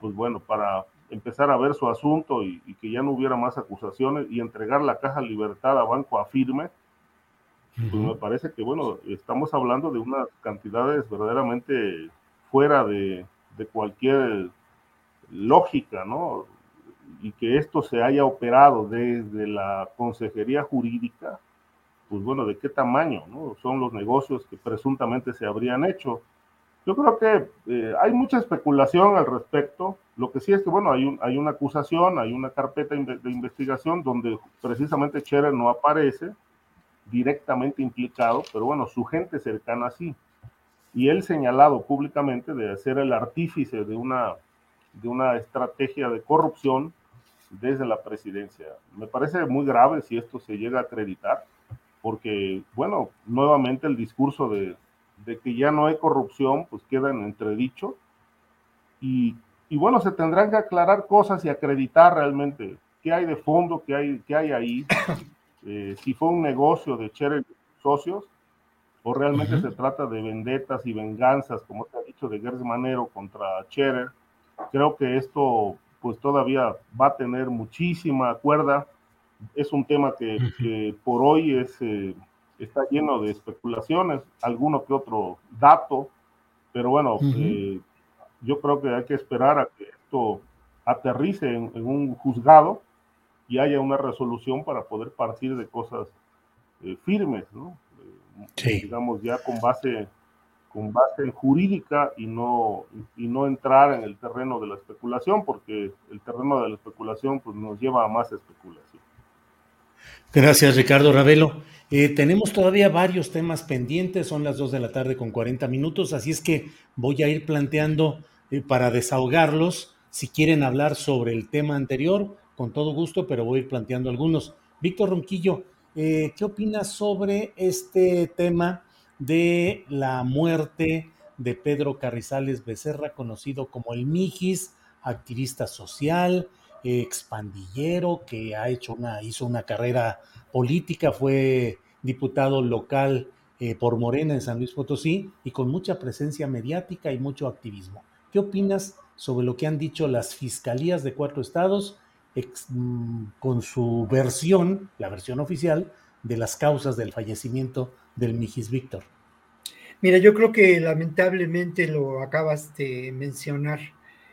pues bueno, para empezar a ver su asunto y, que ya no hubiera más acusaciones y entregar la caja libertad a Banco Afirme, pues me parece que, bueno, estamos hablando de unas cantidades verdaderamente fuera de, de cualquier lógica, ¿no? Y que esto se haya operado desde la consejería jurídica, pues bueno, ¿de qué tamaño, no? Son los negocios que presuntamente se habrían hecho. Yo creo que eh, hay mucha especulación al respecto. Lo que sí es que, bueno, hay, un, hay una acusación, hay una carpeta de investigación donde precisamente Scherer no aparece directamente implicado, pero bueno, su gente cercana sí y él señalado públicamente de ser el artífice de una, de una estrategia de corrupción desde la presidencia. Me parece muy grave si esto se llega a acreditar, porque, bueno, nuevamente el discurso de, de que ya no hay corrupción, pues queda en entredicho. Y, y, bueno, se tendrán que aclarar cosas y acreditar realmente qué hay de fondo, qué hay, qué hay ahí, eh, si fue un negocio de Cher socios, o realmente se trata de vendetas y venganzas, como se ha dicho, de Gers Manero contra Scherer. Creo que esto pues todavía va a tener muchísima cuerda. Es un tema que, por hoy es, eh, está lleno de especulaciones, alguno que otro dato, pero bueno, eh, yo creo que hay que esperar a que esto aterrice en, un juzgado y haya una resolución para poder partir de cosas eh, firmes, ¿no? digamos, ya con base, con base jurídica y no, y no entrar en el terreno de la especulación, porque el terreno de la especulación pues, nos lleva a más especulación. Gracias, Ricardo Ravelo. Eh, tenemos todavía varios temas pendientes, son las 2 de la tarde con 40 minutos, así es que voy a ir planteando eh, para desahogarlos. Si quieren hablar sobre el tema anterior, con todo gusto, pero voy a ir planteando algunos. Víctor Ronquillo, eh, ¿Qué opinas sobre este tema de la muerte de Pedro Carrizales Becerra, conocido como el Mijis, activista social, expandillero, que ha hecho una, hizo una carrera política, fue diputado local eh, por Morena en San Luis Potosí y con mucha presencia mediática y mucho activismo. ¿Qué opinas sobre lo que han dicho las fiscalías de cuatro estados Mm, con su versión, la versión oficial, de las causas del fallecimiento del Mijis Víctor. Mira, yo creo que lamentablemente lo acabas de mencionar.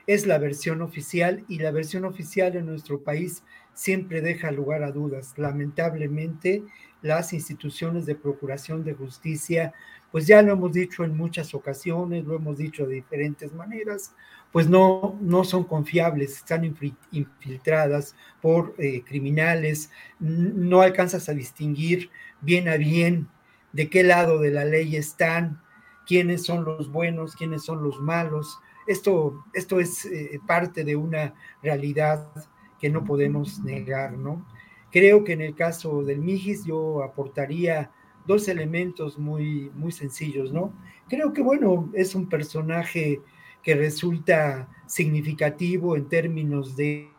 es la versión oficial y la versión oficial en nuestro país siempre deja lugar a dudas. Lamentablemente, las instituciones de procuración de justicia, pues ya lo hemos dicho en muchas ocasiones, lo hemos dicho de diferentes maneras, pues no, no son confiables, están infiltradas por eh, criminales, no alcanzas a distinguir bien a bien de qué lado de la ley están, quiénes son los buenos, quiénes son los malos. Esto, esto es eh, parte de una realidad que no podemos negar, ¿no? Creo que en el caso del Mijis yo aportaría dos elementos muy, muy sencillos, ¿no? Creo que, bueno, es un personaje que resulta significativo en términos de,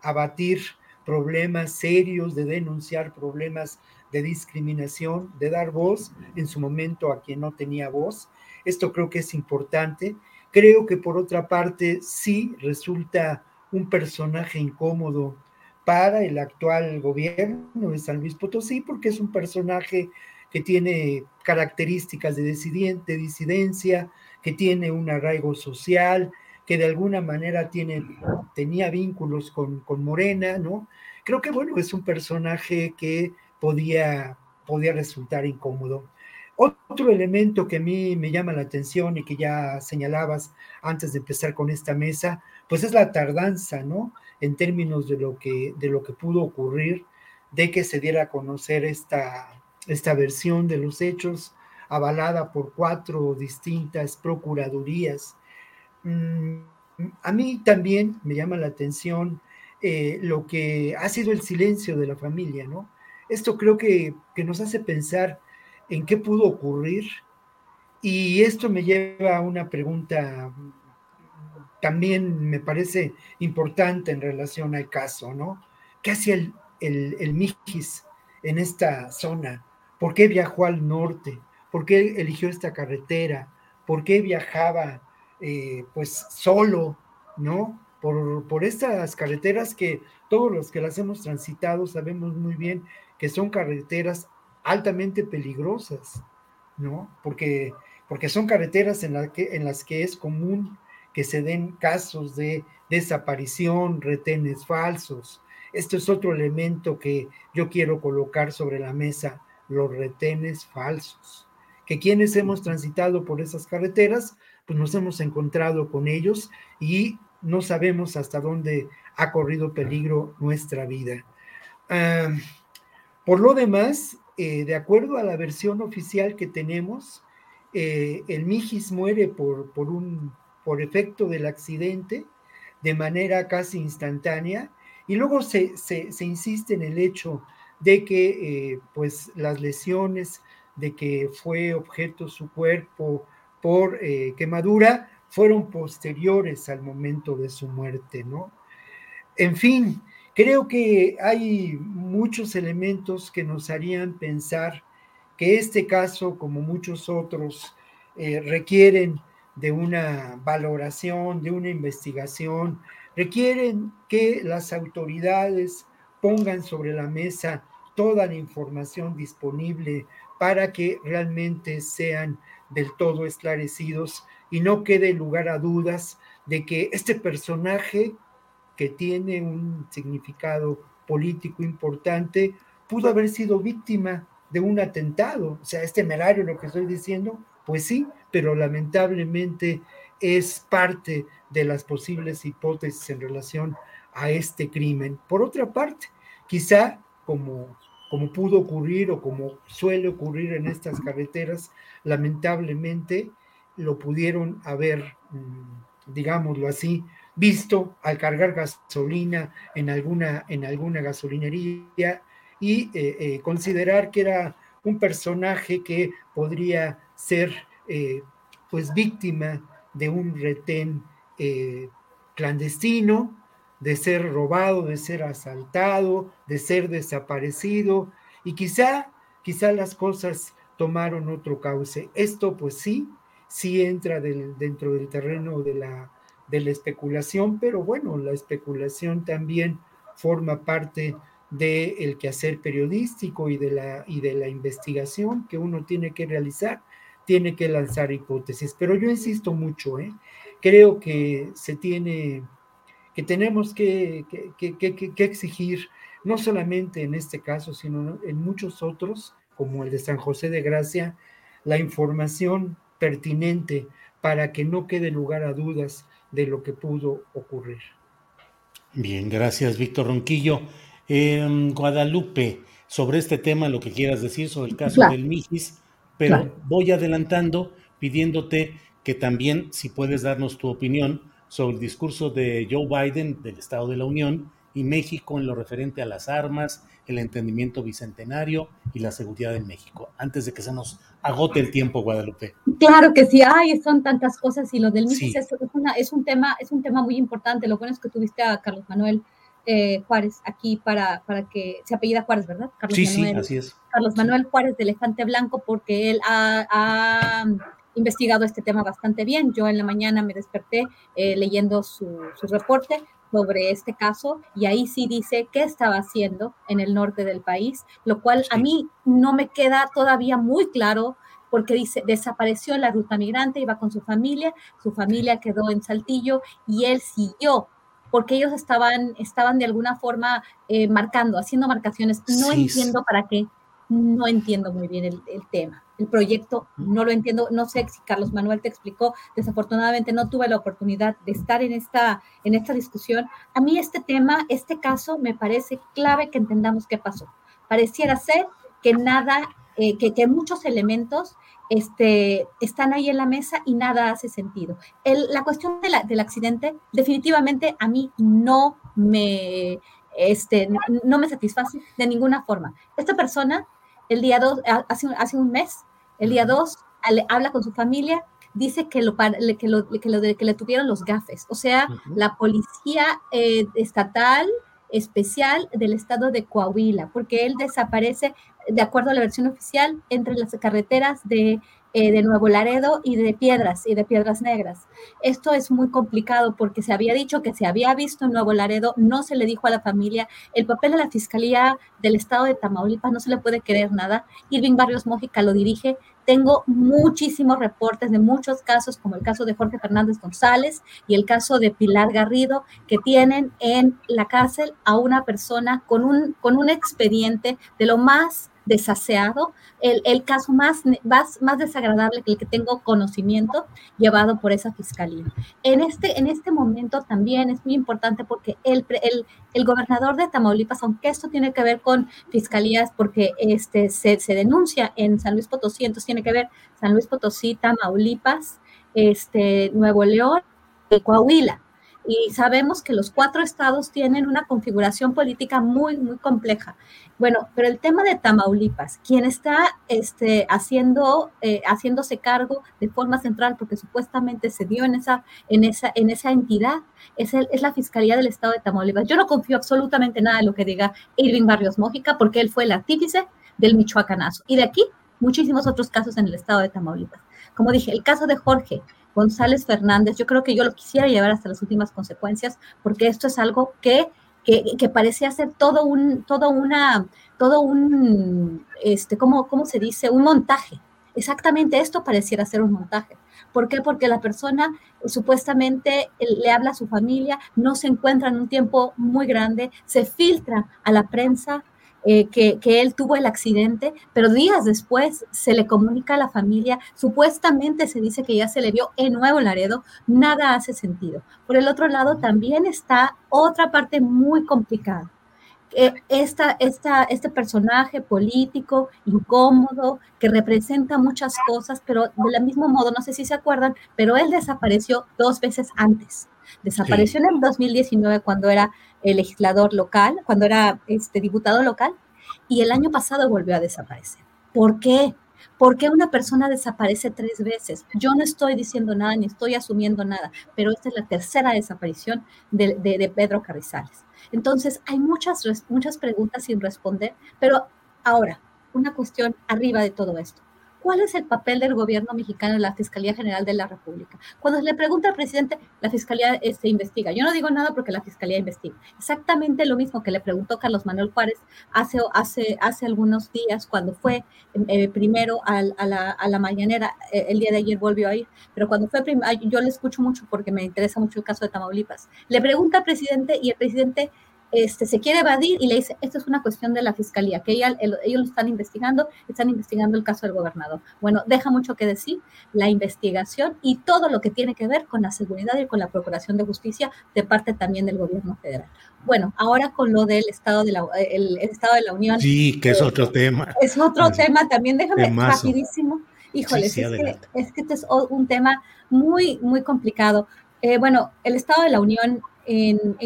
abatir problemas serios, de denunciar problemas de discriminación, de dar voz en su momento a quien no tenía voz. Esto creo que es importante. Creo que por otra parte sí resulta un personaje incómodo para el actual gobierno de San Luis Potosí, porque es un personaje que tiene características de, de disidencia, que tiene un arraigo social, que de alguna manera tiene, tenía vínculos con, con Morena, ¿no? Creo que, bueno, es un personaje que podía, podía resultar incómodo. Otro elemento que a mí me llama la atención y que ya señalabas antes de empezar con esta mesa, pues es la tardanza, ¿no? En términos de lo que, de lo que pudo ocurrir, de que se diera a conocer esta, esta versión de los hechos avalada por cuatro distintas procuradurías. Mm, a mí también me llama la atención eh, lo que ha sido el silencio de la familia, ¿no? Esto creo que, que nos hace pensar en qué pudo ocurrir y esto me lleva a una pregunta también me parece importante en relación al caso, ¿no? ¿Qué hacía el, el, el Mijis en esta zona? ¿Por qué viajó al norte? ¿Por qué eligió esta carretera? ¿Por qué viajaba eh, pues solo, ¿no? Por, por, estas carreteras que todos los que las hemos transitado sabemos muy bien que son carreteras altamente peligrosas, ¿no? Porque, porque son carreteras en, la que, en las que es común que se den casos de desaparición, retenes falsos. Esto es otro elemento que yo quiero colocar sobre la mesa los retenes falsos, que quienes hemos transitado por esas carreteras, pues nos hemos encontrado con ellos y no sabemos hasta dónde ha corrido peligro nuestra vida. Por lo demás, eh, de acuerdo a la versión oficial que tenemos, eh, el Mijis muere por, por, un, por efecto del accidente de manera casi instantánea y luego se, se, insiste en el hecho de que eh, pues las lesiones, de que fue objeto su cuerpo por eh, quemadura, fueron posteriores al momento de su muerte, ¿no? En fin, creo que hay muchos elementos que nos harían pensar que este caso, como muchos otros, eh, requieren de una valoración, de una investigación, requieren que las autoridades pongan sobre la mesa toda la información disponible para que realmente sean del todo esclarecidos y no quede lugar a dudas de que este personaje que tiene un significado político importante pudo haber sido víctima de un atentado. O sea, es temerario lo que estoy diciendo, pues sí, pero lamentablemente es parte de las posibles hipótesis en relación a este crimen. Por otra parte, quizá como, como pudo ocurrir o como suele ocurrir en estas carreteras, lamentablemente lo pudieron haber, mm, digámoslo así, visto al cargar gasolina en alguna, en alguna gasolinería y eh, eh, considerar que era un personaje que podría ser eh, pues víctima de un retén clandestino de ser robado, de ser asaltado, de ser desaparecido, y quizá, quizá las cosas tomaron otro cauce. Esto pues sí, sí entra dentro del terreno de la, de la especulación, pero bueno, la especulación también forma parte del quehacer periodístico y de, la, y de la investigación que uno tiene que realizar, tiene que lanzar hipótesis. Pero yo insisto mucho, ¿eh? creo que se tiene, que tenemos que, que, exigir, no solamente en este caso, sino en muchos otros, como el de San José de Gracia, la información pertinente para que no quede lugar a dudas de lo que pudo ocurrir. Bien, gracias, Víctor Ronquillo. Eh, Guadalupe, sobre este tema, lo que quieras decir sobre el caso del Mijis, pero voy adelantando pidiéndote que también, si puedes darnos tu opinión sobre el discurso de Joe Biden del Estado de la Unión y México en lo referente a las armas, el entendimiento bicentenario y la seguridad en México, antes de que se nos agote el tiempo, Guadalupe. Claro que sí, hay, son tantas cosas y lo del Mijis es, es, un tema, es un tema muy importante. Lo bueno es que tuviste a Carlos Manuel eh, Juárez aquí para, para que se apellida Juárez, ¿verdad? Carlos sí, sí, así es. Carlos Manuel Juárez de Elefante Blanco, porque él ha, investigado este tema bastante bien. Yo en la mañana me desperté eh, leyendo su, su, reporte sobre este caso y ahí sí dice qué estaba haciendo en el norte del país, lo cual a mí no me queda todavía muy claro porque dice, desapareció la ruta migrante, iba con su familia, su familia quedó en Saltillo y él siguió porque ellos estaban, estaban de alguna forma eh, marcando, haciendo marcaciones. No entiendo para qué, no entiendo muy bien el, tema. El proyecto no lo entiendo, no sé si Carlos Manuel te explicó, desafortunadamente no tuve la oportunidad de estar en esta, en esta discusión. A mí este tema, este caso, me parece clave que entendamos qué pasó. Pareciera ser que nada, eh, que, que muchos elementos este, están ahí en la mesa y nada hace sentido. la cuestión del accidente definitivamente a mí no me, este, no me satisface de ninguna forma. Esta persona, el día 2, hace, hace un mes, el día 2, habla con su familia, dice que, lo, que, lo, que, lo, que le tuvieron los gafes, o sea, la policía eh, estatal especial del estado de Coahuila, porque él desaparece, de acuerdo a la versión oficial, entre las carreteras de, eh, de Nuevo Laredo y de Piedras y de Piedras Negras. Esto es muy complicado porque se había dicho que se había visto en Nuevo Laredo, no se le dijo a la familia, el papel de la Fiscalía del estado de Tamaulipas no se le puede creer nada. Irving Barrios Mójica lo dirige, tengo muchísimos reportes de muchos casos, como el caso de Jorge Fernández González y el caso de Pilar Garrido, que tienen en la cárcel a una persona con un, con un expediente de lo más desaseado, el, caso más, más, más, desagradable que el que tengo conocimiento llevado por esa fiscalía. En este, en este momento también es muy importante porque el, el, el gobernador de Tamaulipas, aunque esto tiene que ver con fiscalías, porque este, se, se, denuncia en San Luis Potosí, entonces tiene que ver San Luis Potosí, Tamaulipas, este, Nuevo León y Coahuila y sabemos que los cuatro estados tienen una configuración política muy, muy compleja. Bueno, pero el tema de Tamaulipas, quien está este, haciendo, eh, haciéndose cargo de forma central, porque supuestamente se dio en esa, en esa, en esa entidad, es, el, es la Fiscalía del Estado de Tamaulipas. Yo no confío absolutamente nada en lo que diga Irving Barrios Mójica, porque él fue el artífice del Michoacanazo. Y de aquí, muchísimos otros casos en el Estado de Tamaulipas. Como dije, el caso de Jorge, González Fernández, yo creo que yo lo quisiera llevar hasta las últimas consecuencias, porque esto es algo que, que, parecía ser todo un, todo una, todo un, este, ¿cómo, ¿cómo se dice? Un montaje. Exactamente esto pareciera ser un montaje. ¿Por qué? Porque la persona supuestamente le habla a su familia, no se encuentra en un tiempo muy grande, se filtra a la prensa, eh, que, él tuvo el accidente, pero días después se le comunica a la familia, supuestamente se dice que ya se le vio en Nuevo Laredo, nada hace sentido. Por el otro lado, también está otra parte muy complicada. Eh, esta, esta, este personaje político incómodo que representa muchas cosas, pero del mismo modo, no sé si se acuerdan, pero él desapareció dos veces antes. Desapareció en el 2019 cuando era el legislador local, cuando era este diputado local, y el año pasado volvió a desaparecer. ¿Por qué? ¿Por qué una persona desaparece tres veces? Yo no estoy diciendo nada ni estoy asumiendo nada, pero esta es la tercera desaparición de, Pedro Carrizales. Entonces, hay muchas, muchas preguntas sin responder, pero ahora, una cuestión arriba de todo esto. ¿Cuál es el papel del gobierno mexicano en la Fiscalía General de la República? Cuando le pregunta al presidente, la Fiscalía este, investiga. Yo no digo nada porque la Fiscalía investiga. Exactamente lo mismo que le preguntó Carlos Manuel Juárez hace, hace, hace algunos días cuando fue eh, primero a, la, a, la, mañanera, eh, el día de ayer volvió a ir, pero cuando fue, yo le escucho mucho porque me interesa mucho el caso de Tamaulipas. Le pregunta al presidente y el presidente este, se quiere evadir y le dice, esto es una cuestión de la fiscalía, que ella, ellos lo están investigando, están investigando el caso del gobernador. Bueno, deja mucho que decir la investigación y todo lo que tiene que ver con la seguridad y con la procuración de justicia de parte también del gobierno federal. Bueno, ahora con lo del Estado de la, el, Estado de la Unión. Sí, que es eh, otro tema. Es otro tema también, déjame rapidísimo. Híjoles, es, que, es, que, este es un tema muy, muy complicado. Eh, bueno, el Estado de la Unión en,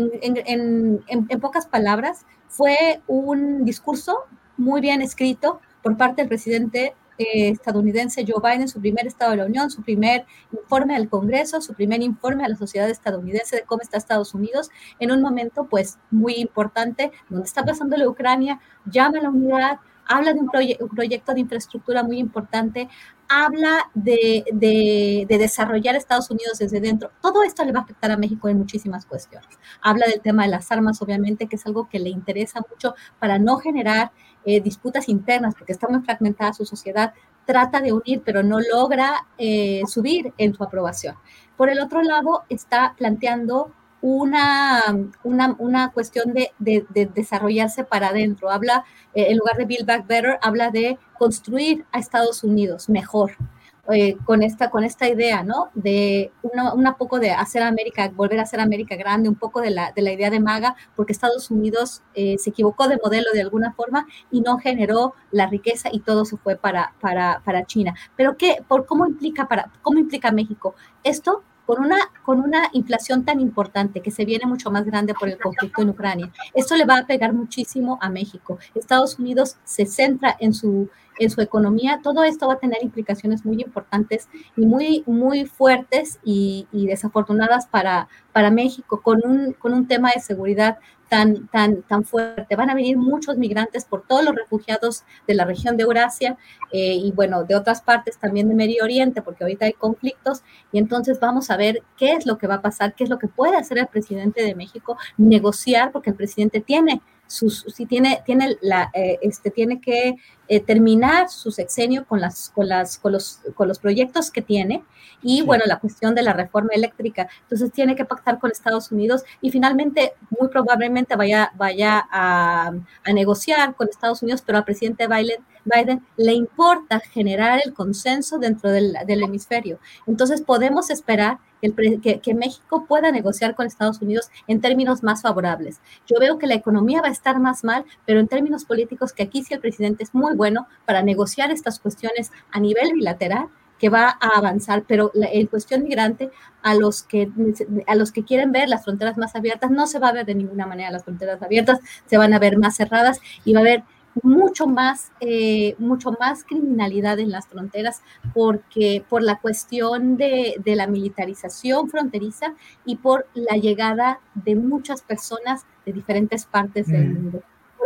pocas palabras, fue un discurso muy bien escrito por parte del presidente eh, estadounidense Joe Biden, su primer Estado de la Unión, su primer informe al Congreso, su primer informe a la sociedad estadounidense de cómo está Estados Unidos, en un momento pues muy importante, donde está pasando la Ucrania, llama a la unidad, habla de un, proyecto de infraestructura muy importante, habla de, de, desarrollar Estados Unidos desde dentro. Todo esto le va a afectar a México en muchísimas cuestiones. Habla del tema de las armas, obviamente, que es algo que le interesa mucho para no generar eh, disputas internas, porque está muy fragmentada su sociedad. Trata de unir, pero no logra eh, subir en su aprobación. Por el otro lado, está planteando una, una, una cuestión de, de, desarrollarse para adentro. Habla, eh, en lugar de Build Back Better, habla de construir a Estados Unidos mejor. Eh, con, esta, con esta idea, ¿no? De una, poco de hacer América, volver a hacer América grande, un poco de la, de la idea de MAGA, porque Estados Unidos eh, se equivocó de modelo de alguna forma y no generó la riqueza y todo se fue para, para, para China. Pero ¿qué, por, cómo, implica para, ¿cómo implica México? Esto con una, con una inflación tan importante que se viene mucho más grande por el conflicto en Ucrania. Esto le va a pegar muchísimo a México. Estados Unidos se centra en su, en su economía. Todo esto va a tener implicaciones muy importantes y muy, muy fuertes y, desafortunadas para, para México, con un, con un tema de seguridad tan, tan, tan fuerte. Van a venir muchos migrantes por todos los refugiados de la región de Eurasia eh, y bueno, de otras partes también de Medio Oriente, porque ahorita hay conflictos y entonces vamos a ver qué es lo que va a pasar, qué es lo que puede hacer el presidente de México, negociar, porque el presidente tiene sus, si tiene, tiene, la, eh, este, tiene que eh, terminar su sexenio con, las, con, las, con, los, con los proyectos que tiene y bueno, la cuestión de la reforma eléctrica. Entonces tiene que pactar con Estados Unidos y finalmente muy probablemente vaya, vaya a, a negociar con Estados Unidos, pero al presidente Biden, Biden le importa generar el consenso dentro del, del hemisferio. Entonces podemos esperar que, que, México pueda negociar con Estados Unidos en términos más favorables. Yo veo que la economía va a estar más mal, pero en términos políticos, que aquí sí el presidente es muy bueno para negociar estas cuestiones a nivel bilateral, que va a avanzar, pero en cuestión migrante, a los, que, a los que quieren ver las fronteras más abiertas, no se va a ver de ninguna manera las fronteras abiertas, se van a ver más cerradas y va a haber mucho más, eh, mucho más criminalidad en las fronteras porque por la cuestión de, de, la militarización fronteriza y por la llegada de muchas personas de diferentes partes del mm. mundo.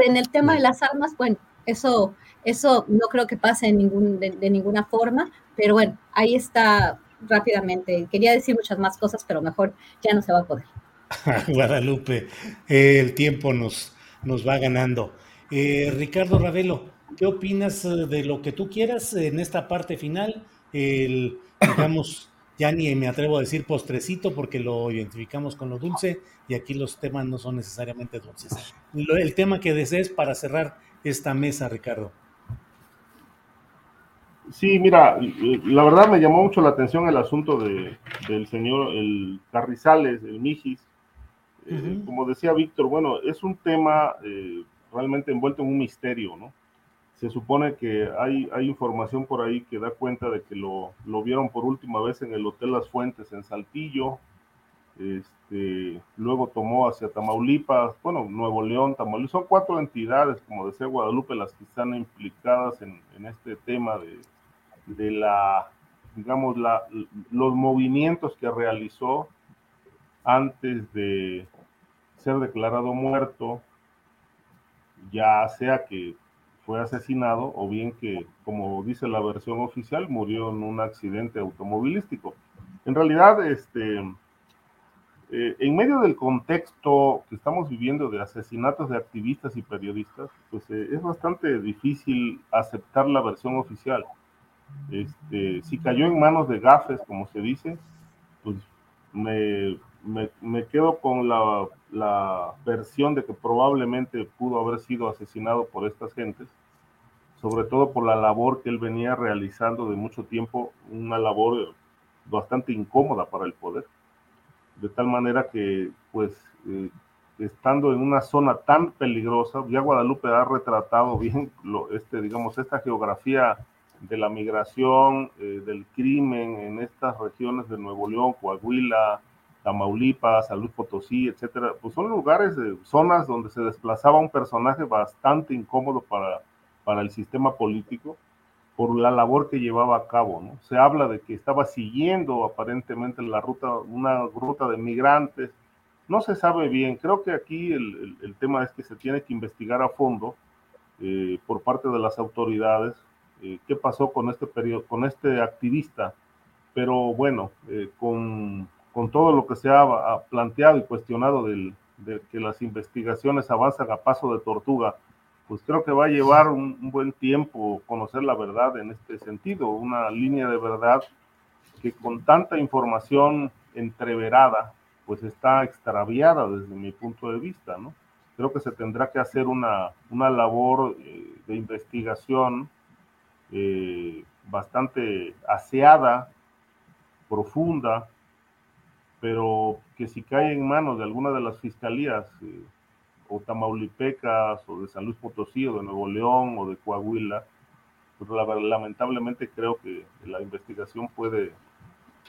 En el tema de las armas, bueno, eso, eso no creo que pase en ningún, de, ninguna forma, pero bueno, ahí está rápidamente. Quería decir muchas más cosas, pero mejor ya no se va a poder. Guadalupe, el tiempo nos, nos va ganando. Eh, Ricardo Ravelo, ¿qué opinas eh, de lo que tú quieras en esta parte final? El, digamos, ya ni me atrevo a decir postrecito porque lo identificamos con lo dulce y aquí los temas no son necesariamente dulces. el tema que desees para cerrar esta mesa, Ricardo. Sí, mira, la verdad me llamó mucho la atención el asunto de, del señor el Carrizales, el Mijis. Eh, como decía Víctor, bueno, es un tema realmente envuelto en un misterio, ¿no? Se supone que hay, hay información por ahí que da cuenta de que lo, lo vieron por última vez en el Hotel Las Fuentes en Saltillo, este, luego tomó hacia Tamaulipas, bueno, Nuevo León, Tamaulipas, son cuatro entidades, como decía Guadalupe, las que están implicadas en, en este tema de, de la, digamos, la, los movimientos que realizó antes de ser declarado muerto ya sea que fue asesinado o bien que, como dice la versión oficial, murió en un accidente automovilístico. En realidad, este, eh, en medio del contexto que estamos viviendo de asesinatos de activistas y periodistas, pues eh, es bastante difícil aceptar la versión oficial. Este, si cayó en manos de gafes, como se dice, pues me, me, quedo con la, la, versión de que probablemente pudo haber sido asesinado por estas gentes, sobre todo por la labor que él venía realizando de mucho tiempo, una labor bastante incómoda para el poder. De tal manera que, pues, eh, estando en una zona tan peligrosa, ya Guadalupe ha retratado bien, lo, este, digamos, esta geografía de la migración, eh, del crimen en estas regiones de Nuevo León, Coahuila, Tamaulipas, Salud Potosí, etcétera, pues son lugares, zonas donde se desplazaba un personaje bastante incómodo para, para el sistema político por la labor que llevaba a cabo. Se habla de que estaba siguiendo aparentemente la ruta, una ruta de migrantes, no se sabe bien, creo que aquí el, el, tema es que se tiene que investigar a fondo eh, por parte de las autoridades eh, qué pasó con este periodo, con este activista, pero bueno, eh, con con todo lo que se ha, planteado y cuestionado del, de que las investigaciones avanzan a paso de tortuga, pues creo que va a llevar un, buen tiempo conocer la verdad en este sentido, una línea de verdad que con tanta información entreverada, pues está extraviada desde mi punto de vista, ¿no? Creo que se tendrá que hacer una, una labor eh, de investigación eh, bastante aseada, profunda, pero que si cae en manos de alguna de las fiscalías, eh, o tamaulipecas, o de San Luis Potosí, o de Nuevo León, o de Coahuila, pues lamentablemente creo que la investigación puede,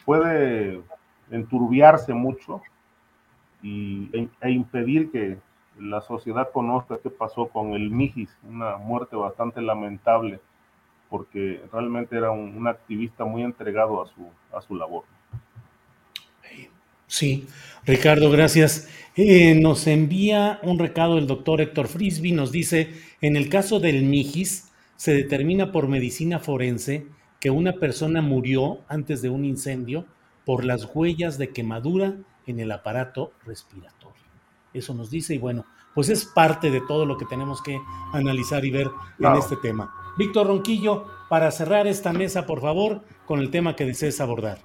puede enturbiarse mucho y, e, e impedir que la sociedad conozca qué pasó con el Mijis, una muerte bastante lamentable, porque realmente era un, un activista muy entregado a su, a su labor. Sí, Ricardo, gracias. Eh, nos envía un recado el doctor Héctor Frisby, nos dice, en el caso del Mijis, se determina por medicina forense que una persona murió antes de un incendio por las huellas de quemadura en el aparato respiratorio. Eso nos dice y bueno, pues es parte de todo lo que tenemos que analizar y ver en este tema. Víctor Ronquillo, para cerrar esta mesa, por favor, con el tema que desees abordar.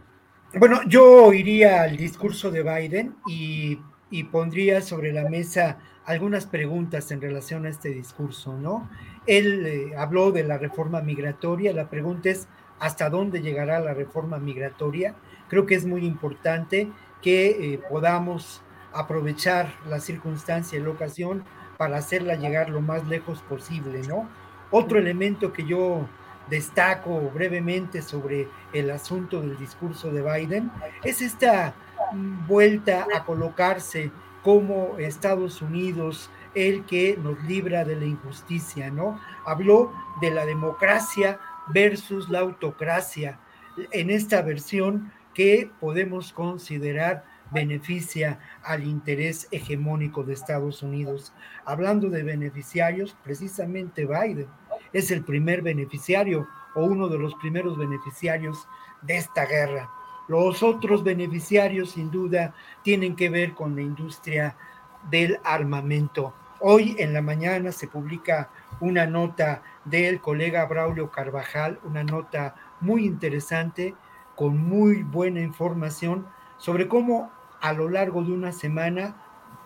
Bueno, yo iría al discurso de Biden y, pondría sobre la mesa algunas preguntas en relación a este discurso, ¿no? Él eh, habló de la reforma migratoria, la pregunta es, ¿hasta dónde llegará la reforma migratoria? Creo que es muy importante que eh, podamos aprovechar la circunstancia y la ocasión para hacerla llegar lo más lejos posible, ¿no? Otro elemento que yo destaco brevemente sobre el asunto del discurso de Biden es esta vuelta a colocarse como Estados Unidos el que nos libra de la injusticia, ¿no? Habló de la democracia versus la autocracia en esta versión que podemos considerar beneficia al interés hegemónico de Estados Unidos. Hablando de beneficiarios, precisamente Biden es el primer beneficiario o uno de los primeros beneficiarios de esta guerra. Los otros beneficiarios, sin duda, tienen que ver con la industria del armamento. Hoy en la mañana se publica una nota del colega Braulio Carvajal, una nota muy interesante, con muy buena información sobre cómo a lo largo de una semana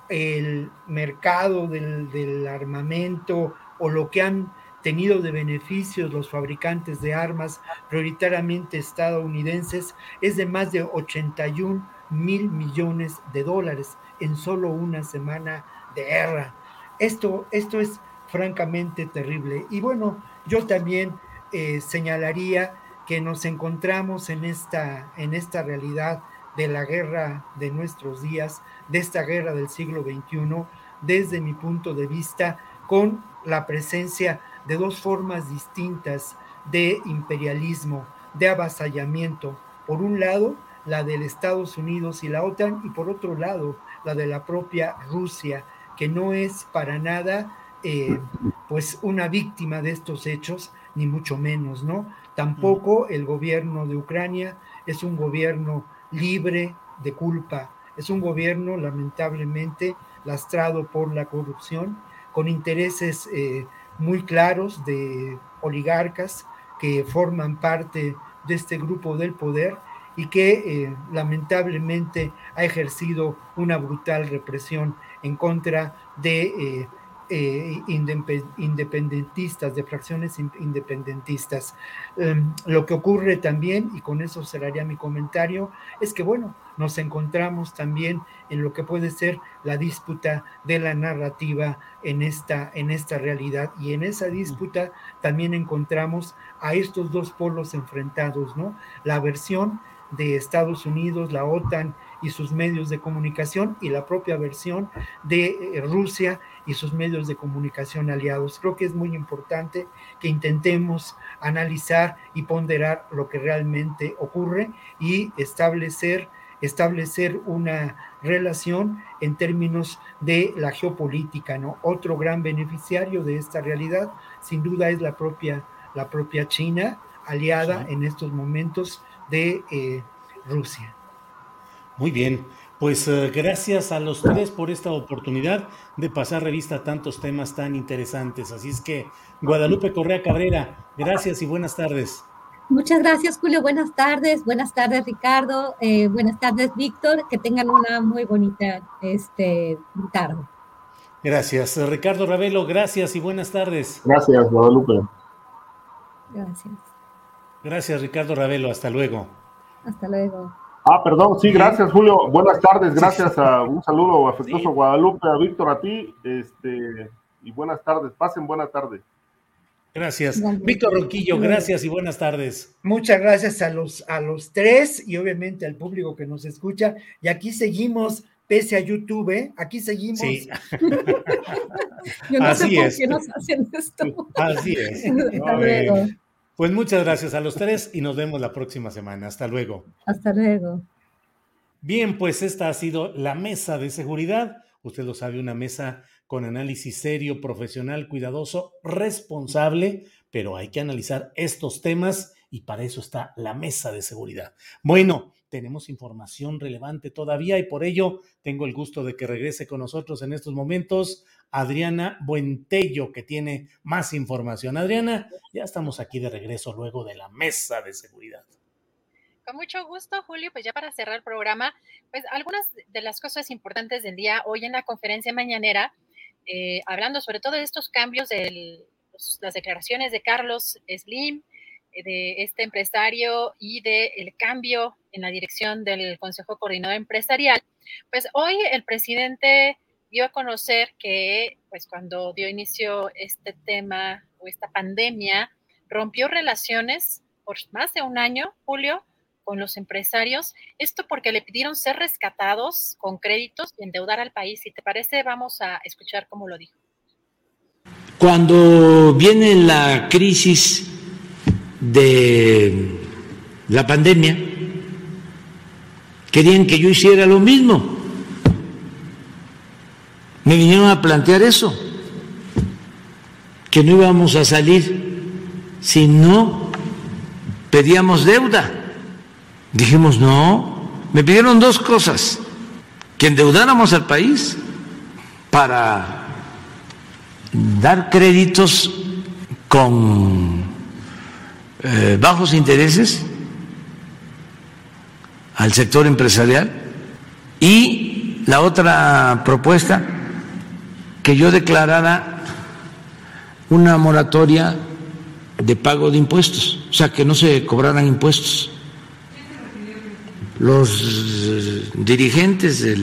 el mercado del, del armamento o lo que han tenido de beneficios los fabricantes de armas, prioritariamente estadounidenses, es de más de 81 mil millones de dólares en solo una semana de guerra. Esto, esto es francamente terrible. Y bueno, yo también eh, señalaría que nos encontramos en esta, en esta realidad de la guerra de nuestros días, de esta guerra del siglo XXI, desde mi punto de vista, con la presencia de dos formas distintas de imperialismo, de avasallamiento. Por un lado, la del Estados Unidos y la OTAN, y por otro lado, la de la propia Rusia, que no es para nada eh, pues una víctima de estos hechos, ni mucho menos, ¿no? Tampoco el gobierno de Ucrania es un gobierno libre de culpa, es un gobierno lamentablemente lastrado por la corrupción, con intereses eh, muy claros de oligarcas que forman parte de este grupo del poder y que eh, lamentablemente ha ejercido una brutal represión en contra de eh, eh, independentistas, de fracciones independentistas. Em, lo que ocurre también, y con eso cerraría mi comentario, es que, bueno, nos encontramos también en lo que puede ser la disputa de la narrativa en esta, en esta realidad. Y en esa disputa también encontramos a estos dos polos enfrentados, ¿no? La versión de Estados Unidos, la OTAN y sus medios de comunicación y la propia versión de eh, Rusia y sus medios de comunicación aliados. Creo que es muy importante que intentemos analizar y ponderar lo que realmente ocurre y establecer establecer una relación en términos de la geopolítica, ¿no? Otro gran beneficiario de esta realidad, sin duda, es la propia, la propia China, aliada en estos momentos de eh, Rusia. Muy bien, pues eh, gracias a los tres por esta oportunidad de pasar revista a tantos temas tan interesantes. Así es que, Guadalupe Correa Cabrera, gracias y buenas tardes. Muchas gracias, Julio. Buenas tardes. Buenas tardes, Ricardo. Eh, buenas tardes, Víctor. Que tengan una muy bonita este, tarde. Gracias. Ricardo Ravelo, gracias y buenas tardes. Gracias, Guadalupe. Gracias. Gracias, Ricardo Ravelo. Hasta luego. Hasta luego. Ah, perdón, sí, gracias, Julio. Buenas tardes, gracias a un saludo afectuoso a Guadalupe, a Víctor, a ti, este, y buenas tardes, pasen buena tarde. Gracias. Víctor Ronquillo, gracias y buenas tardes. Muchas gracias a los, a los tres y obviamente al público que nos escucha. Y aquí seguimos, pese a YouTube, ¿eh? aquí seguimos. Sí. Yo no Así sé por qué nos hacen esto. Así es. Pues muchas gracias a los tres y nos vemos la próxima semana. Hasta luego. Hasta luego. Bien, pues esta ha sido la mesa de seguridad. Usted lo sabe, una mesa con análisis serio, profesional, cuidadoso, responsable, pero hay que analizar estos temas y para eso está la mesa de seguridad. Bueno, tenemos información relevante todavía y por ello tengo el gusto de que regrese con nosotros en estos momentos Adriana Buentello, que tiene más información. Adriana, ya estamos aquí de regreso luego de la mesa de seguridad. Con mucho gusto, Julio. Pues ya para cerrar el programa, pues algunas de las cosas importantes del día hoy en la conferencia mañanera, eh, hablando sobre todo de estos cambios de las declaraciones de Carlos Slim, eh, de este empresario y del cambio en la dirección del Consejo Coordinador Empresarial. Pues hoy el presidente dio a conocer que, pues cuando dio inicio este tema o esta pandemia, rompió relaciones por más de un año, Julio, con los empresarios. Esto porque le pidieron ser rescatados con créditos y endeudar al país. Si te parece, vamos a escuchar cómo lo dijo. Cuando viene la crisis de la pandemia, querían que yo hiciera lo mismo me vinieron a plantear eso, que no íbamos a salir si no pedíamos deuda. Dijimos, no, me pidieron dos cosas, que endeudáramos al país para dar créditos con eh, bajos intereses al sector empresarial y la otra propuesta que yo declarara una moratoria de pago de impuestos, o sea, que no se cobraran impuestos. Los dirigentes de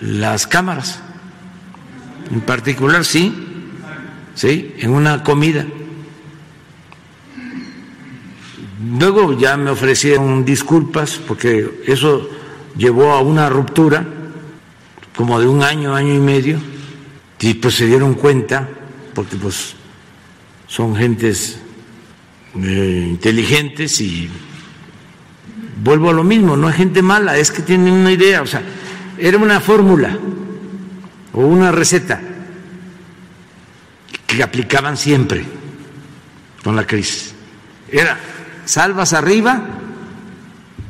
las cámaras, en particular, sí, sí, en una comida. Luego ya me ofrecieron disculpas porque eso llevó a una ruptura como de un año, año y medio y pues se dieron cuenta, porque pues son gentes eh, inteligentes y vuelvo a lo mismo, no es gente mala, es que tienen una idea, o sea, era una fórmula o una receta que aplicaban siempre con la crisis. Era, salvas arriba,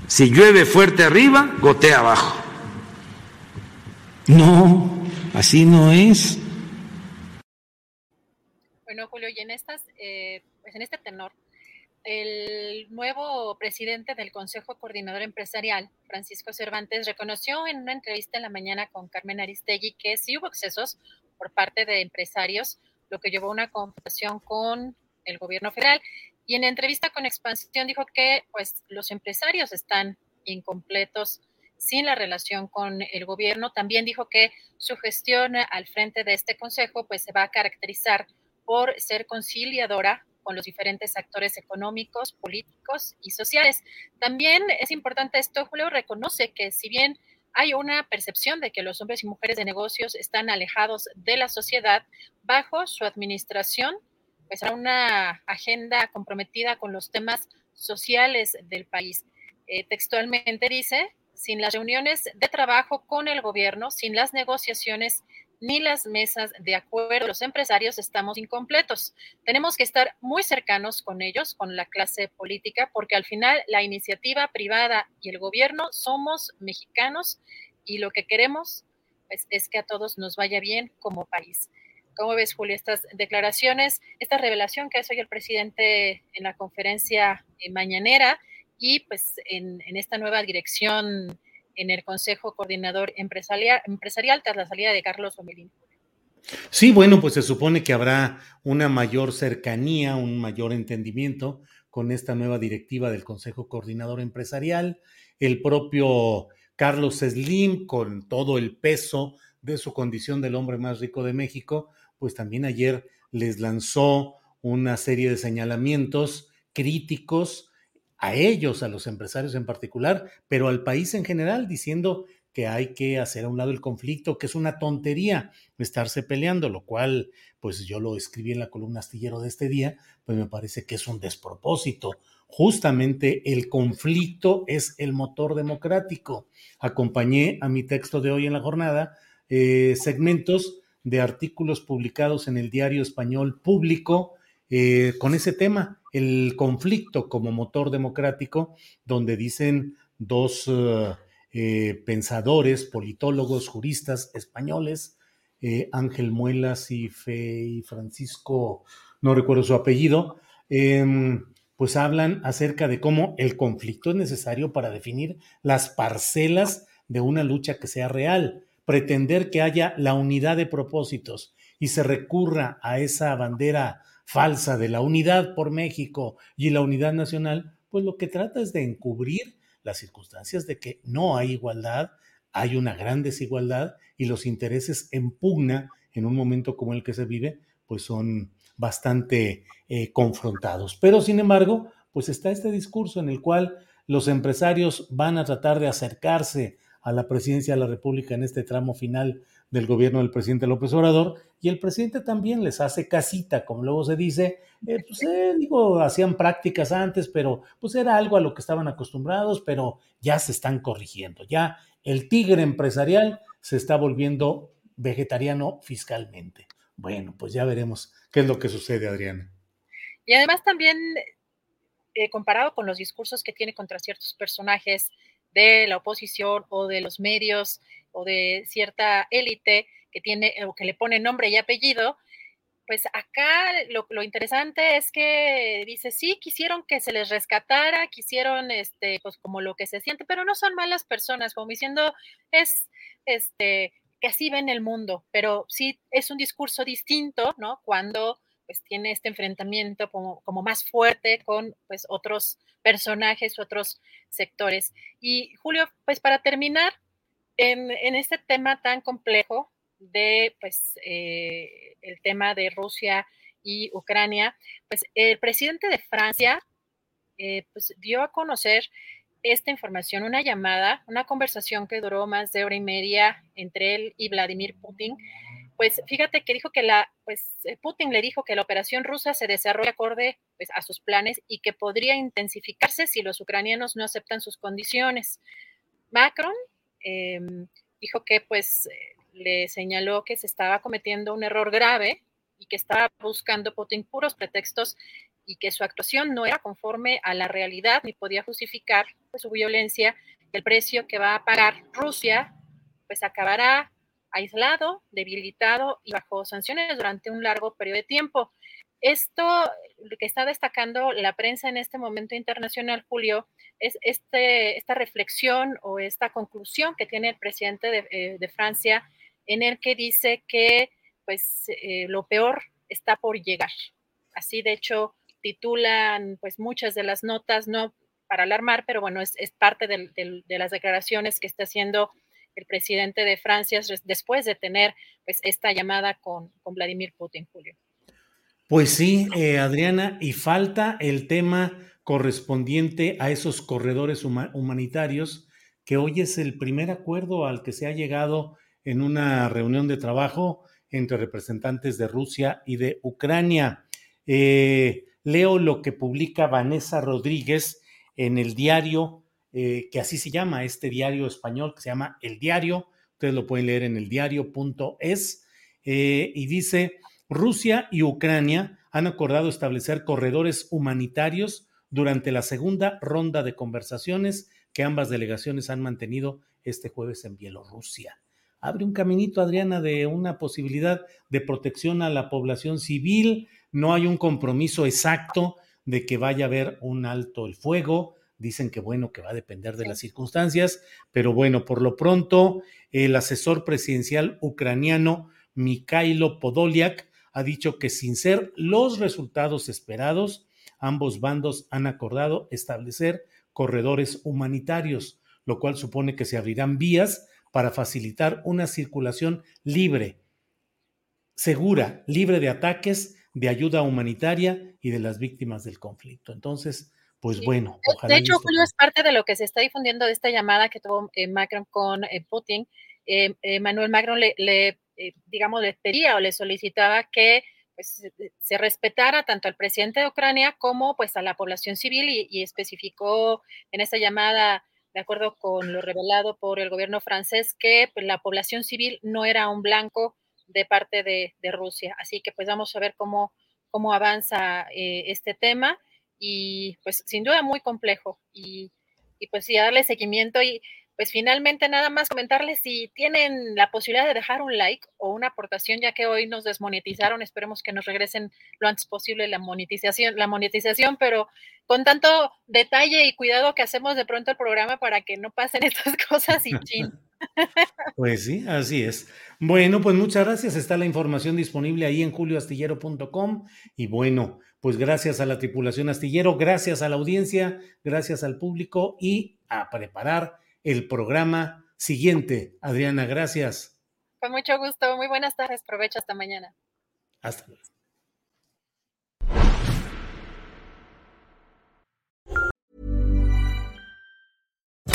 si llueve fuerte arriba, gotea abajo. No, así no es. Bueno, Julio, y en, estas, eh, pues en este tenor, el nuevo presidente del Consejo Coordinador Empresarial, Francisco Cervantes, reconoció en una entrevista en la mañana con Carmen Aristegui que sí hubo excesos por parte de empresarios, lo que llevó a una confrontación con el gobierno federal. Y en entrevista con Expansión dijo que pues, los empresarios están incompletos sin la relación con el gobierno. También dijo que su gestión al frente de este consejo pues, se va a caracterizar por ser conciliadora con los diferentes actores económicos, políticos y sociales. También es importante esto, Julio reconoce que si bien hay una percepción de que los hombres y mujeres de negocios están alejados de la sociedad, bajo su administración, pues era una agenda comprometida con los temas sociales del país. Eh, textualmente dice, sin las reuniones de trabajo con el gobierno, sin las negociaciones ni las mesas de acuerdo. Los empresarios estamos incompletos. Tenemos que estar muy cercanos con ellos, con la clase política, porque al final la iniciativa privada y el gobierno somos mexicanos y lo que queremos pues, es que a todos nos vaya bien como país. ¿Cómo ves, Julio, estas declaraciones, esta revelación que hace hoy el presidente en la conferencia eh, mañanera y pues en esta nueva dirección en el Consejo Coordinador Empresarial, tras la salida de Carlos Omelín. Sí, bueno, pues se supone que habrá una mayor cercanía, un mayor entendimiento con esta nueva directiva del Consejo Coordinador Empresarial. El propio Carlos Slim, con todo el peso de su condición del hombre más rico de México, pues también ayer les lanzó una serie de señalamientos críticos a ellos, a los empresarios en particular, pero al país en general, diciendo que hay que hacer a un lado el conflicto, que es una tontería estarse peleando, lo cual, pues yo lo escribí en la columna astillero de este día, pues me parece que es un despropósito. Justamente el conflicto es el motor democrático. Acompañé a mi texto de hoy en la jornada eh, segmentos de artículos publicados en el diario español público eh, con ese tema, el conflicto como motor democrático, donde dicen dos eh, eh, pensadores, politólogos, juristas españoles, Ángel Muelas y, Fe, Francisco, no recuerdo su apellido, em, pues hablan acerca de cómo el conflicto es necesario para definir las parcelas de una lucha que sea real, pretender que haya la unidad de propósitos y se recurra a esa bandera falsa de la unidad por México y la unidad nacional, pues lo que trata es de encubrir las circunstancias de que no hay igualdad, hay una gran desigualdad y los intereses en pugna en un momento como el que se vive, pues son bastante eh, confrontados. Pero sin embargo, pues está este discurso en el cual los empresarios van a tratar de acercarse a la presidencia de la República en este tramo final del gobierno del presidente López Obrador, y el presidente también les hace casita, como luego se dice, eh, pues eh, digo, hacían prácticas antes, pero pues era algo a lo que estaban acostumbrados, pero ya se están corrigiendo, ya el tigre empresarial se está volviendo vegetariano fiscalmente. Bueno, pues ya veremos qué es lo que sucede, Adriana. Y además también, eh, comparado con los discursos que tiene contra ciertos personajes de la oposición o de los medios o de cierta élite, que tiene o que le pone nombre y apellido, pues acá lo, interesante es que dice, sí, quisieron que se les rescatara, quisieron, este, pues como lo que se siente, pero no son malas personas, como diciendo, es, este, que así ven el mundo, pero sí es un discurso distinto, ¿no? Cuando pues tiene este enfrentamiento como, más fuerte con pues otros personajes, otros sectores. Y Julio, pues para terminar, en, en este tema tan complejo, de pues, eh, el tema de Rusia y Ucrania, pues el presidente de Francia eh, pues, dio a conocer esta información, una llamada, una conversación que duró más de hora y media entre él y Vladimir Putin. Pues fíjate que dijo que la, pues eh, Putin le dijo que la operación rusa se desarrolla acorde pues, a sus planes y que podría intensificarse si los ucranianos no aceptan sus condiciones. Macron em, dijo que pues le señaló que se estaba cometiendo un error grave y que estaba buscando Putin puros pretextos y que su actuación no era conforme a la realidad ni podía justificar su violencia, el precio que va a pagar Rusia pues acabará aislado, debilitado y bajo sanciones durante un largo periodo de tiempo. Esto que está destacando la prensa en este momento internacional, Julio, es este, esta reflexión o esta conclusión que tiene el presidente de, eh, Francia en el que dice que pues eh, lo peor está por llegar. Así de hecho titulan pues muchas de las notas, no para alarmar, pero bueno, es, parte de las declaraciones que está haciendo el presidente de Francia después de tener pues esta llamada con, con Vladimir Putin, Julio. Pues sí, eh, Adriana, y falta el tema correspondiente a esos corredores humanitarios, que hoy es el primer acuerdo al que se ha llegado en una reunión de trabajo entre representantes de Rusia y de Ucrania. Eh, leo lo que publica Vanessa Rodríguez en el diario, eh, que así se llama, este diario español que se llama El Diario. Ustedes lo pueden leer en el diario.es. y dice, Rusia y Ucrania han acordado establecer corredores humanitarios durante la segunda ronda de conversaciones que ambas delegaciones han mantenido este jueves en Bielorrusia. Abre un caminito, Adriana, de una posibilidad de protección a la población civil. No hay un compromiso exacto de que vaya a haber un alto el fuego. Dicen que bueno, que va a depender de las circunstancias, pero bueno, por lo pronto, el asesor presidencial ucraniano Mikhailo Podolyak ha dicho que sin ser los resultados esperados, ambos bandos han acordado establecer corredores humanitarios, lo cual supone que se abrirán vías para facilitar una circulación libre, segura, libre de ataques, de ayuda humanitaria y de las víctimas del conflicto. Entonces, pues bueno. Ojalá de hecho, Julio, es parte de lo que se está difundiendo de esta llamada que tuvo eh, Macron con eh, Putin. Eh, Manuel Macron le eh, digamos, le pedía o le solicitaba que pues, se respetara tanto al presidente de Ucrania como pues a la población civil y, especificó en esta llamada, de acuerdo con lo revelado por el gobierno francés, que pues, la población civil no era un blanco de parte de, Rusia. Así que pues vamos a ver cómo, cómo avanza eh, este tema y pues sin duda muy complejo y, y pues sí, darle seguimiento y pues finalmente nada más comentarles si tienen la posibilidad de dejar un like o una aportación, ya que hoy nos desmonetizaron, esperemos que nos regresen lo antes posible la monetización, la monetización, pero con tanto detalle y cuidado que hacemos de pronto el programa para que no pasen estas cosas y chin. Pues sí, así es. Bueno, pues muchas gracias. Está la información disponible ahí en julioastillero.com. Y bueno, pues gracias a la tripulación astillero, gracias a la audiencia, gracias al público y a preparar el programa siguiente. Adriana, gracias. Con mucho gusto. Muy buenas tardes. Provecho hasta mañana. Hasta luego.